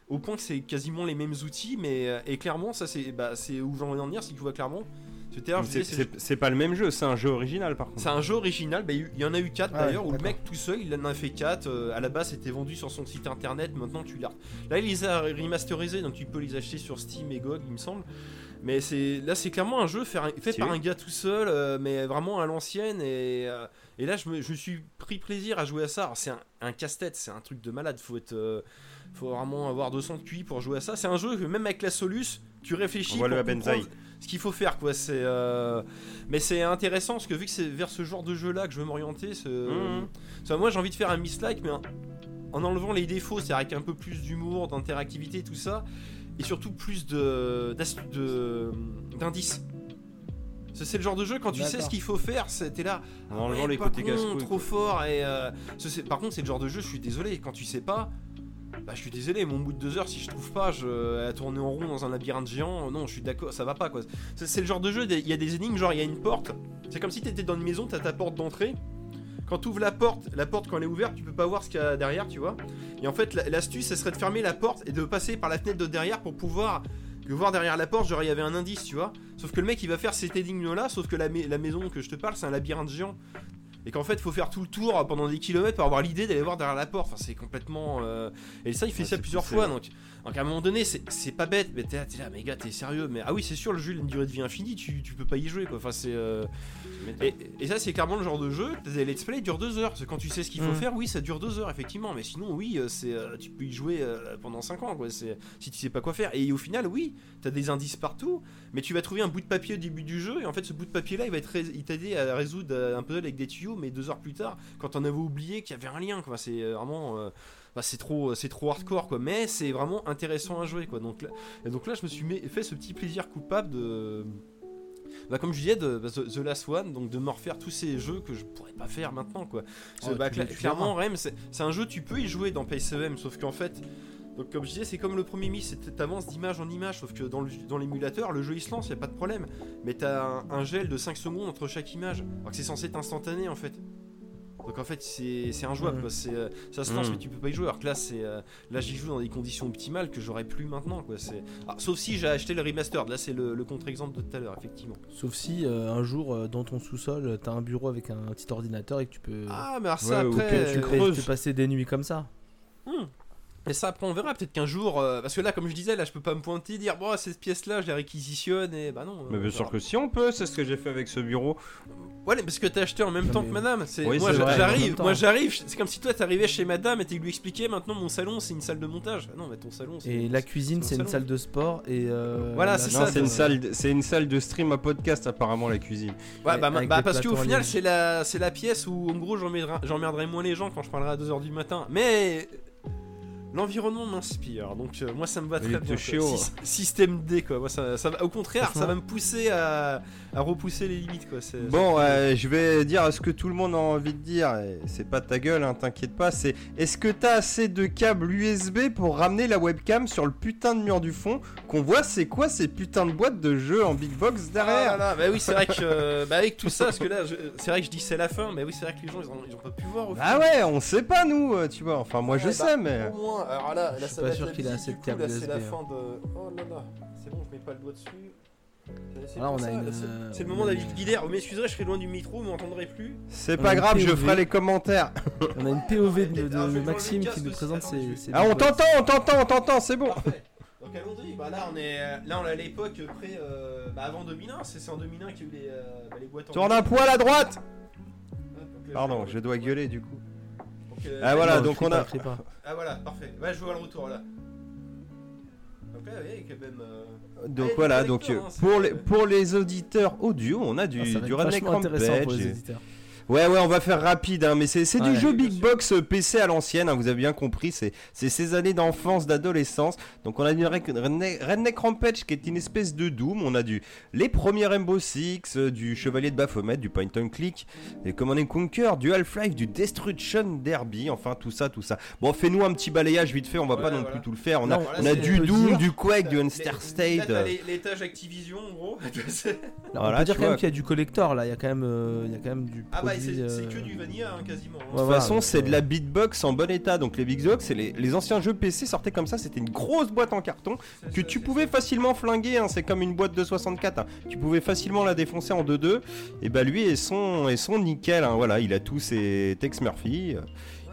Au point que c'est quasiment les mêmes outils, mais euh, et clairement, ça c'est bah, c'est où j'en veux en venir, c'est que tu vois clairement. C'est- disais, c'est- C'est c'est pas le même jeu, c'est un jeu original par contre. c'est un jeu original, bah, il y en a eu 4 Ah d'ailleurs, où le mec tout seul, il en a fait 4. à la base, c'était vendu sur son site internet, maintenant tu l'as. Là, il les a remasterisés, donc tu peux les acheter sur Steam et GOG, il me semble. Mais c'est là, c'est clairement un jeu fait, par un gars tout seul, euh, mais vraiment à l'ancienne. Et, euh, et là, je me, je me suis pris plaisir à jouer à ça. C'est un, un casse-tête, c'est un truc de malade. Faut être, euh, faut vraiment avoir 200 de QI pour jouer à ça. C'est un jeu que même avec la Solus, tu réfléchis. Envoie-le pour à Benzaï. comprendre Ce qu'il faut faire, quoi. C'est, mais c'est intéressant parce que vu que c'est vers ce genre de jeu-là que je veux m'orienter, c'est- ça, moi j'ai envie de faire un miss-like, mais en, en enlevant les défauts, c'est-à-dire avec un peu plus d'humour, d'interactivité, tout ça, et surtout plus de d'indices. C'est c'est le genre de jeu quand tu sais ce qu'il faut faire, t'es là. En ah enlevant ouais, les côtés trop fort et euh, ce- par contre c'est le genre de jeu, je suis désolé, quand tu sais pas. Bah, je suis désolé, mon bout de deux heures, si je trouve pas, je, à tourner en rond dans un labyrinthe géant, non, je suis d'accord, ça va pas quoi. C'est c'est le genre de jeu, il y a des énigmes, genre il y a une porte, c'est comme si t'étais dans une maison, t'as ta porte d'entrée. Quand tu ouvres la porte, la porte quand elle est ouverte, tu peux pas voir ce qu'il y a derrière, tu vois. Et en fait, la- l'astuce, ça serait de fermer la porte et de passer par la fenêtre de derrière pour pouvoir voir derrière la porte, genre il y avait un indice, tu vois. Sauf que le mec il va faire cette énigme là, sauf que la, mai- la maison que je te parle, c'est un labyrinthe géant. Et qu'en fait, il faut faire tout le tour pendant des kilomètres pour avoir l'idée d'aller voir derrière la porte. Enfin, c'est complètement. euh, Et ça, il fait Ouais, ça plusieurs fois. Donc, donc, à un moment donné, c'est pas bête. Mais t'es là, là, mais gars, t'es sérieux. Mais ah oui, c'est sûr, le jeu il a une durée de vie infinie. Tu, tu peux pas y jouer, quoi. Enfin, c'est. euh, et, et ça, c'est clairement le genre de jeu. Les let's play durent deux heures. Parce que quand tu sais ce qu'il faut Mm. faire, oui, ça dure deux heures, effectivement. Mais sinon, oui, euh, c'est, euh, tu peux y jouer euh, pendant 5 ans, quoi. C'est, si tu sais pas quoi faire. Et au final, oui, t'as des indices partout. Mais tu vas trouver un bout de papier au début du jeu. Et en fait, ce bout de papier-là, il va être il t'aider à résoudre un puzzle avec des tuyaux. Mais deux heures plus tard, quand on avait oublié qu'il y avait un lien, quoi. C'est vraiment. euh, bah, c'est trop, c'est trop hardcore quoi, mais c'est vraiment intéressant à jouer quoi. Donc là, et donc là je me suis mis- fait ce petit plaisir coupable de, bah, comme je disais, de bah, The, Last One, donc de me refaire tous ces jeux que je pourrais pas faire maintenant quoi. Oh, bah, cla- clairement, Rem, c'est un jeu, tu peux y jouer dans PCEM, sauf qu'en fait, donc comme je disais, c'est comme le premier Miss, c'est- t'avances d'image en image, sauf que dans le- dans l'émulateur, le jeu il se lance, y a pas de problème. Mais t'as un, un gel de 5 secondes entre chaque image, alors que c'est censé être instantané en fait. Donc en fait c'est c'est injouable, quoi. Euh, ça se lance Mm. mais tu peux pas y jouer. Alors que là c'est euh, là j'y joue dans des conditions optimales que j'aurais plus maintenant quoi. C'est ah, sauf si j'ai acheté le remastered. Là c'est le, le contre-exemple de tout à l'heure effectivement. Sauf si euh, un jour euh, dans ton sous-sol t'as un bureau avec un petit ordinateur et que tu peux, Ah mais alors ça Ouais, ou après que tu tu peux- creuses. tu peux passer des nuits comme ça. Hmm. Et ça après on verra peut-être qu'un jour euh, parce que là comme je disais là je peux pas me pointer dire bon cette pièce là je la réquisitionne et bah non. Mais euh, bien on sûr que si on peut, c'est ce que j'ai fait avec ce bureau. Ouais mais parce que t'as acheté en même Non, temps mais- que madame. C'est Oui, moi j'arrive moi j'arrive c'est comme si toi t'arrivais chez madame et tu lui expliquais maintenant mon salon c'est une salle de montage. Ah non mais ton salon c'est Et la cuisine c'est une salle de sport et euh, Voilà, c'est Non, ça, c'est une euh, salle, de- c'est une salle de stream à podcast apparemment la cuisine. Ouais, bah, bah, parce qu'au final, c'est la, c'est la pièce où, en gros, j'emmerderai j'emmerderai moins les gens quand je parlerai à 2h du matin. Mais l'environnement m'inspire, donc euh, moi ça me va très bien. chiot. Sy- Système D, quoi. Moi, ça, ça va- au contraire, ça va me pousser à, à repousser les limites, quoi. C'est- Bon, euh, je vais dire ce que tout le monde a envie de dire. et C'est pas ta gueule, hein, t'inquiète pas. C'est est-ce que t'as assez de câbles USB pour ramener la webcam sur le putain de mur du fond Qu'on voit c'est quoi ces putains de boîtes de jeux en big box Ah derrière là là, bah oui, c'est vrai que, euh, bah avec tout ça, parce que là, je- c'est vrai que je dis c'est la fin, mais oui, c'est vrai que les gens, ils ont, ils ont pas pu voir. Au Ah ouais, on sait pas nous, euh, tu vois. Enfin, moi je sais, bah, mais. Au moins, alors là, là Je suis ça pas va sûr être la qu'il a assez de câbles là, C'est la USB, fin de. Oh là là, c'est bon, je mets pas le doigt dessus. C'est Voilà, on pour a ça, une, là, c'est- euh, C'est le moment David Guidère. Vous m'excuserez, je serai loin du micro, vous m'entendrez plus. C'est pas grave, je ferai les commentaires. On a une POV de, Maxime qui nous présente ses, Ah, on t'entend, on t'entend, on t'entend, c'est bon. Parfait. Donc allons-y. Bah là, on est, euh, là, on est à l'époque près, euh, bah, avant 2001. C'est en 2001 qu'il y a eu les, euh, bah, les boîtes en. Tourne un poil à droite. Donc là, Pardon, je- dois gueuler du coup. donc, euh, Ah, voilà, Non, donc on a- pas. Ah voilà, parfait. Ouais, je vois le retour là. Donc là, ouais, quand même. Donc voilà, donc hein, pour, les, pour les auditeurs audio, on a du, Ah, du Redneck intéressant pour Rampage. les auditeurs. Ouais, ouais, on va faire rapide, hein, mais c'est Ouais. du jeu Big. Box euh, PC à l'ancienne, hein, vous avez bien compris, c'est c'est ces années d'enfance, d'adolescence. Donc on a du Re- Redneck, Redneck Rampage qui est une espèce de Doom, on a du les premiers Rainbow Six, euh, du Chevalier de Baphomet, du Point and Click, des Command and Conquer, du Half-Life, du Destruction Derby, enfin tout ça, tout ça. Bon, fais-nous un petit balayage vite fait, on va pas non voilà. plus tout le faire. On a, Non, on a du Doom, dire- du Quake, du Unster State. l'étage Activision, en gros. On peut dire quand même qu'il y a du collector là, il y a quand même, euh, il y a quand même du ah bah, c'est c'est euh, que du vanilla, hein, quasiment. hein. Ouais, De toute voilà, façon, c'est de euh, la beatbox en bon état. Donc les Big Box, c'est les, les anciens jeux PC sortaient comme ça. C'était une grosse boîte en carton que ça, tu pouvais facilement flinguer. hein. C'est comme une boîte de 64. hein. Tu pouvais facilement la défoncer en 2-2. Et bah lui et son et son nickel. hein. Voilà, il a tous ses Tex Murphy. euh,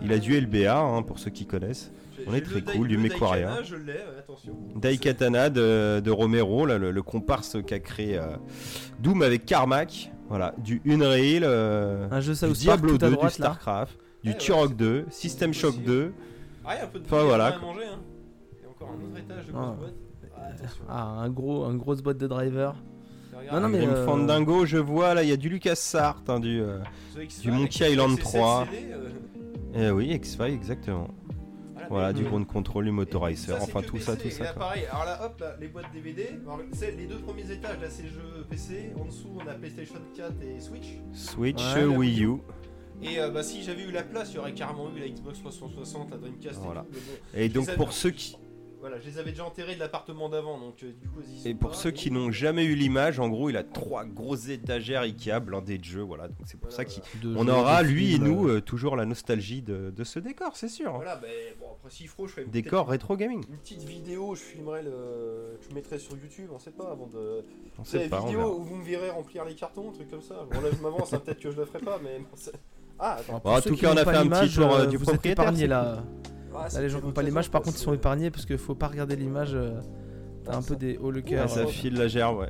Il a du LBA hein, pour ceux qui connaissent. On est très Dai- cool, du Mequaria. Daikatana de, de Romero, là, le, le comparse qu'a créé euh, Doom avec Carmack. Voilà, du Unreal, euh, un jeu du Diablo tout à 2, droite du là. StarCraft, du ouais, Turok c'est- 2, System Shock possible. 2. Ah, il y a un peu de Enfin, voilà. à manger. Hein. Il y a encore un autre étage de grosse Ah. boîte. Ah. Ah, un gros, un grosse boîte de driver. Non, non, mais, Grim euh, Fandango, je vois là, il y a du Lucas Sartre, hein, du. euh, du Monkey Island avec ses 3. sept CD, euh, eh oui, X-Files, exactement. Voilà, du. Ground Control, du Motorizer, enfin tout ça, tout Et ça. là, pareil, alors là, hop, là, les boîtes DVD. Alors, c'est les deux premiers étages, là, c'est jeux PC. En dessous, on a PlayStation 4 et Switch. Switch, Ouais, Wii U. Et euh, bah, si j'avais eu la place, il y aurait carrément eu la Xbox 360, la Dreamcast Voilà. et tout. bon, Et donc pour ceux qui. Voilà, je les avais déjà enterrés de l'appartement d'avant, donc euh, du coup, ils Et pour ceux et- qui n'ont jamais eu l'image, en gros, il a trois grosses étagères Ikea blindées de jeux, voilà. Donc c'est pour Voilà, ça qu'il. voilà. de On jeux, aura, lui et nous, euh, euh, toujours la nostalgie de, de ce décor, c'est sûr. hein. Voilà, bah, bon, après, s'il faut, je ferai une Décor rétro gaming. Une petite vidéo, je filmerai le. Je mettrai sur YouTube, on sait pas, avant de. On C'est sait la pas, vidéo où vous me verrez remplir les cartons, un truc comme ça. Bon, là, je m'avance, hein, peut-être que je le ferai pas, mais. Ah, attends. Bon, en tout cas, on a fait un petit tour, euh, euh, du vous propriétaire, là. Ah, Là, les gens qui n'ont pas l'image, par contre, ils sont épargnés parce qu'il faut pas regarder l'image. T'as Ah, un peu des hauts le Ah, cœur. ça euh, file la gerbe, ouais.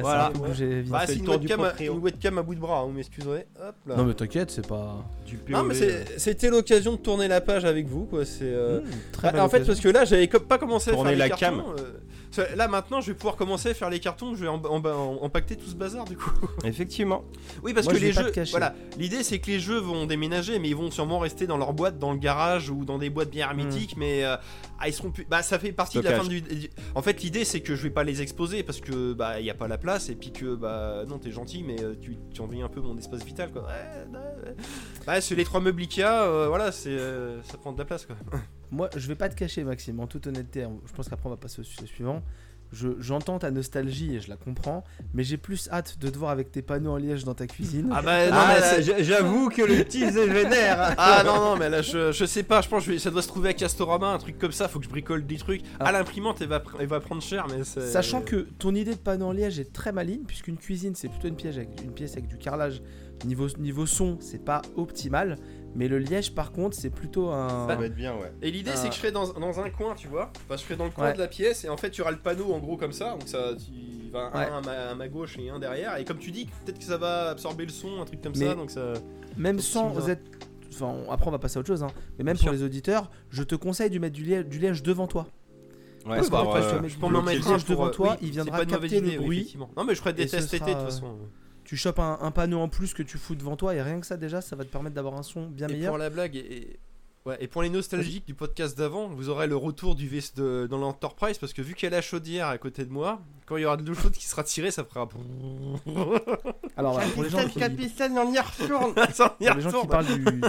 Voilà. Bah, c'est une tour du webcam, à, proprio. une webcam à bout de bras, hein, vous m'excuserez. Hop là. Non mais t'inquiète, c'est pas. Du Non, mais euh, c'était l'occasion de tourner la page avec vous, quoi. C'est. euh, Mmh, très belle en fait, parce que là, j'avais pas commencé à Tourner faire la les cartons. cam. Là, maintenant, je vais pouvoir commencer à faire les cartons. Je vais empacter tout ce bazar, du coup. Effectivement. Oui, parce Moi, que je les jeux. Voilà, l'idée c'est que les jeux vont déménager, mais ils vont sûrement rester dans leur boîte, dans le garage ou dans des boîtes bien hermétiques. Mais euh, ah, ils seront plus. Bah, ça fait partie de la fin du- En fait, l'idée c'est que je vais pas les exposer parce que bah y a pas la place et puis que bah non t'es gentil, mais euh, tu, tu un peu mon espace vital quoi. Ouais, ouais. Ouais, c'est les trois meubles Ikea, euh, voilà, c'est euh, ça prend de la place quoi. Moi, je vais pas te cacher, Maxime, en toute honnêteté. hein, Je pense qu'après, on va passer au sujet suivant. Je- J'entends ta nostalgie et je la comprends, mais j'ai plus hâte de te voir avec tes panneaux en liège dans ta cuisine. Ah bah non, Ah, mais là, c'est- j'- j'avoue que le tease est vénère. Ah non non mais là je, je sais pas je pense que ça doit se trouver à Castorama un truc comme ça faut que je bricole des trucs Ah. à l'imprimante elle va, pr- elle va prendre cher mais c'est Sachant que ton idée de panneau en liège est très maligne, puisqu'une cuisine c'est plutôt une pièce avec, une pièce avec du carrelage. Niveau, niveau son, c'est pas optimal, mais le liège par contre, c'est plutôt un. Ça va être bien, ouais. Et l'idée c'est que je ferai dans, dans un coin, tu vois. Enfin, je ferai dans le coin Ouais. de la pièce et en fait tu auras le panneau en gros comme ça. Donc ça, tu vas un Ouais. à, ma, à ma gauche et un derrière. Et comme tu dis, peut-être que ça va absorber le son, un truc comme Mais- ça. Donc ça. Même sans être. Enfin, on- après, on va passer à autre chose, hein. mais même Bien pour sûr. les auditeurs, je te conseille de mettre du liège, du liège devant toi. Ouais, Parce pour, qu'en fait, euh, je te mets Je du peux m'en mettre le un devant euh, toi, oui, il c'est viendra capter le idée, oui, bruit. effectivement. Non mais je ferai des tests été de toute façon. Tu chopes un, un panneau en plus que tu fous devant toi, et rien que ça, déjà, ça va te permettre d'avoir un son bien Et meilleur. pour la blague et, et- ouais, et pour les nostalgiques du podcast d'avant, vous aurez le retour du VS de, dans l'Enterprise parce que vu qu'il y a la chaudière à côté de moi, quand il y aura de l'eau chaude qui sera tirée, ça fera. Alors, voilà, pour les gens qui. capitaine, pour les gens qui retourne. parlent du,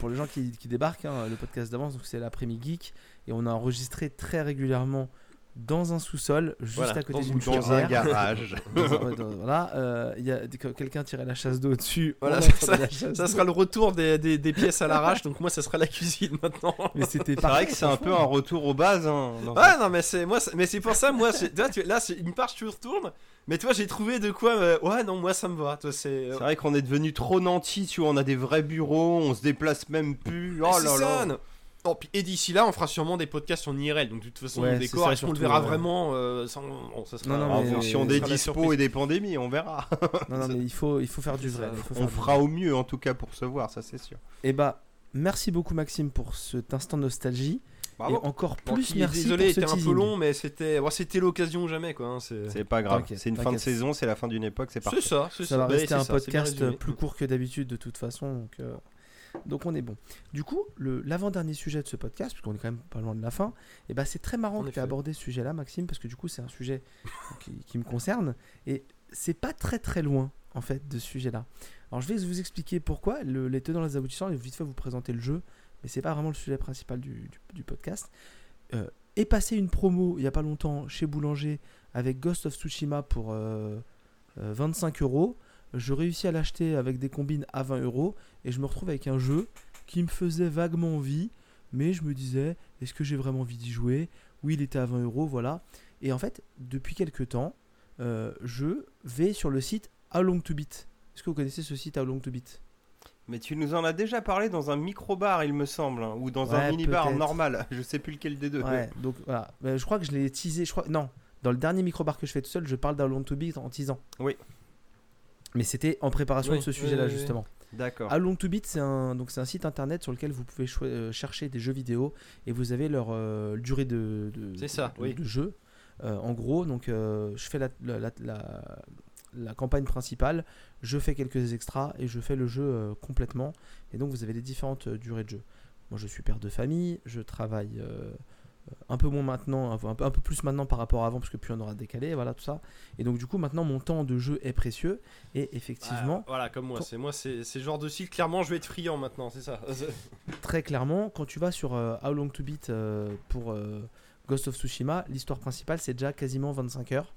pour les gens qui, qui débarquent, hein, le podcast d'avance, donc c'est l'après-midi geek, et on a enregistré très régulièrement dans un sous-sol, juste Voilà, à côté dans d'une une- Dans un garage. Dans un- dans- voilà, euh, il y a que- quelqu'un tirait la chasse d'eau dessus. Voilà, ça- sera le retour des, des- des pièces à l'arrache, donc moi ça sera la cuisine maintenant. Mais c'était C'est vrai que c'est un peu un retour aux bases. Hein, dans- Ouais, non, mais c'est moi, mais c'est pour ça, moi, c'est- tu là, une part je retourne, mais toi, j'ai trouvé de quoi. euh, ouais, non, moi, ça me va. Toi, c'est. C'est vrai qu'on est devenu trop nantis, tu vois, on a des vrais bureaux, on se déplace même plus. Oh là là. Oh, puis- et d'ici là, on fera sûrement des podcasts en IRL, donc de toute façon, Ouais, le c'est décor, ça, est-ce qu'on le verra ouais. vraiment euh, sans- bon, ça sera, Non, non, En mais- fonction des dispos et des pandémies, on verra. Non, non, mais il faut, il faut faire du C'est vrai. ça. il faut On fera au mieux en tout cas pour se voir, ça c'est sûr. Et bah, merci beaucoup Maxime pour cet instant de nostalgie. Bravo. Et encore Bon, plus qui- merci Désolé, pour ce c'était un peu long, mais c'était bon, c'était l'occasion ou jamais quoi. hein, C'est pas grave. C'est une fin de saison, c'est la fin d'une époque, c'est parti. c'est ça, c'est Ça va rester c'est un ça, podcast plus court que d'habitude de toute façon. Donc, euh, donc on est bon. Du coup, l'avant-dernier sujet de ce podcast, puisqu'on est quand même pas loin de la fin, et ben c'est très marrant En que tu aies abordé ce sujet-là, Maxime, parce que du coup, c'est un sujet qui, qui me concerne. Et c'est pas très très loin, en fait, de ce sujet-là. Alors je vais vous expliquer pourquoi, le, les tenants, les aboutissants, et vite fait vous présenter le jeu, mais c'est pas vraiment le sujet principal du, du- du podcast. Euh, est passé une promo il y a pas longtemps chez Boulanger avec Ghost of Tsushima pour euh, euh, 25 euros. Je réussis à l'acheter avec des combines à 20 euros et je me retrouve avec un jeu qui me faisait vaguement envie, mais je me disais est-ce que j'ai vraiment envie d'y jouer? Oui, il était à 20 euros, voilà. Et en fait, depuis quelques temps, euh, je vais sur le site How Long to Beat. Est-ce que vous connaissez ce site How Long to Beat? Mais tu nous en as déjà parlé dans un micro-bar, il me semble, hein, ou dans un mini-bar normal. Je sais plus lequel des deux. Ouais, donc voilà. Je crois que je l'ai teasé. Je crois... Non, dans le dernier micro-bar que je fais tout seul, je parle d'How Long to Beat en teasant. Oui. Mais c'était en préparation Oui, de ce sujet-là, oui, oui. justement. D'accord. How Long to Beat, c'est un, donc c'est un site internet sur lequel vous pouvez euh, chercher des jeux vidéo et vous avez leur euh, durée de, de, C'est ça, de- oui. de jeu. Euh, en gros, donc je fais la, la, la- campagne principale, je fais quelques extras et je fais le jeu complètement. Et donc vous avez les différentes durées de jeu. Moi je suis père de famille, je travaille un peu moins maintenant, un peu, un peu- plus maintenant par rapport à avant parce que plus on aura décalé, voilà tout ça. Et donc du coup maintenant mon temps de jeu est précieux et effectivement Ah, voilà, comme moi, quand- c'est moi, c'est le genre de style. Clairement, je vais être friand maintenant, c'est ça. très clairement, quand tu vas sur euh, How Long to Beat euh, pour euh, Ghost of Tsushima, l'histoire principale c'est déjà quasiment 25 heures.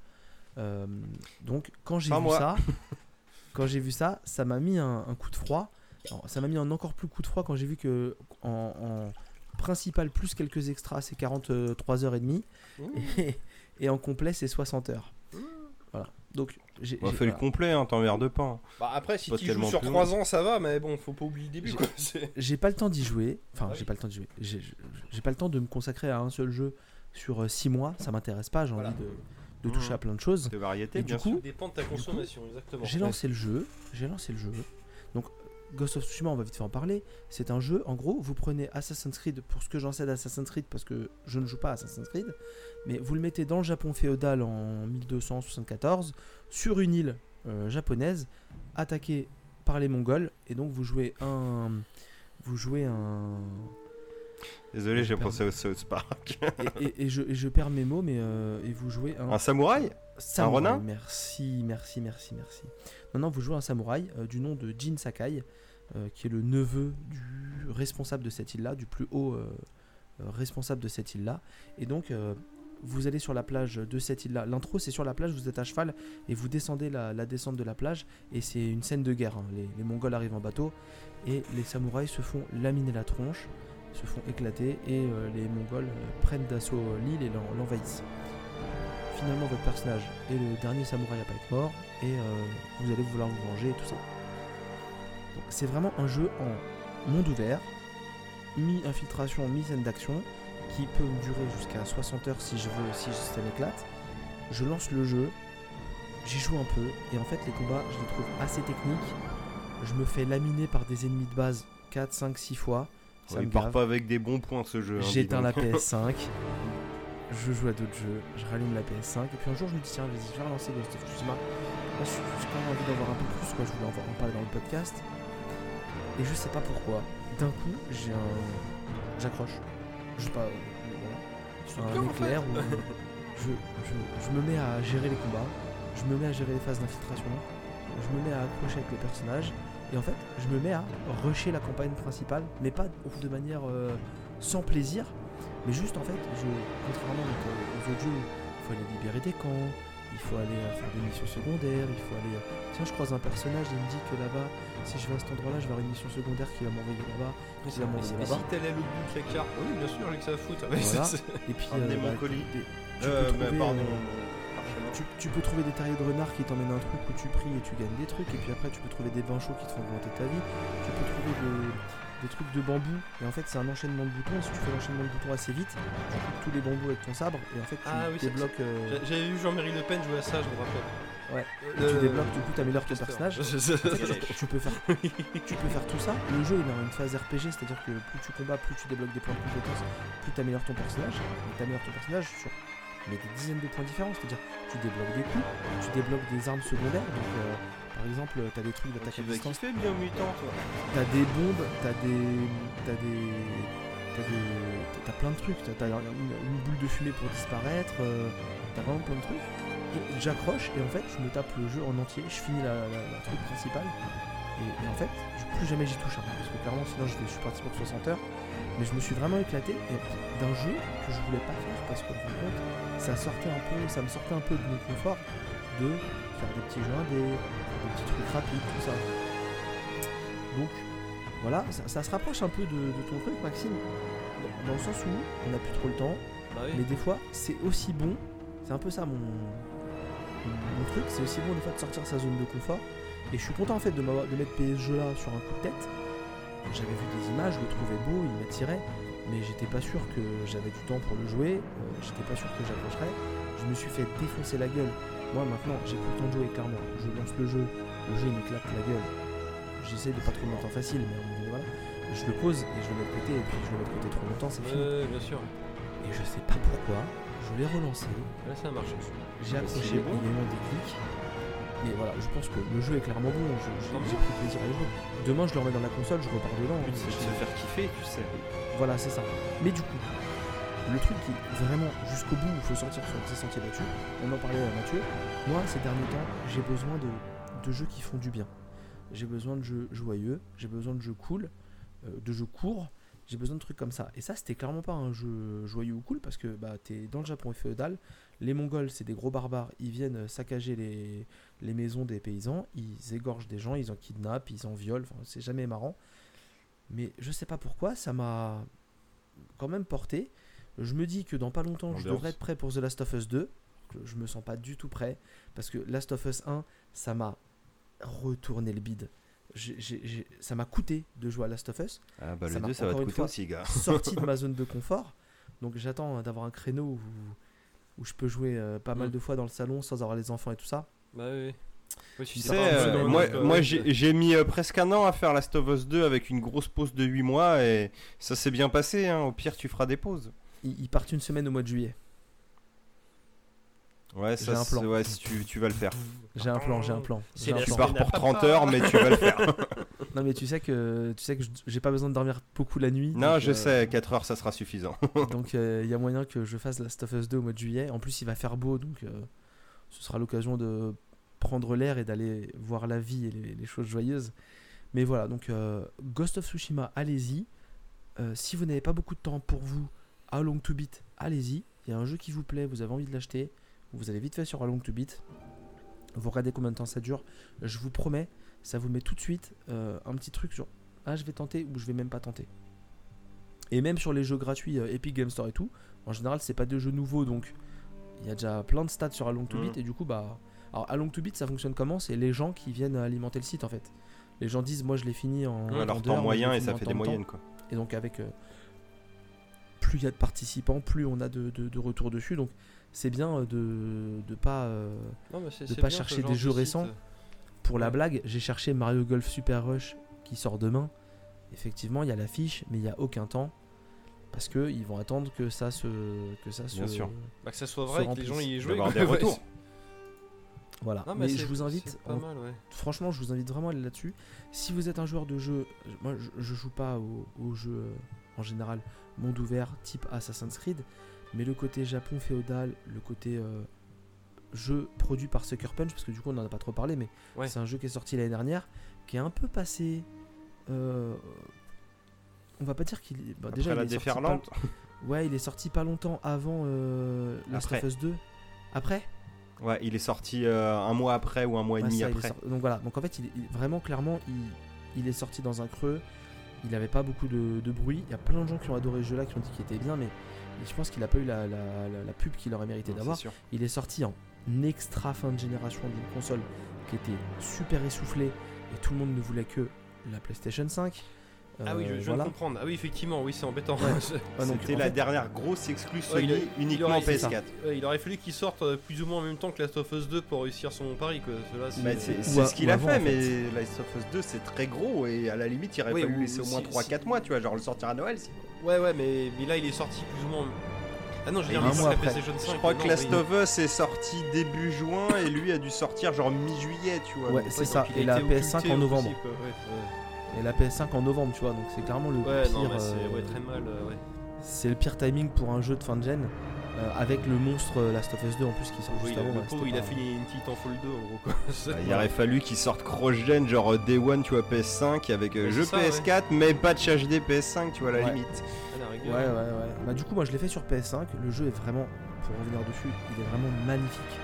Euh, donc quand j'ai vu moi. ça, quand j'ai vu ça, ça m'a mis un, un coup de froid. Alors, ça m'a mis un encore plus coup de froid quand j'ai vu que en, en principal plus quelques extras c'est 43 heures et demie et, et en complet c'est 60 heures. Voilà. Donc j'ai On j'ai- fait le complet, hein, t'emmerdes pas. hein. Bah après, si Pas tu joues sur plus 3 ans, ça va, mais bon, faut pas oublier le début. J'ai- pas le temps d'y jouer. Enfin, Ah j'ai oui. pas le temps d'y jouer. J'ai pas le temps de me consacrer à un seul jeu sur 6 mois. Ça m'intéresse pas. J'ai Voilà. envie de, de toucher Mhm. à plein de choses. De variété, Et du bien coup, sûr. Ça dépend de ta consommation, exactement. J'ai lancé le jeu. J'ai lancé le jeu. Donc, Ghost of Tsushima, on va vite fait en parler. C'est un jeu, en gros, vous prenez Assassin's Creed pour ce que j'en sais d'Assassin's Creed parce que je ne joue pas à Assassin's Creed, mais vous le mettez dans le Japon féodal en 1274 sur une île euh, japonaise attaquée par les Mongols et donc vous jouez un vous jouez un Désolé, j'ai pensé au South Park. et, et- et je, et je perds mes mots mais euh, et vous jouez un Un samouraï? Samouraï, renard Merci, merci, merci, merci. Non, vous jouez un samouraï euh, du nom de Jin Sakai, euh, qui est le neveu du responsable de cette île-là, du plus haut euh, responsable de cette île-là. Et donc, vous allez sur la plage de cette île-là. L'intro, c'est sur la plage, vous êtes à cheval et vous descendez la, descente de la plage. Et c'est une scène de guerre. hein. Les, Mongols arrivent en bateau et les samouraïs se font laminer la tronche, se font éclater et les Mongols prennent d'assaut l'île et l'en- l'envahissent finalement votre personnage est le dernier samouraï à pas être mort et euh, vous allez vouloir vous venger et tout ça. Donc c'est vraiment un jeu en monde ouvert, mi-infiltration, mi-scène d'action, qui peut durer jusqu'à 60 heures si je veux, si ça m'éclate. Je lance le jeu, j'y joue un peu et en fait les combats je les trouve assez techniques. Je me fais laminer par des ennemis de base 4, 5, 6 fois. Ça Ouais, me Il part pas avec des bons points ce jeu. hein, J'éteins la donc. PS5, je joue à d'autres jeux, je rallume la PS5, et puis un jour je me dis tiens vas-y je vais relancer Ghost of Tsushima. Là je- j'ai quand même envie d'en voir un peu plus, quoi. je voulais en, voir- en parler dans le podcast. Et je sais pas pourquoi, d'un coup j'ai un... J'accroche. Je sais pas... euh, voilà. Un bien, en éclair où je, je, je me mets à gérer les combats, je me mets à gérer les phases d'infiltration, je me mets à accrocher avec les personnages, et en fait, je me mets à rusher la campagne principale, mais pas de manière euh, sans plaisir, mais juste en fait, je, contrairement donc, euh, aux autres jeux, il faut aller libérer des camps, il faut aller euh, faire des missions secondaires, il faut aller. euh, Tiens, je croise un personnage il me dit que là-bas, si je vais à cet endroit-là, je vais avoir une mission secondaire qui va m'envoyer là-bas. Qui va m'envoyer si là-bas. t'allais à l'autre bout de la carte, oui, bien sûr, j'ai que ça à foutre. Voilà. Et puis, mon colis. des- tu Euh, peux mais trouver, pardon, euh, mon parchemin. tu, tu peux trouver des terriers de renards qui t'emmènent un truc où tu pries et tu gagnes des trucs, et puis après tu peux trouver des bains chauds qui te font augmenter ta vie, tu peux trouver des, des trucs de bambou, et en fait c'est un enchaînement de boutons, et si tu fais l'enchaînement de boutons assez vite, tu coupes tous les bambous avec ton sabre, et en fait tu Ah oui, débloques... euh, J'a- J'avais vu Jean-Marie Le Pen jouer à ça, je me rappelle. Ouais. Euh, Tu débloques, du coup, t'améliores ton personnage. Tu peux faire tu peux faire tout ça le jeu il a une phase RPG c'est à dire que plus tu combats plus tu débloques des points de compétence plus tu améliores ton personnage et tu améliores ton personnage sur mais des dizaines de points différents c'est à dire tu débloques des coups tu débloques des armes secondaires donc euh, par exemple tu as des trucs d'attaque Tu à distance kiffer bien mutant toi. T'as des bombes, t'as des. T'as des. T'as des. T'as plein de trucs. T'as t'as une, une boule de fumée pour disparaître. euh, t'as vraiment plein de trucs. J'accroche et en fait, je me tape le jeu en entier. Je finis la, la- la truc principale. Et, et en fait, plus jamais j'y touche. hein, parce que clairement, sinon, je, vais- je suis parti pour 60 heures. Mais je me suis vraiment éclaté d'un jeu que je voulais pas faire parce que en fin de compte, ça sortait un peu, ça me sortait un peu de mon confort de faire des petits jeux indés, des petits trucs rapides, tout ça. Donc voilà, ça, ça se rapproche un peu de, de ton truc, Maxime, dans, dans le sens où on n'a plus trop le temps, Bah oui. mais des fois c'est aussi bon, c'est un peu ça mon, mon, truc, c'est aussi bon des fois de sortir sa zone de confort. Et je suis content en fait de, m'avoir- de mettre PS jeu là sur un coup de tête. J'avais vu des images, je le trouvais beau, il m'attirait, mais j'étais pas sûr que j'avais du temps pour le jouer, euh, j'étais pas sûr que j'accrocherais. Je me suis fait défoncer la gueule. Moi maintenant, j'ai plus le temps de jouer clairement. Je lance le jeu, le jeu il m'éclate la gueule. J'essaie de pas trop le mettre en facile, mais voilà. Je le pose et je le mets de côté, et puis je le mets de côté trop longtemps, c'est fini. Ouais, bien sûr. Et je sais pas pourquoi, je l'ai relancé, Là, ça a marché. j'ai accroché, bon. il y a eu un déclic. Mais voilà, je pense que le jeu est clairement bon, j'ai pris plaisir à y jouer. Demain, je le remets dans la console, je repars dedans. Le but, c'est de se faire kiffer, tu sais. Voilà, c'est ça. Mais du coup, le truc qui vraiment jusqu'au bout, il faut sortir sur ses sentiers battus. On en parlait à Mathieu. Moi, ces derniers temps, j'ai besoin de, de jeux qui font du bien. J'ai besoin de jeux joyeux, j'ai besoin de jeux cool, euh, de jeux courts. J'ai besoin de trucs comme ça. Et ça, c'était clairement pas un jeu joyeux ou cool parce que bah, t'es dans le Japon féodal. Les Mongols, c'est des gros barbares. Ils viennent saccager les, les maisons des paysans. Ils égorgent des gens, ils en kidnappent, ils en violent. C'est jamais marrant. Mais je sais pas pourquoi, ça m'a quand même porté. Je me dis que dans pas longtemps, je devrais être prêt pour The Last of Us 2. que Je me sens pas du tout prêt parce que Last of Us 1, ça m'a retourné le bide. Ça m'a coûté de jouer à Last of Us, Ah bah Ça le m'a 2, ça va te coûter fois- aussi, gars. sorti de ma zone de confort. Donc j'attends d'avoir un créneau où, où je peux jouer euh, pas mal Mm. de fois dans le salon sans avoir les enfants et tout ça. Bah oui. Ouais, tu sais, euh, dans- moi, j'ai j'ai mis euh, presque un an à faire Last of Us 2 avec une grosse pause de 8 mois et ça s'est bien passé. Hein. Au pire, tu feras des pauses. Ils, partent une semaine au mois de juillet. Ouais, ça, un plan. ouais, si tu, tu vas le faire. J'ai un plan, j'ai un plan. La Tu pars pour à 30 papa. heures, mais tu vas le faire. Non mais tu sais que tu sais que j'ai pas besoin de dormir beaucoup la nuit. non, je euh, sais, 4 heures, ça sera suffisant. Donc il y a moyen que je fasse Last of Us 2 au mois de juillet. En plus il va faire beau donc euh, ce sera l'occasion de prendre l'air et d'aller voir la vie et les, les choses joyeuses. Mais voilà donc euh, Ghost of Tsushima allez-y. Euh, si vous n'avez pas beaucoup de temps pour vous, How Long to Beat allez-y. Il y a un jeu qui vous plaît, vous avez envie de l'acheter, vous allez vite fait sur How Long to Beat. Vous regardez combien de temps ça dure. Je vous promets, ça vous met tout de suite euh, un petit truc sur ah je vais tenter ou je vais même pas tenter. Et même sur les jeux gratuits euh, Epic Game Store et tout, en général c'est pas des jeux nouveaux donc il y a déjà plein de stats sur Along to. Beat et du coup bah alors Along to Beat ça fonctionne comment? C'est les gens qui viennent alimenter le site en fait. Les gens disent moi je l'ai fini en Ouais, leur heures, temps moyen et ça fait des temps. moyennes quoi. Et donc avec euh, plus il y a de participants, plus on a de, de, de retours dessus. Donc c'est bien euh, de de pas euh, Non, mais de pas chercher des de jeux récents. Pour la blague, j'ai cherché Mario Golf Super Rush qui sort demain. Effectivement, il y a l'affiche, mais il n'y a aucun temps. Parce que ils vont attendre que ça se. Que ça se Bien sûr. Bah, que ça soit vrai, que les gens y aient joué. avoir des retours. Voilà. Non, mais c'est- je vous invite. c'est Pas en- mal, ouais. Franchement, je vous invite vraiment à aller là-dessus. Si vous êtes un joueur de jeu, moi je, je joue pas aux au jeux euh, en général monde ouvert type Assassin's Creed, mais le côté Japon féodal, le côté euh, jeu produit par Sucker Punch, parce que du coup on en a pas trop parlé, mais Ouais. c'est un jeu qui est sorti l'année dernière, qui est un peu passé. euh, on va pas dire qu'il est. bah, déjà, la il est sorti pas-. Ouais, il est sorti pas longtemps avant euh, of Us 2. Après? Ouais, il est sorti euh, un mois après ou un mois et Ouais, demi ça, après. sorti- Donc voilà, donc en fait, il est, il- vraiment clairement, il, il est sorti dans un creux. Il n'avait pas beaucoup de, de bruit. Il y a plein de gens qui ont adoré ce jeu-là, qui ont dit qu'il était bien, mais je pense qu'il n'a pas eu la, la- la- la pub qu'il aurait mérité d'avoir. Il est sorti en extra fin de génération d'une console qui était super essoufflée et tout le monde ne voulait que la PlayStation 5. Ah oui, je, Euh, je viens de comprendre. Ah oui, effectivement, oui, c'est embêtant. Ouais, donc, C'était la fait, dernière grosse exclue Ouais, Sony il uniquement il aurait- c'est PS4. Ouais, il aurait fallu qu'il sorte euh, plus ou moins en même temps que Last of Us 2 pour réussir son pari. Quoi. Cela, c'est- Bah, c'est ce qu'il a avant, fait, en mais Last of Us 2 c'est très gros et à la limite il aurait Oui, fallu laisser au moins si- 3-4 si- mois, tu vois, genre le sortir à Noël. si- Ouais, ouais, mais, mais là il est sorti plus ou moins. Ah non, je veux dire, Un mais mois la après. PlayStation 5. Je crois que Last of Us est sorti début juin et lui a dû sortir genre mi-juillet, tu vois. Ouais, c'est ça. Et la été PS5 occulté en novembre. Et la PS5 en novembre, tu vois. Donc c'est clairement le ouais. Pire. non, mais c'est euh, ouais, très mal. euh, ouais. c'est le pire timing pour un jeu de fin de gen. euh, avec le monstre euh, Last of Us 2 en plus qui sort Oui, juste le avant. pauvre, c'était il a fini une petite en Fall 2 en gros quoi. Bah, il aurait fallu qu'il sorte cross-gen, genre euh, Day One, tu vois, PS5, avec euh, Ouais, jeu c'est ça, ouais. PS4, mais patch HD PS5, tu vois, à la Ouais. limite. à la rigueur. Ouais, ouais, ouais. Bah, du coup, moi je l'ai fait sur PS5. Le jeu est vraiment, pour revenir dessus, il est vraiment magnifique.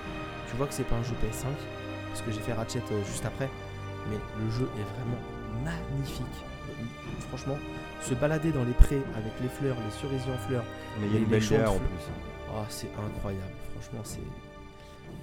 Tu vois que c'est pas un jeu PS5, parce que j'ai fait Ratchet euh, juste après, mais le jeu est vraiment magnifique. Franchement, se balader dans les prés avec les fleurs, les cerisiers en fleurs, Mais il y a une belle en plus. Ah, c'est incroyable, franchement, c'est.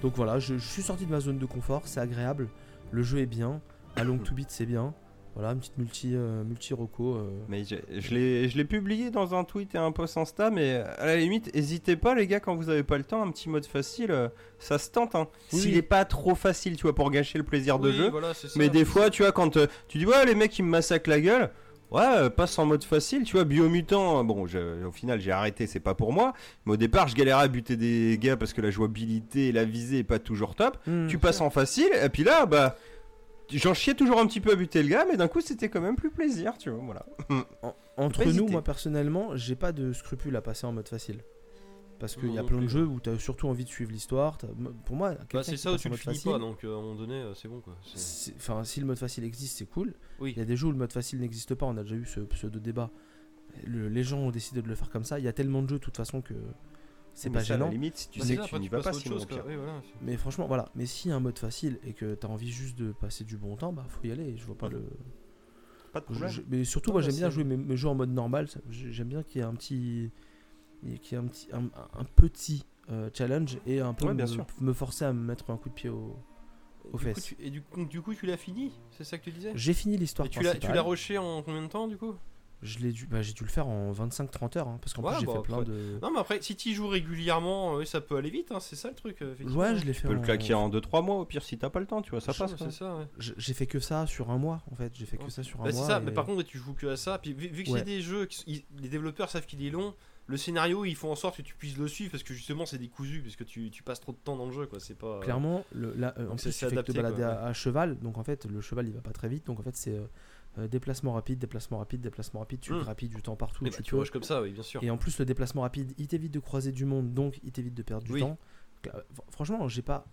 Donc voilà, je, je suis sorti de ma zone de confort, c'est agréable. Le jeu est bien, à long to beat c'est bien. Voilà, une petite multi, euh, multi reco. euh. Mais je, je l'ai je l'ai publié dans un tweet et un post Insta, mais à la limite, n'hésitez pas les gars quand vous avez pas le temps, un petit mode facile, euh, ça se tente. Hein. Oui, S'il est pas trop facile, tu vois, pour gâcher le plaisir de jeu. voilà, c'est ça. Mais des fois, tu vois, quand euh, tu dis ouais, les mecs ils me massacrent la gueule, ouais, euh, passe en mode facile, tu vois, biomutant. euh, Bon, je- au final, j'ai arrêté, c'est pas pour moi. Mais au départ, je galérais à buter des gars parce que la jouabilité et la visée est pas toujours top. Hmm. tu passes en facile, et puis là, bah. J'en chiais toujours un petit peu à buter le gars, mais d'un coup c'était quand même plus plaisir, tu vois, voilà. En- entre nous, moi personnellement, j'ai pas de scrupule à passer en mode facile. Parce qu'il y a plein de jeux où tu as surtout envie de suivre l'histoire. t'as- Pour moi, Bah, c'est ça où tu le finis facile, pas, donc euh, à un moment donné, euh, c'est bon quoi. Enfin, si le mode facile existe, c'est cool. Oui. Il y a des jeux où le mode facile n'existe pas. On a déjà eu ce pseudo débat. Le- les gens ont décidé de le faire comme ça. Il y a tellement de jeux de toute façon que c'est pas ça, à la gênant. limite, si tu Bah, sais que ça, tu n'y vas pas sinon. chose, au quoi. pire. Oui, voilà. Mais franchement, voilà. Mais s'il y a un mode facile et que tu as envie juste de passer du bon temps, bah faut y aller. Je vois pas le. Pas de problème. je- mais surtout, moi j'aime bien jouer mes, mes jeux en mode normal. J'aime bien qu'il y ait un petit, qu'il y ait un petit, un, un petit euh, challenge et un peu Ouais, bien me, sûr. me forcer à me mettre un coup de pied au. Aux Du coup, fesses. tu- Et du coup, du coup, tu l'as fini? C'est ça que tu disais? J'ai fini l'histoire Et tu l'as tu principale. l'as rushé en combien de temps du coup? Je l'ai dû, bah, j'ai dû le faire en 25-30 heures, hein, parce qu'en Ouais, plus j'ai bah, fait plein après- de. Non, mais après, si tu y joues régulièrement, euh, ça peut aller vite, hein, c'est ça le truc. euh. Ouais, je l'ai fait. Tu peux le claquer en 2-3 mois au pire si t'as pas le temps, tu vois, ça passe. C'est ça, ouais. J'ai fait que ça sur un mois, en fait. J'ai fait que Ouais. ça sur un Bah, c'est mois. ça, et- mais par contre, tu joues que à ça. Puis vu, vu que Ouais. c'est des jeux, qui les développeurs savent qu'il est long, le scénario, ils font en sorte que tu puisses le suivre parce que justement, c'est décousu, parce que tu, tu passes trop de temps dans le jeu, quoi. C'est pas. Clairement, le, là, euh, en plus, c'est- tu c'est fais que te adapté, balader à cheval, donc en fait, le cheval il va pas très vite, donc en fait, c'est euh, euh, déplacement rapide, déplacement rapide, déplacement rapide, tu Hmm. grappilles du temps partout. Et où bah, tu comme ça, oui, bien sûr. Et en plus, le déplacement rapide, il t'évite de croiser du monde, donc il t'évite de perdre du Oui. temps. Euh, fr- Franchement, j'ai pas,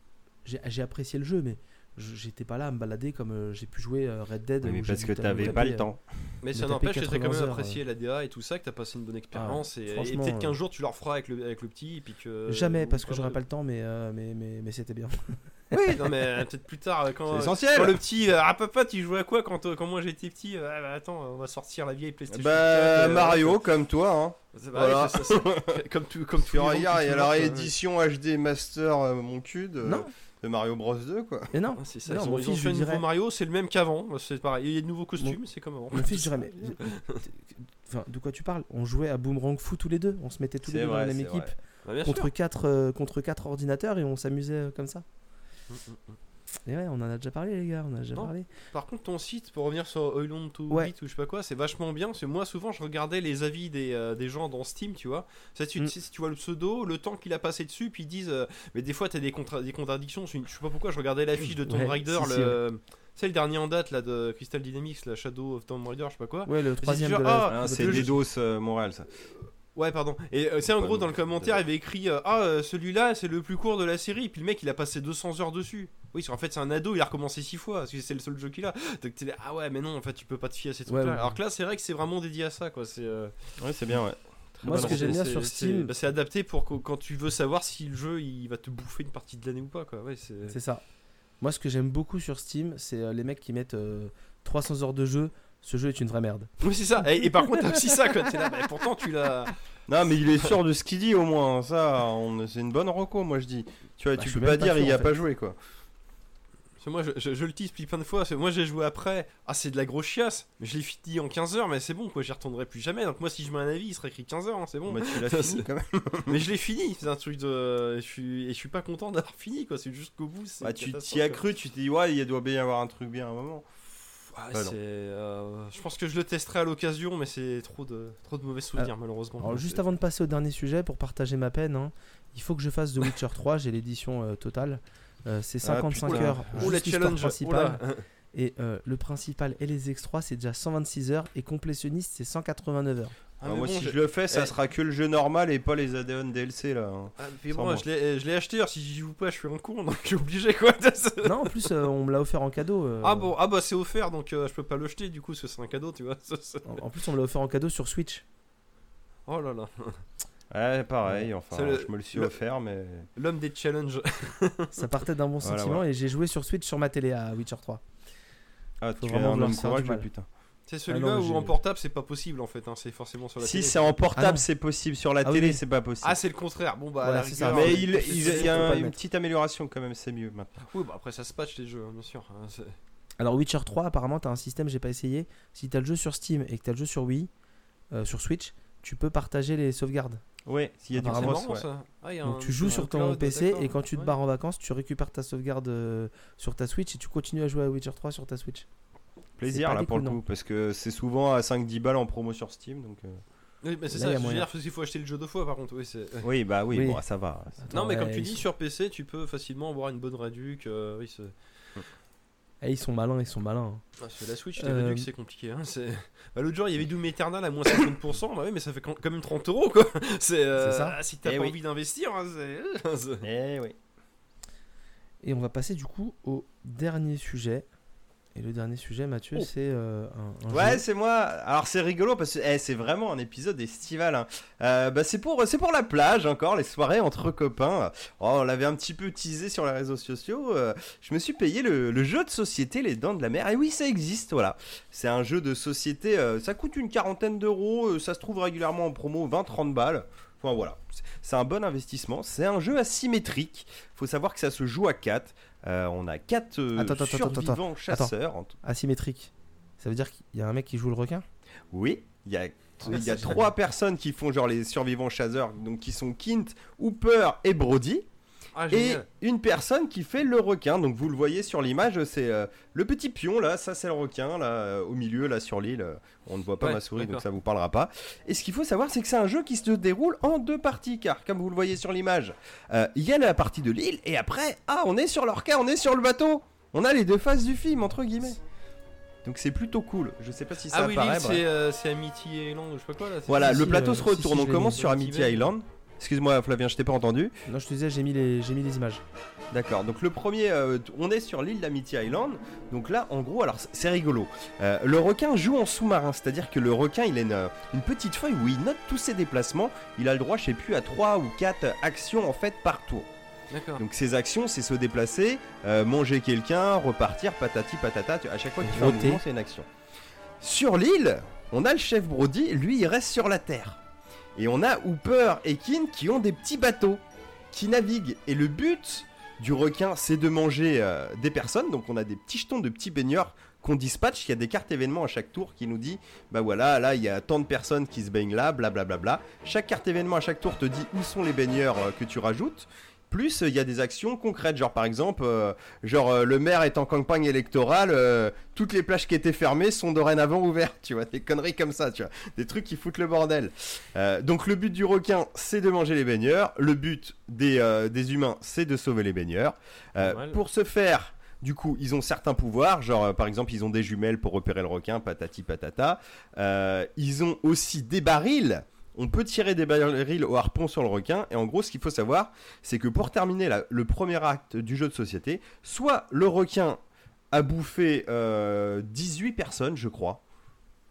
j'ai apprécié le jeu, mais j'étais pas là à me balader comme euh, j'ai pu jouer euh, Red Dead. Oui, mais parce que ta- t'avais pas le temps. Mais ça n'empêche que t'as quand 80 même apprécié la DA et tout ça, que t'as passé une bonne expérience. et- et peut-être qu'un jour tu le referas avec le, avec le petit. Et puis que, Jamais, parce que j'aurais pas le temps, mais, euh, mais, mais, mais c'était bien. Oui, non, mais euh, peut-être plus tard, euh, quand, C'est euh, essentiel. quand le petit. ah, papa, tu jouais à quoi quand, quand moi j'étais petit ah, bah, Attends, on va sortir la vieille PlayStation. Bah 4, euh, Mario comme toi, hein. bah, Voilà. comme tu, comme Tu regardes, il y a la réédition HD Master euh, mon cul de, Non. de Mario Bros 2 quoi. Et non, Ah, C'est ça, Non, ils ont, mon ils ont fils, fait nouveau dirais- Mario, c'est le même qu'avant, c'est pareil. Il y a de nouveaux costumes, c'est comme avant. mon fils, je dirais, mais. Enfin, de quoi tu parles? On jouait à Boomerang Foo tous les deux, on se mettait tous les deux vrai, dans la même équipe. Bah, contre sûr. quatre, euh, contre quatre ordinateurs et on s'amusait comme ça. Et ouais, on en a déjà parlé, les gars, on a déjà Non. parlé. Par contre, ton site, pour revenir sur Oilon to Ouais. Beat ou je sais pas quoi, c'est vachement bien. Parce que moi, souvent, je regardais les avis des, euh, des gens dans Steam, tu vois. Ça, tu, Mm. si tu vois le pseudo, le temps qu'il a passé dessus, puis ils disent. euh, mais des fois, t'as des, contra- des contradictions. Je sais pas pourquoi, je regardais l'affiche de Tomb Ouais, Raider, si, si, le. C'est le dernier en date là de Crystal Dynamics, la Shadow of Tomb Raider, je sais pas quoi. Ouais, le troisième genre, de la. ah, Ah, c'est Dedos euh, Montréal ça. Ouais, pardon. Et euh, c'est en gros dans le commentaire, il avait écrit euh, Ah, euh, celui-là, c'est le plus court de la série. Et puis le mec, il a passé 200 heures dessus. Oui, qu'en fait, c'est un ado, il a recommencé 6 fois. Parce que c'est le seul jeu qu'il a. Donc t'es là, Ah ouais, mais non, en fait, tu peux pas te fier à ces trucs-là. ouais. Alors que là, c'est vrai que c'est vraiment dédié à ça, quoi. C'est. euh, Ouais, c'est bien ouais. Moi, ce que j'aime bien sur Steam, c'est bah, c'est adapté pour que, quand tu veux savoir si le jeu il va te bouffer une partie de l'année ou pas, quoi. Ouais, c'est. ça. Moi, ce que j'aime beaucoup sur Steam, c'est les mecs qui mettent euh, 300 heures de jeu. Ce jeu est une vraie merde. Oui, c'est ça. Et, et par contre, t'as aussi ça, quoi. T'es là, bah, pourtant, tu l'as. Non mais il est sûr de ce qu'il dit au moins, ça on- c'est une bonne reco moi je dis. Tu vois, Bah, tu peux pas dire il sûr, y a en pas joué quoi. Parce que moi, je, je- je le tease plein de fois. parce que Moi, j'ai joué après. Ah, c'est de la grosse chiasse. Mais je l'ai fini en 15 heures, mais c'est bon, quoi. J'y retournerai plus jamais. Donc, moi, si je mets un avis, il serait écrit 15 heures, hein, c'est bon. Bah, tu l'as fini quand même. mais je l'ai fini. C'est un truc de. Je suis... Et je suis pas content d'avoir fini, quoi. C'est jusqu'au bout. Bah, tu t'y as cru, tu t'es dit, ouais, il doit bien y avoir un truc bien à un moment. Ah, Ah, c'est, euh, je pense que je le testerai à l'occasion, mais c'est trop de, trop de mauvais souvenirs, malheureusement. Alors, juste avant de passer au dernier sujet, pour partager ma peine, hein, il faut que je fasse The Witcher 3. J'ai l'édition euh, totale. Euh, c'est 55 putain. heures. Oh, la challenge principale. oh. Et euh, le principal et les extras, c'est déjà 126 heures. Et complétionniste, c'est 189 heures. Ah, Ah, mais moi, bon, si je- le fais, ça Eh. sera que le jeu normal et pas les add-ons DLC là. hein. Ah, mais Sans bon, moi. je l'ai, je l'ai acheté, alors si j'y joue pas, je suis un con, donc je suis obligé quoi. non, en plus, euh, on me l'a offert en cadeau. euh, Ah bon, ah bah c'est offert, donc euh, je peux pas le jeter du coup, parce que c'est un cadeau, tu vois. En, en plus, on me l'a offert en cadeau sur Switch. Oh là là, Ouais, pareil, enfin, le- je me le suis le- offert, mais. l'homme des challenges. Ça partait d'un bon sentiment voilà. et j'ai joué sur Switch sur ma télé à Witcher 3. Ah, Faut tu es vraiment un homme courageux, putain. C'est Ah celui-là où en portable c'est pas possible en fait, hein, c'est forcément sur la Si télé. c'est en Ah portable, non. c'est possible. Sur la Ah télé, oui. c'est pas possible. Ah c'est le contraire, bon bah à Ouais, la c'est ça. rigueur, mais euh, il, y a une petite amélioration quand même, c'est mieux maintenant. Oui bah après ça se patch les jeux, hein, bien sûr. hein, Alors, Witcher 3, apparemment, t'as un système, j'ai pas essayé. Si t'as le jeu sur Steam et que t'as le jeu sur Wii, euh, sur Switch, tu peux partager les sauvegardes. Ouais, s'il y a du C'est Apparemment, cross, marrant ouais. ça. Ah, il y a Donc, un- tu joues sur ton PC et quand tu te Ouais. barres en vacances, tu récupères ta sauvegarde euh, sur ta Switch et tu continues à jouer à Witcher 3 sur ta Switch. Plaisir là pour le coup, parce que c'est souvent à 5-10 balles en promo sur Steam. Donc, euh, Oui, mais c'est Là, ça, y a je veux moyen. dire, parce qu'il faut acheter le jeu deux fois par contre. Oui, c'est... Oui, bah oui, Oui. bon, ça va. Non, mais Attends, comme tu ouais, dis, sur PC, tu peux facilement avoir une bonne réduc. euh, oui, c'est... Eh, ils sont malins, ils sont malins. hein. Ah, sur la Switch, les Euh, c'est compliqué. Hein, c'est... Bah, l'autre jour, il y avait Doom Eternal à moins 50%. Bah oui, mais ça fait quand quand même 30 euros, quoi. C'est, euh, C'est ça. ah, Si t'as Eh pas oui. envie d'investir, hein, c'est... c'est- Eh oui. Et on va passer du coup au dernier sujet. Et le dernier sujet, Mathieu, Oh. c'est euh, un, un Ouais, c'est moi. Alors c'est rigolo parce que eh, c'est vraiment un épisode estival. hein. Euh, bah, c'est pour c'est pour la plage encore, les soirées entre copains. Oh, on l'avait un petit peu teasé sur les réseaux sociaux. euh, je me suis payé le, le jeu de société Les Dents de la Mer. Et oui, ça existe. Voilà, c'est un jeu de société. euh, ça coûte une quarantaine d'euros. euh, ça se trouve régulièrement en promo 20-30 balles. Enfin voilà, C'est- c'est un bon investissement. C'est un jeu asymétrique. Faut savoir que ça se joue à 4 on a 4 Attends, attends, attends, survivants chasseurs. en tout- Asymétrique. Ça veut dire qu'il y a un mec qui joue le requin? Oui, il y a, il y a trois personnes qui font genre les survivants chasseurs, donc qui sont Kint, Hooper et Brody, Ah, et une personne qui fait le requin. Donc vous le voyez sur l'image, c'est euh, le petit pion là, ça c'est le requin là euh, au milieu là sur l'île. On ne voit pas Ouais, ma souris donc ça vous parlera pas. Et ce qu'il faut savoir c'est que c'est un jeu qui se déroule en deux parties car comme vous le voyez sur l'image, euh, il y a la partie de l'île et après ah on est sur l'orca, on est sur le bateau. On a les deux phases du film entre guillemets. Donc c'est plutôt cool. Je sais pas si ça Ah oui, apparaît. c'est, euh, c'est Amity Island, je sais pas quoi là. Voilà, le plateau se retourne. on commence sur Amity Island. Excuse-moi, Flavien, je t'ai pas entendu. Non, je te disais, j'ai mis les, j'ai mis les images. D'accord, donc le premier, euh, on est sur l'île d'Amity Island. Donc là, en gros, alors c'est rigolo. Euh, le requin joue en sous-marin, c'est-à-dire que le requin, il a une, euh, une petite feuille où il note tous ses déplacements. Il a le droit, je sais plus, à 3 ou 4 actions en fait par tour. D'accord. Donc ses actions, c'est se déplacer, euh, manger quelqu'un, repartir, patati patata. Tu- À chaque fois que tu fais un mouvement, c'est une action. Sur l'île, on a le chef Brody, lui, il reste sur la terre. Et on a Hooper et Kin qui ont des petits bateaux qui naviguent. Et le but du requin, c'est de manger euh, des personnes. Donc on a des petits jetons de petits baigneurs qu'on dispatche. Il y a des cartes événements à chaque tour qui nous dit, bah voilà, là il y a tant de personnes qui se baignent là, blablabla. Chaque carte événement à chaque tour te dit où sont les baigneurs euh, que tu rajoutes. Plus, euh, il y a des actions concrètes, genre par exemple, euh, genre euh, le maire est en campagne électorale, euh, toutes les plages qui étaient fermées sont dorénavant ouvertes, tu vois, des conneries comme ça, tu vois, des trucs qui foutent le bordel. Donc le but du requin, c'est de manger les baigneurs, le but des, des humains, c'est de sauver les baigneurs. Pour ce faire, du coup, ils ont certains pouvoirs, genre euh, par exemple, ils ont des jumelles pour repérer le requin, patati patata. Euh, ils ont aussi des barils. On peut tirer des barils au harpon sur le requin. Et en gros, ce qu'il faut savoir, c'est que pour terminer la- le premier acte du jeu de société, soit le requin a bouffé euh, 18 personnes, je crois,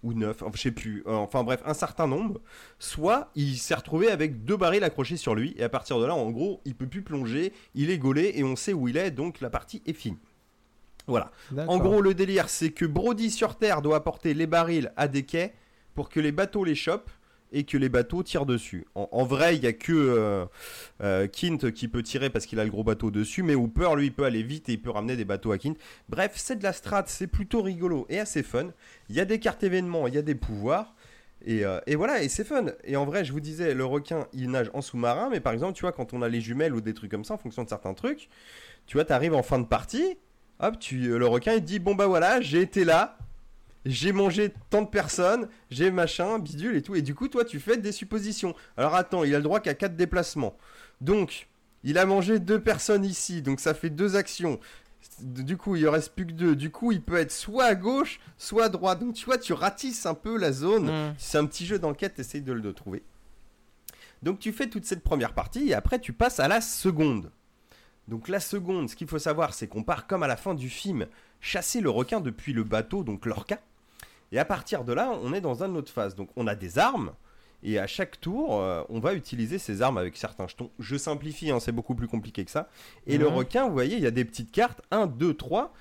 ou 9, enfin, je sais plus, Euh, enfin bref, un certain nombre, soit il s'est retrouvé avec deux barils accrochés sur lui, et à partir de là, en gros, il peut plus plonger, il est gaulé, et on sait où il est, donc la partie est finie. Voilà. En gros, le délire, c'est que Brody sur Terre doit apporter les barils à des quais pour que les bateaux les chopent et que les bateaux tirent dessus. En, vrai, il y a que euh, euh, Kint qui peut tirer parce qu'il a le gros bateau dessus, mais Hooper, lui, il peut aller vite et il peut ramener des bateaux à Kint. Bref, c'est de la strat, c'est plutôt rigolo et assez fun. Il y a des cartes événements, il y a des pouvoirs. Et, euh, voilà, et c'est fun. Et en vrai, je vous disais, le requin, il nage en sous-marin, mais par exemple, tu vois, quand on a les jumelles ou des trucs comme ça, en fonction de certains trucs, tu vois, t'arrives en fin de partie, hop, tu, le requin, il dit, bon bah voilà, j'ai été là, j'ai mangé tant de personnes, j'ai machin, bidule et tout. Et du coup, toi, tu fais des suppositions. Alors attends, il a le droit qu'à 4 déplacements. Donc, il a mangé deux personnes ici, donc ça fait deux actions. Du coup, il en reste plus que deux. Du coup, il peut être soit à gauche, soit à droite. Donc, tu vois, tu ratisses un peu la zone. Mm. C'est un petit jeu d'enquête, essaye de le trouver. Donc, tu fais toute cette première partie et après, tu passes à la seconde. Donc, la seconde, ce qu'il faut savoir, c'est qu'on part comme à la fin du film, chasser le requin depuis le bateau, donc l'orca. Et à partir de là, on est dans une autre phase. Donc, on a des armes. Et à chaque tour, euh, on va utiliser ces armes avec certains jetons. Je simplifie, hein, c'est beaucoup plus compliqué que ça. Et le Mhm. requin, vous voyez, il y a des petites cartes 1, 2, 3,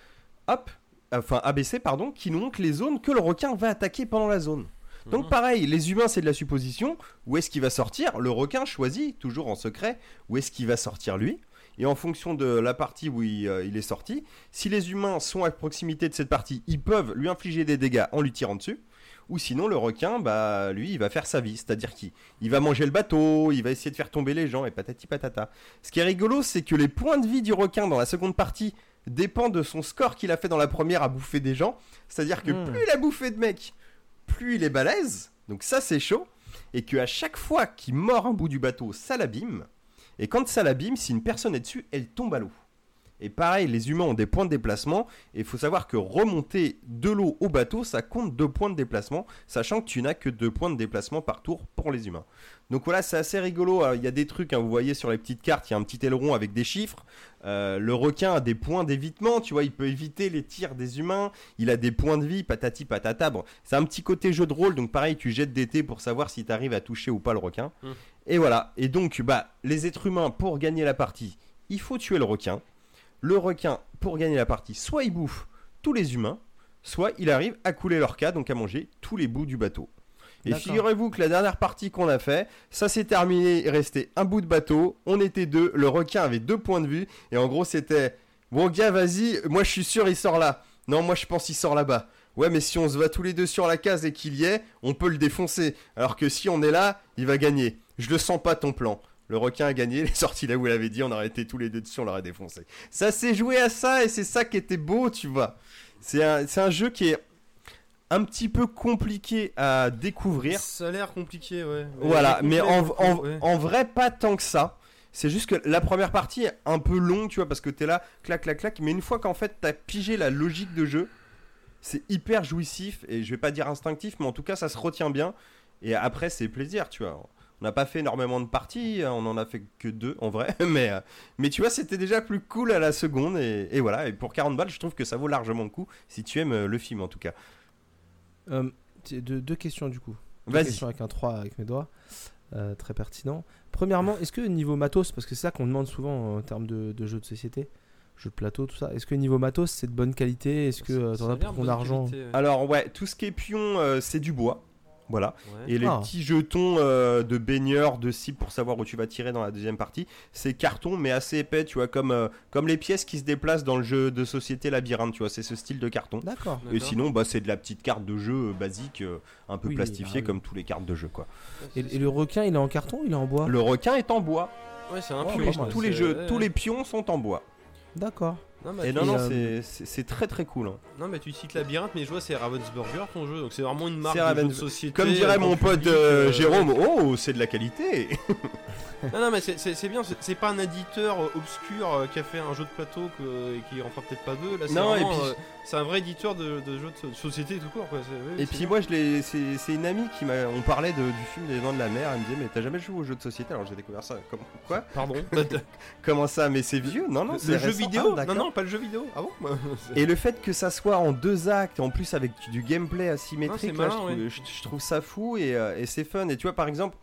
hop, enfin ABC, pardon, qui nous montrent les zones que le requin va attaquer pendant la zone. Donc Mhm. pareil, les humains, c'est de la supposition. Où est-ce qu'il va sortir? Le requin choisit, toujours en secret, où est-ce qu'il va sortir lui? Et en fonction de la partie où il, euh, il est sorti, si les humains sont à proximité de cette partie, ils peuvent lui infliger des dégâts en lui tirant dessus. Ou sinon, le requin, bah, lui, il va faire sa vie. C'est-à-dire qu'il il va manger le bateau, il va essayer de faire tomber les gens, et patati patata. Ce qui est rigolo, c'est que les points de vie du requin dans la seconde partie dépendent de son score qu'il a fait dans la première à bouffer des gens. C'est-à-dire que Hmm. plus il a bouffé de mecs, plus il est balèze. Donc ça, c'est chaud. Et qu'à chaque fois qu'il mord un bout du bateau, ça l'abîme. Et quand ça l'abîme, si une personne est dessus, elle tombe à l'eau. Et pareil, les humains ont des points de déplacement. Et il faut savoir que remonter de l'eau au bateau, ça compte deux points de déplacement, sachant que tu n'as que deux points de déplacement par tour pour les humains. Donc voilà, c'est assez rigolo. Euh, Il y a des trucs, hein, vous voyez sur les petites cartes, il y a un petit aileron avec des chiffres. Euh, le requin a des points d'évitement, tu vois, il peut éviter les tirs des humains. Il a des points de vie, patati patata. Bon, c'est un petit côté jeu de rôle, donc pareil, tu jettes des dés pour savoir si tu arrives à toucher ou pas le requin. Mm. Et voilà. Et donc, bah, les êtres humains, pour gagner la partie, il faut tuer le requin. Le requin, pour gagner la partie, soit il bouffe tous les humains, soit il arrive à couler leur cas, donc à manger tous les bouts du bateau. Et figurez-vous que la dernière partie qu'on a fait, ça s'est terminé, il restait un bout de bateau, on était deux, le requin avait deux points de vue, et en gros c'était, bon gars vas-y, moi je suis sûr il sort là. Non moi je pense il sort là-bas. Ouais mais si on se va tous les deux sur la case et qu'il y est, on peut le défoncer. Alors que si on est là, il va gagner. Je le sens pas ton plan. Le requin a gagné, il est sorti là où il avait dit, on aurait été tous les deux dessus, on l'aurait défoncé. Ça s'est joué à ça et c'est ça qui était beau, tu vois. C'est un, c'est un jeu qui est un petit peu compliqué à découvrir. Ça a l'air compliqué, ouais. Mais Voilà, mais en, ouais. en vrai, pas tant que ça. C'est juste que la première partie est un peu longue, tu vois, parce que t'es là, clac, clac, clac. Mais une fois qu'en fait t'as pigé la logique de jeu, c'est hyper jouissif et je vais pas dire instinctif, mais en tout cas ça se retient bien. Et après, c'est plaisir, tu vois. On n'a pas fait énormément de parties, on en a fait que deux en vrai, mais, euh, mais tu vois, c'était déjà plus cool à la seconde. Et, et voilà, et pour 40 balles, je trouve que ça vaut largement le coup, si tu aimes euh, le film en tout cas. Euh, deux, deux questions du coup. Deux questions avec un 3 avec mes doigts. Euh, très pertinent. Premièrement, est-ce que niveau matos, parce que c'est ça qu'on demande souvent en termes de, de jeux de société, jeux de plateau, tout ça, est-ce que niveau matos c'est de bonne qualité? Est-ce que euh, t'en a as pour ton argent? qualité, ouais. Alors, ouais, tout ce qui est pion, euh, c'est du bois. Voilà. Ouais. Et les Ah. petits jetons euh, de baigneur, de cible pour savoir où tu vas tirer dans la deuxième partie, c'est carton mais assez épais, tu vois, comme, euh, comme les pièces qui se déplacent dans le jeu de société labyrinthe, tu vois, c'est ce style de carton. D'accord. Et sinon, bah, c'est de la petite carte de jeu euh, basique, euh, un peu Oui, plastifiée ah oui. comme tous les cartes de jeu, quoi. Et, et le requin, il est en carton ou il est en bois? Le requin est en bois. Ouais, c'est un Oh, Tous pion, tous les jeux, ouais, tous les pions sont en bois. D'accord. Non, mais Et non, non, euh, c'est- très très cool. hein. Non, mais tu cites Labyrinthe, mais je vois c'est Ravensburger ton jeu, donc c'est vraiment une marque de jeu de Ravens- société. Comme dirait euh, mon grand pote euh, euh, Jérôme, oh, c'est de la qualité. Non, non, mais c'est- bien, c'est- pas un éditeur obscur qui a fait un jeu de plateau que, et qui en fera peut-être pas deux. Là, c'est Non, et puis- euh, c'est un vrai éditeur de, de jeux de so- société tout court. Quoi. c'est- ouais, Et puis bien. moi, je l'ai, c'est, c'est une amie qui m'a, on parlait de- du film des Dents de la Mer. Elle me disait, mais t'as jamais joué aux jeux de société? Alors j'ai découvert ça. Comme quoi? Pardon? Comment ça? Mais c'est vieux? Non, non, le c'est jeu récent. vidéo? Ah, Non, non, pas le jeu vidéo. Ah bon? Et le fait que ça soit en deux actes, en plus avec du gameplay Ah, asymétrique, là, malin, je, trouve, ouais. je- je trouve ça fou et, euh, et c'est fun. Et tu vois, par exemple,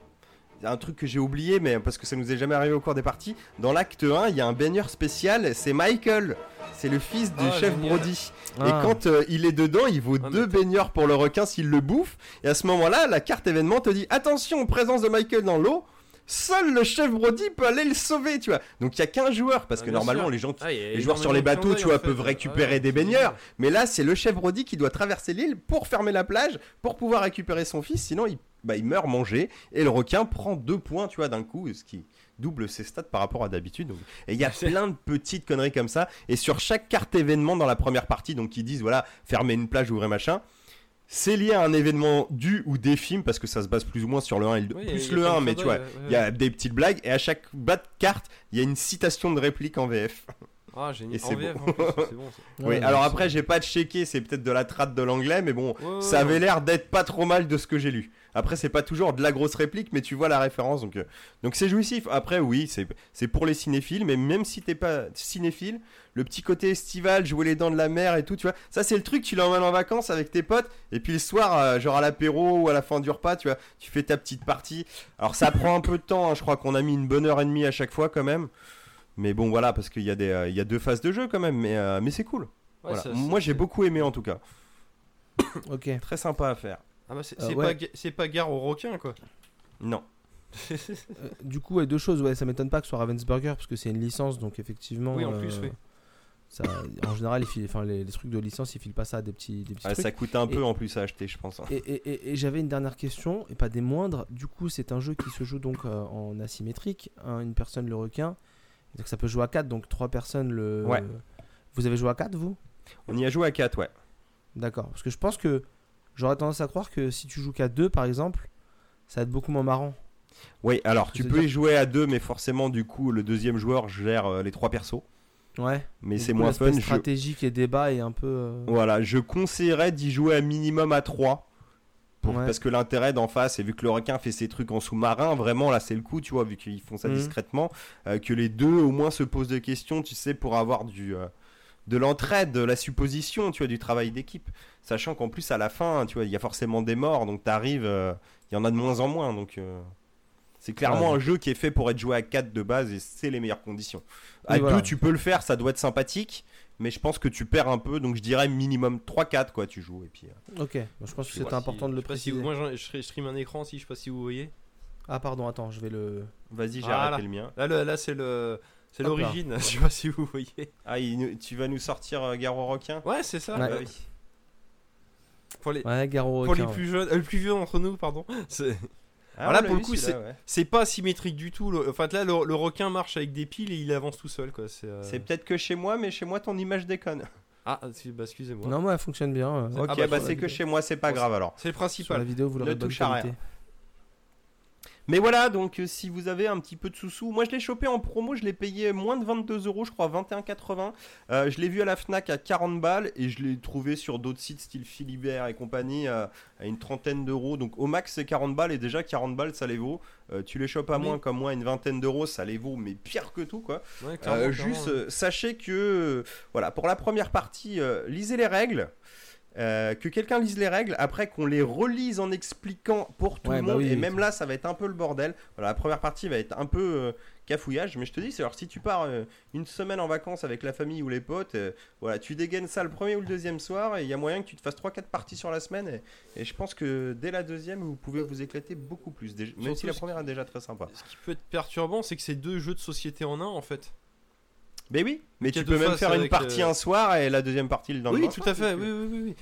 un truc que j'ai oublié, mais parce que ça nous est jamais arrivé au cours des parties. Dans l'acte 1, il y a un baigneur spécial, c'est Michael. C'est le fils du Ah, chef génial. Brody. Ah. Et quand euh, il est dedans, il vaut Ah, deux baigneurs pour le requin s'il le bouffe. Et à ce moment-là, la carte événement te dit attention, présence de Michael dans l'eau. Seul le chef Brody peut aller le sauver, tu vois. Donc il y a qu'un joueur parce Ah, que normalement sûr. les gens Ah, les joueurs sur les bateaux, tu vois, peuvent récupérer des baigneurs. Mais là, c'est le chef Brody qui doit traverser l'île pour fermer la plage, pour pouvoir récupérer son fils. Sinon, il, bah, il meurt mangé. Et le requin prend deux points, tu vois, d'un coup, ce qui double ses stats par rapport à d'habitude. Donc- Et il y a C'est- plein de petites conneries comme ça. Et sur chaque carte événement dans la première partie, donc ils disent, voilà, fermer une plage, ouvrir machin. C'est lié à un événement du ou des films, parce que ça se base plus ou moins sur le 1 et le 2. Oui, plus le plein de 1, mais tu vois, ouais, il y a des petites blagues. Et à chaque bas de carte, il y a une citation de réplique en VF. Ah, génial. Et c'est En VF, beau. en plus, c'est bon. ça. oui, Ouais, alors c'est- après, j'ai pas checké, c'est peut-être de la trate de l'anglais, mais bon, Ouais, ouais, ça avait ouais. l'air d'être pas trop mal de ce que j'ai lu. Après, c'est pas toujours de la grosse réplique, mais tu vois la référence, donc euh, donc c'est jouissif. Après, oui, c'est c'est pour les cinéphiles, mais même si t'es pas cinéphile, le petit côté estival, jouer les dents de la mer et tout, tu vois, ça c'est le truc, tu l'emmènes en vacances avec tes potes, et puis le soir, euh, genre à l'apéro ou à la fin du repas, tu vois, tu fais ta petite partie. Alors ça prend un peu de temps, hein, je crois qu'on a mis une bonne heure et demie à chaque fois quand même. Mais bon, voilà, parce qu'il y, a des, euh, il y a deux phases de jeu quand même, mais, mais c'est cool. Ouais, Voilà. Moi j'ai beaucoup aimé en tout cas. Ok. Très sympa à faire. Ah bah c'est Euh, ouais. pas pas gare au requin quoi. Non. Euh, du coup, ouais, deux choses. Ouais, ça m'étonne pas que ce soit Ravensburger parce que c'est une licence, donc effectivement. Oui, en euh, plus, oui. Ça, en général, ils filent- enfin, les, les trucs de licence, ils filent pas ça à des petits, des petits Ah, trucs. ça coûte un Et- peu en plus à acheter, je pense. hein. Et, et- et- et j'avais une dernière question, et pas des moindres. Du coup, c'est un jeu qui se joue donc euh, en asymétrique. hein, une personne le requin. Donc ça peut jouer à 4, donc trois personnes le. Ouais. Vous avez joué à 4, vous? On y a joué à 4, ouais. D'accord. Parce que je pense que j'aurais tendance à croire que si tu joues qu'à 2, par exemple, ça va être beaucoup moins marrant. Oui, alors tu peux y jouer à 2, mais forcément, du coup, le deuxième joueur gère euh, les trois persos. Ouais. Mais c'est moins fun. Je... stratégique et débat est un peu. euh, Voilà, je conseillerais d'y jouer à minimum à 3. Pour- Ouais. Parce que l'intérêt d'en face, et vu que le requin fait ses trucs en sous-marin, vraiment là c'est le coup, tu vois, vu qu'ils font ça Mhm. discrètement, euh, que les deux au moins se posent des questions, tu sais, pour avoir du, de l'entraide, de la supposition, tu vois, du travail d'équipe. Sachant qu'en plus à la fin, tu vois, il y a forcément des morts, donc t'arrives, euh, il y en a de moins en moins, donc euh, c'est clairement Ouais. un jeu qui est fait pour être joué à 4 de base et c'est les meilleures conditions. À Oui, 2 voilà. tu peux le faire, ça doit être sympathique. Mais je pense que tu perds un peu, donc je dirais minimum 3-4 quoi, tu joues. Et puis, euh, Ok. Bon, je pense que pas important si- de le si préciser. Moi je stream un écran si je sais pas si vous voyez. Ah, pardon, attends, je vais le. vas-y, j'ai Voilà. arrêté le mien. Là, là c'est le c'est là. l'origine. je sais pas si vous voyez. Ah, il tu vas nous sortir euh, Garo Requin? Ouais c'est ça. Ouais. bah oui. Pour les Ouais, Garo pour les requin, ouais. plus jeunes, euh, le plus vieux d'entre nous pardon. C'est Ah, l'a pour le vu, coup, celui-là, ouais. c'est pas symétrique du tout. le- Enfin là le, le requin marche avec des piles et il avance tout seul quoi. C'est euh, C'est peut-être que chez moi, mais chez moi ton image déconne. ah si- bah, excusez-moi. Non, moi, elle fonctionne bien. euh, Ah, ok, bah, bah, sur la c'est que vidéo. chez moi, c'est pas Bon, grave alors. C'est le Sur la principal. vidéo, vous l'aurez Ne de bonne touche à rien. qualité. Mais voilà, donc euh, si vous avez un petit peu de sous-sous, moi je l'ai chopé en promo, je l'ai payé moins de 22 euros, je crois 21,80. Euh, je l'ai vu à la Fnac à 40 balles et je l'ai trouvé sur d'autres sites style Philibert et compagnie euh, à une trentaine d'euros. Donc au max c'est 40 balles et déjà 40 balles ça les vaut. Euh, tu les chopes à Oui. moins comme moi, une vingtaine d'euros, ça les vaut, mais pire que tout quoi. Ouais, Euh, clairement, juste, sachez que, voilà, pour la première partie, lisez les règles. Euh, que quelqu'un lise les règles, après qu'on les relise en expliquant pour tout Ouais, le bah monde, oui, et oui. même là ça va être un peu le bordel. Voilà, la première partie va être un peu euh, cafouillage, mais je te dis, c'est alors si tu pars euh, une semaine en vacances avec la famille ou les potes, euh, voilà, tu dégaines ça le premier ou le deuxième soir, et il y a moyen que tu te fasses 3-4 parties sur la semaine, et, et je pense que dès la deuxième, vous pouvez vous éclater beaucoup plus, déjà- même si la première est déjà très sympa. Ce qui peut être perturbant, c'est que c'est deux jeux de société en un en fait. Mais oui, mais tu peux même faire une avec, partie euh, un soir et la deuxième partie le lendemain. oui, tout à fait. Oui, euh, oui, oui, oui.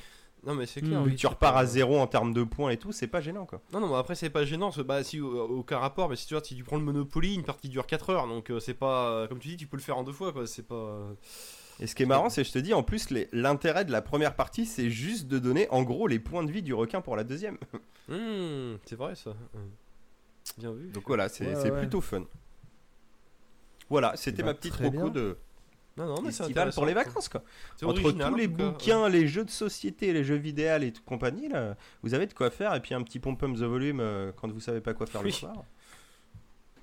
Non, mais c'est Mm. clair. Oui, tu repars pas- à zéro en termes de points et tout, c'est pas gênant quoi. Non, non, mais après, c'est pas gênant. Bah, si, au- aucun rapport. Mais si tu, vois, si tu prends le Monopoly, une partie dure 4 heures. Donc, euh, c'est pas. euh, Comme tu dis, tu peux le faire en deux fois, quoi. C'est pas. euh, Et ce qui est marrant, c'est je te dis, en plus, l'intérêt de la première partie, c'est juste de donner en gros les points de vie du requin pour la deuxième. hmm, c'est vrai, ça. Bien vu. Donc voilà, c'est Ouais, c'est ouais. plutôt fun. Voilà, c'était bah, ma petite bien. de Non, non, mais c'est pour les vacances quoi. C'est Entre original, tous en les cas, bouquins, les jeux de société, les jeux vidéo et tout compagnie, là, vous avez de quoi faire et puis un petit pom-pom the volume euh, quand vous savez pas quoi faire le soir.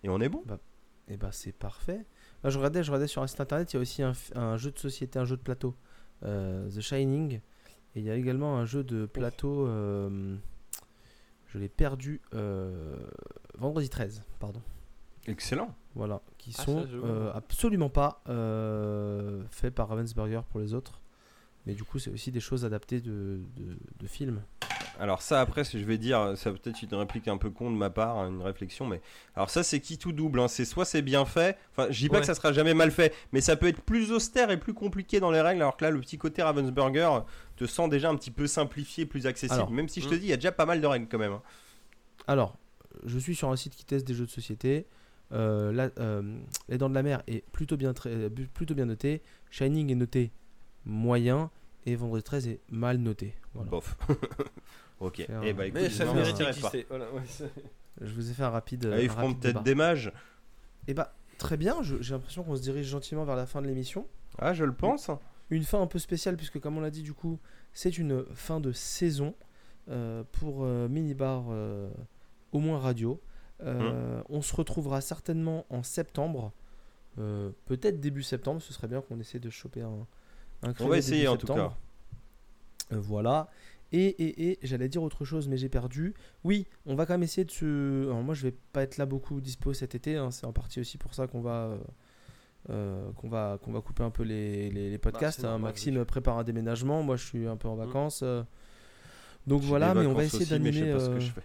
Et on est bon. Et bah, c'est parfait. Moi, je regardais, je regardais sur un site internet, il y a aussi un, jeu de société, un jeu de plateau, euh, The Shining. Et il y a également un jeu de plateau, euh, je l'ai perdu. euh, vendredi 13, pardon. Excellent. Voilà, qui Ah, sont ça, euh, absolument pas euh, faits par Ravensburger pour les autres. Mais du coup, c'est aussi des choses adaptées de, de, de films. Alors ça après je vais dire, ça peut-être une réplique un peu con de ma part, une réflexion, mais alors ça c'est qui tout double, hein? c'est soit c'est bien fait, enfin je dis pas Ouais. que ça sera jamais mal fait, mais ça peut être plus austère et plus compliqué dans les règles, alors que là le petit côté Ravensburger te sent déjà un petit peu simplifié, plus accessible, Alors, même si je te hmm. dis il y a déjà pas mal de règles quand même. hein. Alors, je suis sur un site qui teste des jeux de société. Euh, euh, Les Dents de la Mer est plutôt bien, trai- bu- plutôt bien noté. Shining est noté moyen. Et Vendredi 13 est mal noté. Voilà. Bof. ok. Et un- bah écoute, Mais ça non, pas. Voilà, ouais, Je vous ai fait un rapide. Ah, ils feront peut-être des mages. Eh bah, très bien. je- J'ai l'impression qu'on se dirige gentiment vers la fin de l'émission. Ah je le pense. Une fin un peu spéciale puisque comme on l'a dit du coup, c'est une fin de saison euh, pour euh, Minibar euh, au moins radio. Euh, On se retrouvera certainement en septembre, euh, peut-être début septembre. Ce serait bien qu'on essaie de choper un, un créneau va essayer, en tout septembre. Euh, voilà. Et, et, et j'allais dire autre chose, mais j'ai perdu. Oui, on va quand même essayer de se. Alors moi, je vais pas être là beaucoup dispo cet été. hein, C'est en partie aussi pour ça qu'on va. euh, euh, qu'on va, qu'on va couper un peu les, les- les podcasts. hein. Maxime prépare un déménagement, moi je suis un peu en Mm. vacances. euh. donc voilà, mais on va essayer d'animer. sais pas ce que euh, je fais.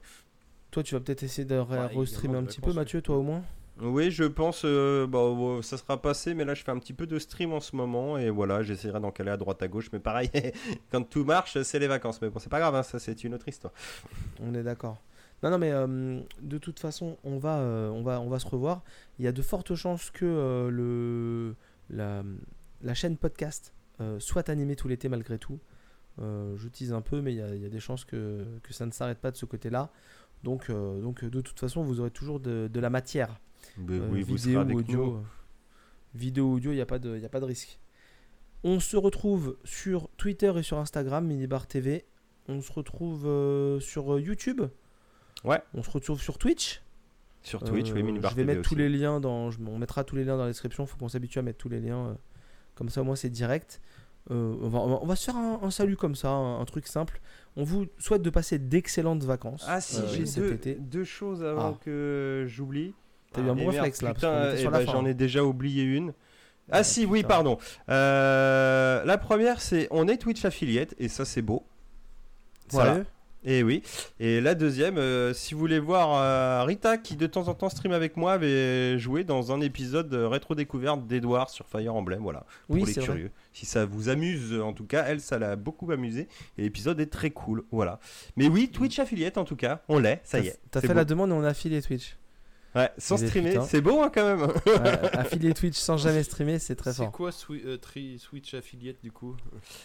Toi, tu vas peut-être essayer de Ouais, restreamer également un petit peu, Mathieu, oui. toi au moins Oui, je pense, euh, bah, euh, ça sera passé, mais là je fais un petit peu de stream en ce moment et voilà, j'essaierai d'en caler à droite à gauche, mais pareil, quand tout marche, c'est les vacances. Mais bon, c'est pas grave, hein, ça c'est une autre histoire. On est d'accord. Non, non, mais euh, de toute façon, on va, euh, on, va, on va se revoir. Il y a de fortes chances que euh, le, la, la chaîne podcast euh, soit animée tout l'été malgré tout. Euh, je tease un peu, mais il y a, il y a des chances que, que ça ne s'arrête pas de ce côté-là. Donc, euh, donc, de toute façon, vous aurez toujours de, de la matière. Mais Euh, oui, vous vidéo, serez avec audio. nous. Vidéo, audio, il n'y a, pas de- y a pas de risque. On se retrouve sur Twitter et sur Instagram, Minibar TV. On se retrouve euh, sur YouTube. Ouais. On se retrouve sur Twitch. Sur Twitch, Euh, oui, Minibar Je vais TV mettre tous les liens dans. je- on mettra tous les liens dans la description. Il faut qu'on s'habitue à mettre tous les liens. euh, comme ça, au moins, c'est direct. Euh, on, va, on va- on va se faire un, un salut comme ça, un, un truc simple. On vous souhaite de passer d'excellentes vacances. Ah si, euh, j'ai cet deux, été. deux choses avant Ah. que j'oublie. T'as eu un Et bon réflexe là. fin. j'en ai déjà oublié une. Ah Ah, si, oui, pardon. Euh, la première, c'est on est Twitch affiliate et ça c'est beau. Voilà. Sérieux? Et oui. Et la deuxième, euh, si vous voulez voir euh, Rita qui de temps en temps stream avec moi avait joué dans un épisode de rétro découverte d'Edouard sur Fire Emblem, voilà. Oui, pour les c'est vrai. curieux. Si ça vous amuse, en tout cas, elle, ça l'a beaucoup amusé. Et l'épisode est très cool, voilà. Mais oui, Twitch affiliate en tout cas, on l'est, ça y est. T'as c'est fait beau. la demande et on a affilié Twitch. Ouais, sans Mais streamer, c'est beau hein, quand même. Ouais, affilier Twitch sans jamais streamer, c'est très C'est fort. quoi euh, Tri- Switch Affiliate du coup?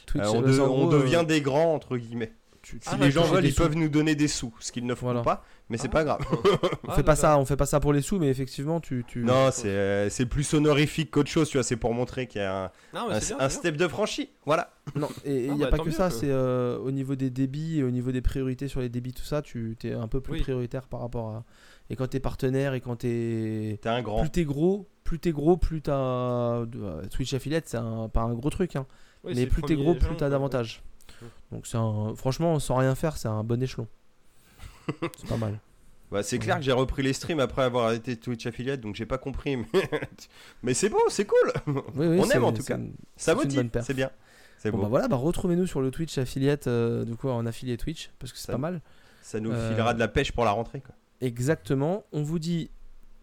Twitch, Euh, on, euh, de- on devient euh, des grands entre guillemets. Tu- tu- Si Ah, les gens touches veulent, ils sous. peuvent nous donner des sous, ce qu'ils ne feront Voilà. pas, mais c'est Ah. pas grave. On fait pas ça, on fait pas ça pour les sous, mais effectivement, tu. tu... Non, c'est euh, c'est plus honorifique qu'autre chose, tu vois, c'est pour montrer qu'il y a un, Non, mais un- c'est bien, un c'est step de franchi. Voilà. Non, et il Ah n'y a bah, pas que ça, c'est euh, au niveau des débits et au niveau des priorités sur les débits, tout ça, tu es un peu plus Oui. prioritaire par rapport à. Et quand t'es partenaire et quand t'es. T'es un grand. Plus t'es gros, plus t'es gros, plus t'as. euh, Twitch Affiliate, c'est un- pas un gros truc, hein. Oui, mais plus t'es gros, plus t'as d'avantages. Donc c'est un. Franchement, sans rien faire, c'est un bon échelon. c'est pas mal. Bah, c'est clair que j'ai repris les streams après avoir été Twitch affiliate, donc j'ai pas compris. Mais, mais c'est beau, c'est cool. Oui, oui, On aime, en tout cas. une- Ça motive, c'est bien. C'est Bon, beau. bah voilà, bah retrouvez-nous sur le Twitch affiliate, euh, du coup en affilié Twitch, parce que c'est pas mal. Ça nous Euh, filera de la pêche pour la rentrée. Quoi. Exactement. On vous dit,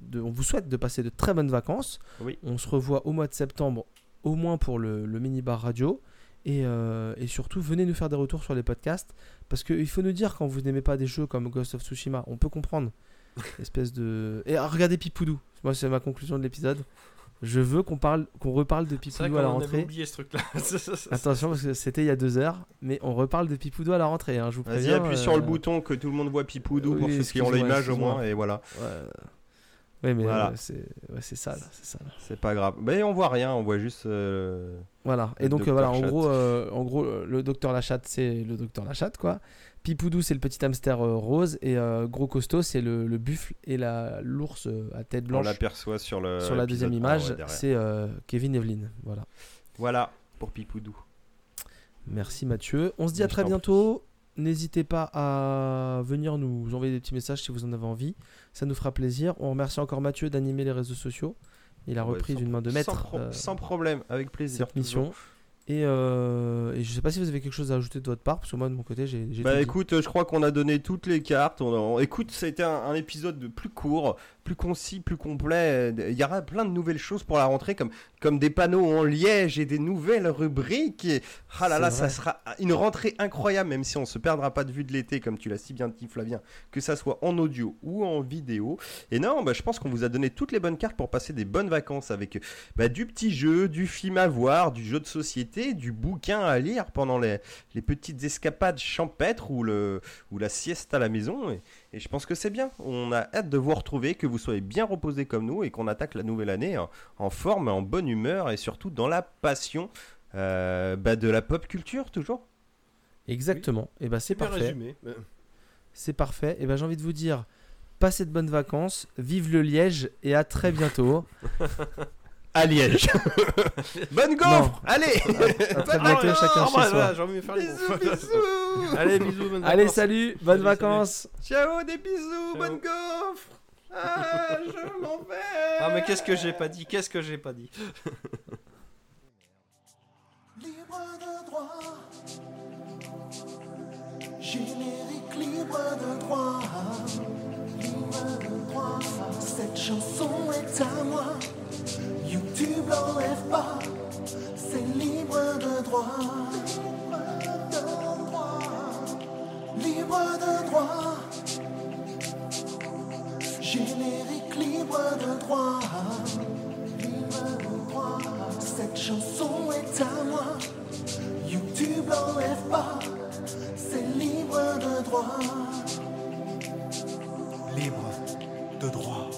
de, on vous souhaite de passer de très bonnes vacances. Oui. On se revoit au mois de septembre, au moins pour le, le mini bar radio. Et, euh, et surtout, venez nous faire des retours sur les podcasts. Parce qu'il faut nous dire quand vous n'aimez pas des jeux comme Ghost of Tsushima. On peut comprendre. Espèce de. Et ah, regardez Pipoudou. Moi, c'est ma conclusion de l'épisode. Je veux qu'on parle, qu'on reparle de Pipoudou à la avait rentrée. oublié ce truc-là. Attention, parce que c'était il y a deux heures. Mais on reparle de Pipoudou à la rentrée. hein, je vous Vas-y, appuie euh, sur le bouton que tout le monde voit Pipoudou oui, pour ceux qui ont l'image au moins, et voilà. Ouais, Ouais, mais Voilà. euh, c'est ouais, ça, là, c'est. C'est pas grave. Mais on voit rien, on voit juste. euh, Voilà. Et donc euh, voilà, en Chat. gros, euh, en gros, le docteur Lachatte, c'est le docteur Lachatte, quoi. Pipoudou, c'est le petit hamster euh, rose, et Gros Costaud, c'est le, le buffle et la l'ours à tête on blanche. l'aperçoit sur le. Sur la deuxième image, ouais, c'est Kevin Evelyn. Voilà. Voilà pour Pipoudou. Merci Mathieu. On se dit à très bientôt. n'hésitez pas à venir nous envoyer des petits messages si vous en avez envie. Ça nous fera plaisir. On remercie encore Mathieu d'animer les réseaux sociaux. Il a Ouais, repris d'une main de maître Sans, pro- euh, sans problème, avec plaisir. cette mission. Et, euh, et je sais pas si vous avez quelque chose à ajouter de votre part, parce que moi de mon côté j'ai Bah dit. écoute, je crois qu'on a donné toutes les cartes. On a- Écoute, c'était un, un épisode de plus court, plus concis, plus complet. Il y aura plein de nouvelles choses pour la rentrée, comme, comme des panneaux en liège et des nouvelles rubriques. Et... Ah là C'est là, vrai. ça sera une rentrée incroyable, même si on se perdra pas de vue de l'été, comme tu l'as si bien dit Flavien, que ça soit en audio ou en vidéo. Et non, bah, je pense qu'on vous a donné toutes les bonnes cartes pour passer des bonnes vacances avec bah, du petit jeu, du film à voir, du jeu de société, du bouquin à lire pendant les, les petites escapades champêtres ou, le, ou la sieste à la maison. Et, et je pense que c'est bien. On a hâte de vous retrouver, que vous soyez bien reposés comme nous et qu'on attaque la nouvelle année en, en forme, en bonne humeur et surtout dans la passion euh, bah, de la pop culture toujours. Exactement. Et bah c'est parfait. C'est parfait. Et ben j'ai envie de vous dire, passez de bonnes vacances, vive le Liège et à très bientôt. À Liège. bonne gaufre Allez Ah, bientôt ouais, chacun ah, chez soi. J'ai envie de me faire les Bisous, bisous Allez, bisous. bonnes Allez vacances. salut, bonnes Salut, vacances. Ciao, des bisous, Ciao. bonne gaufre Ah, je m'en vais Ah, mais qu'est-ce que j'ai pas dit Qu'est-ce que j'ai pas dit Libre de droit. Générique libre de droit. Cette chanson est à moi. YouTube l'enlève pas. C'est libre de droit. Libre de droit. Libre de droit. Générique libre de droit. Libre de droit. Cette chanson est à moi. YouTube l'enlève pas. C'est libre de droit libre de droit.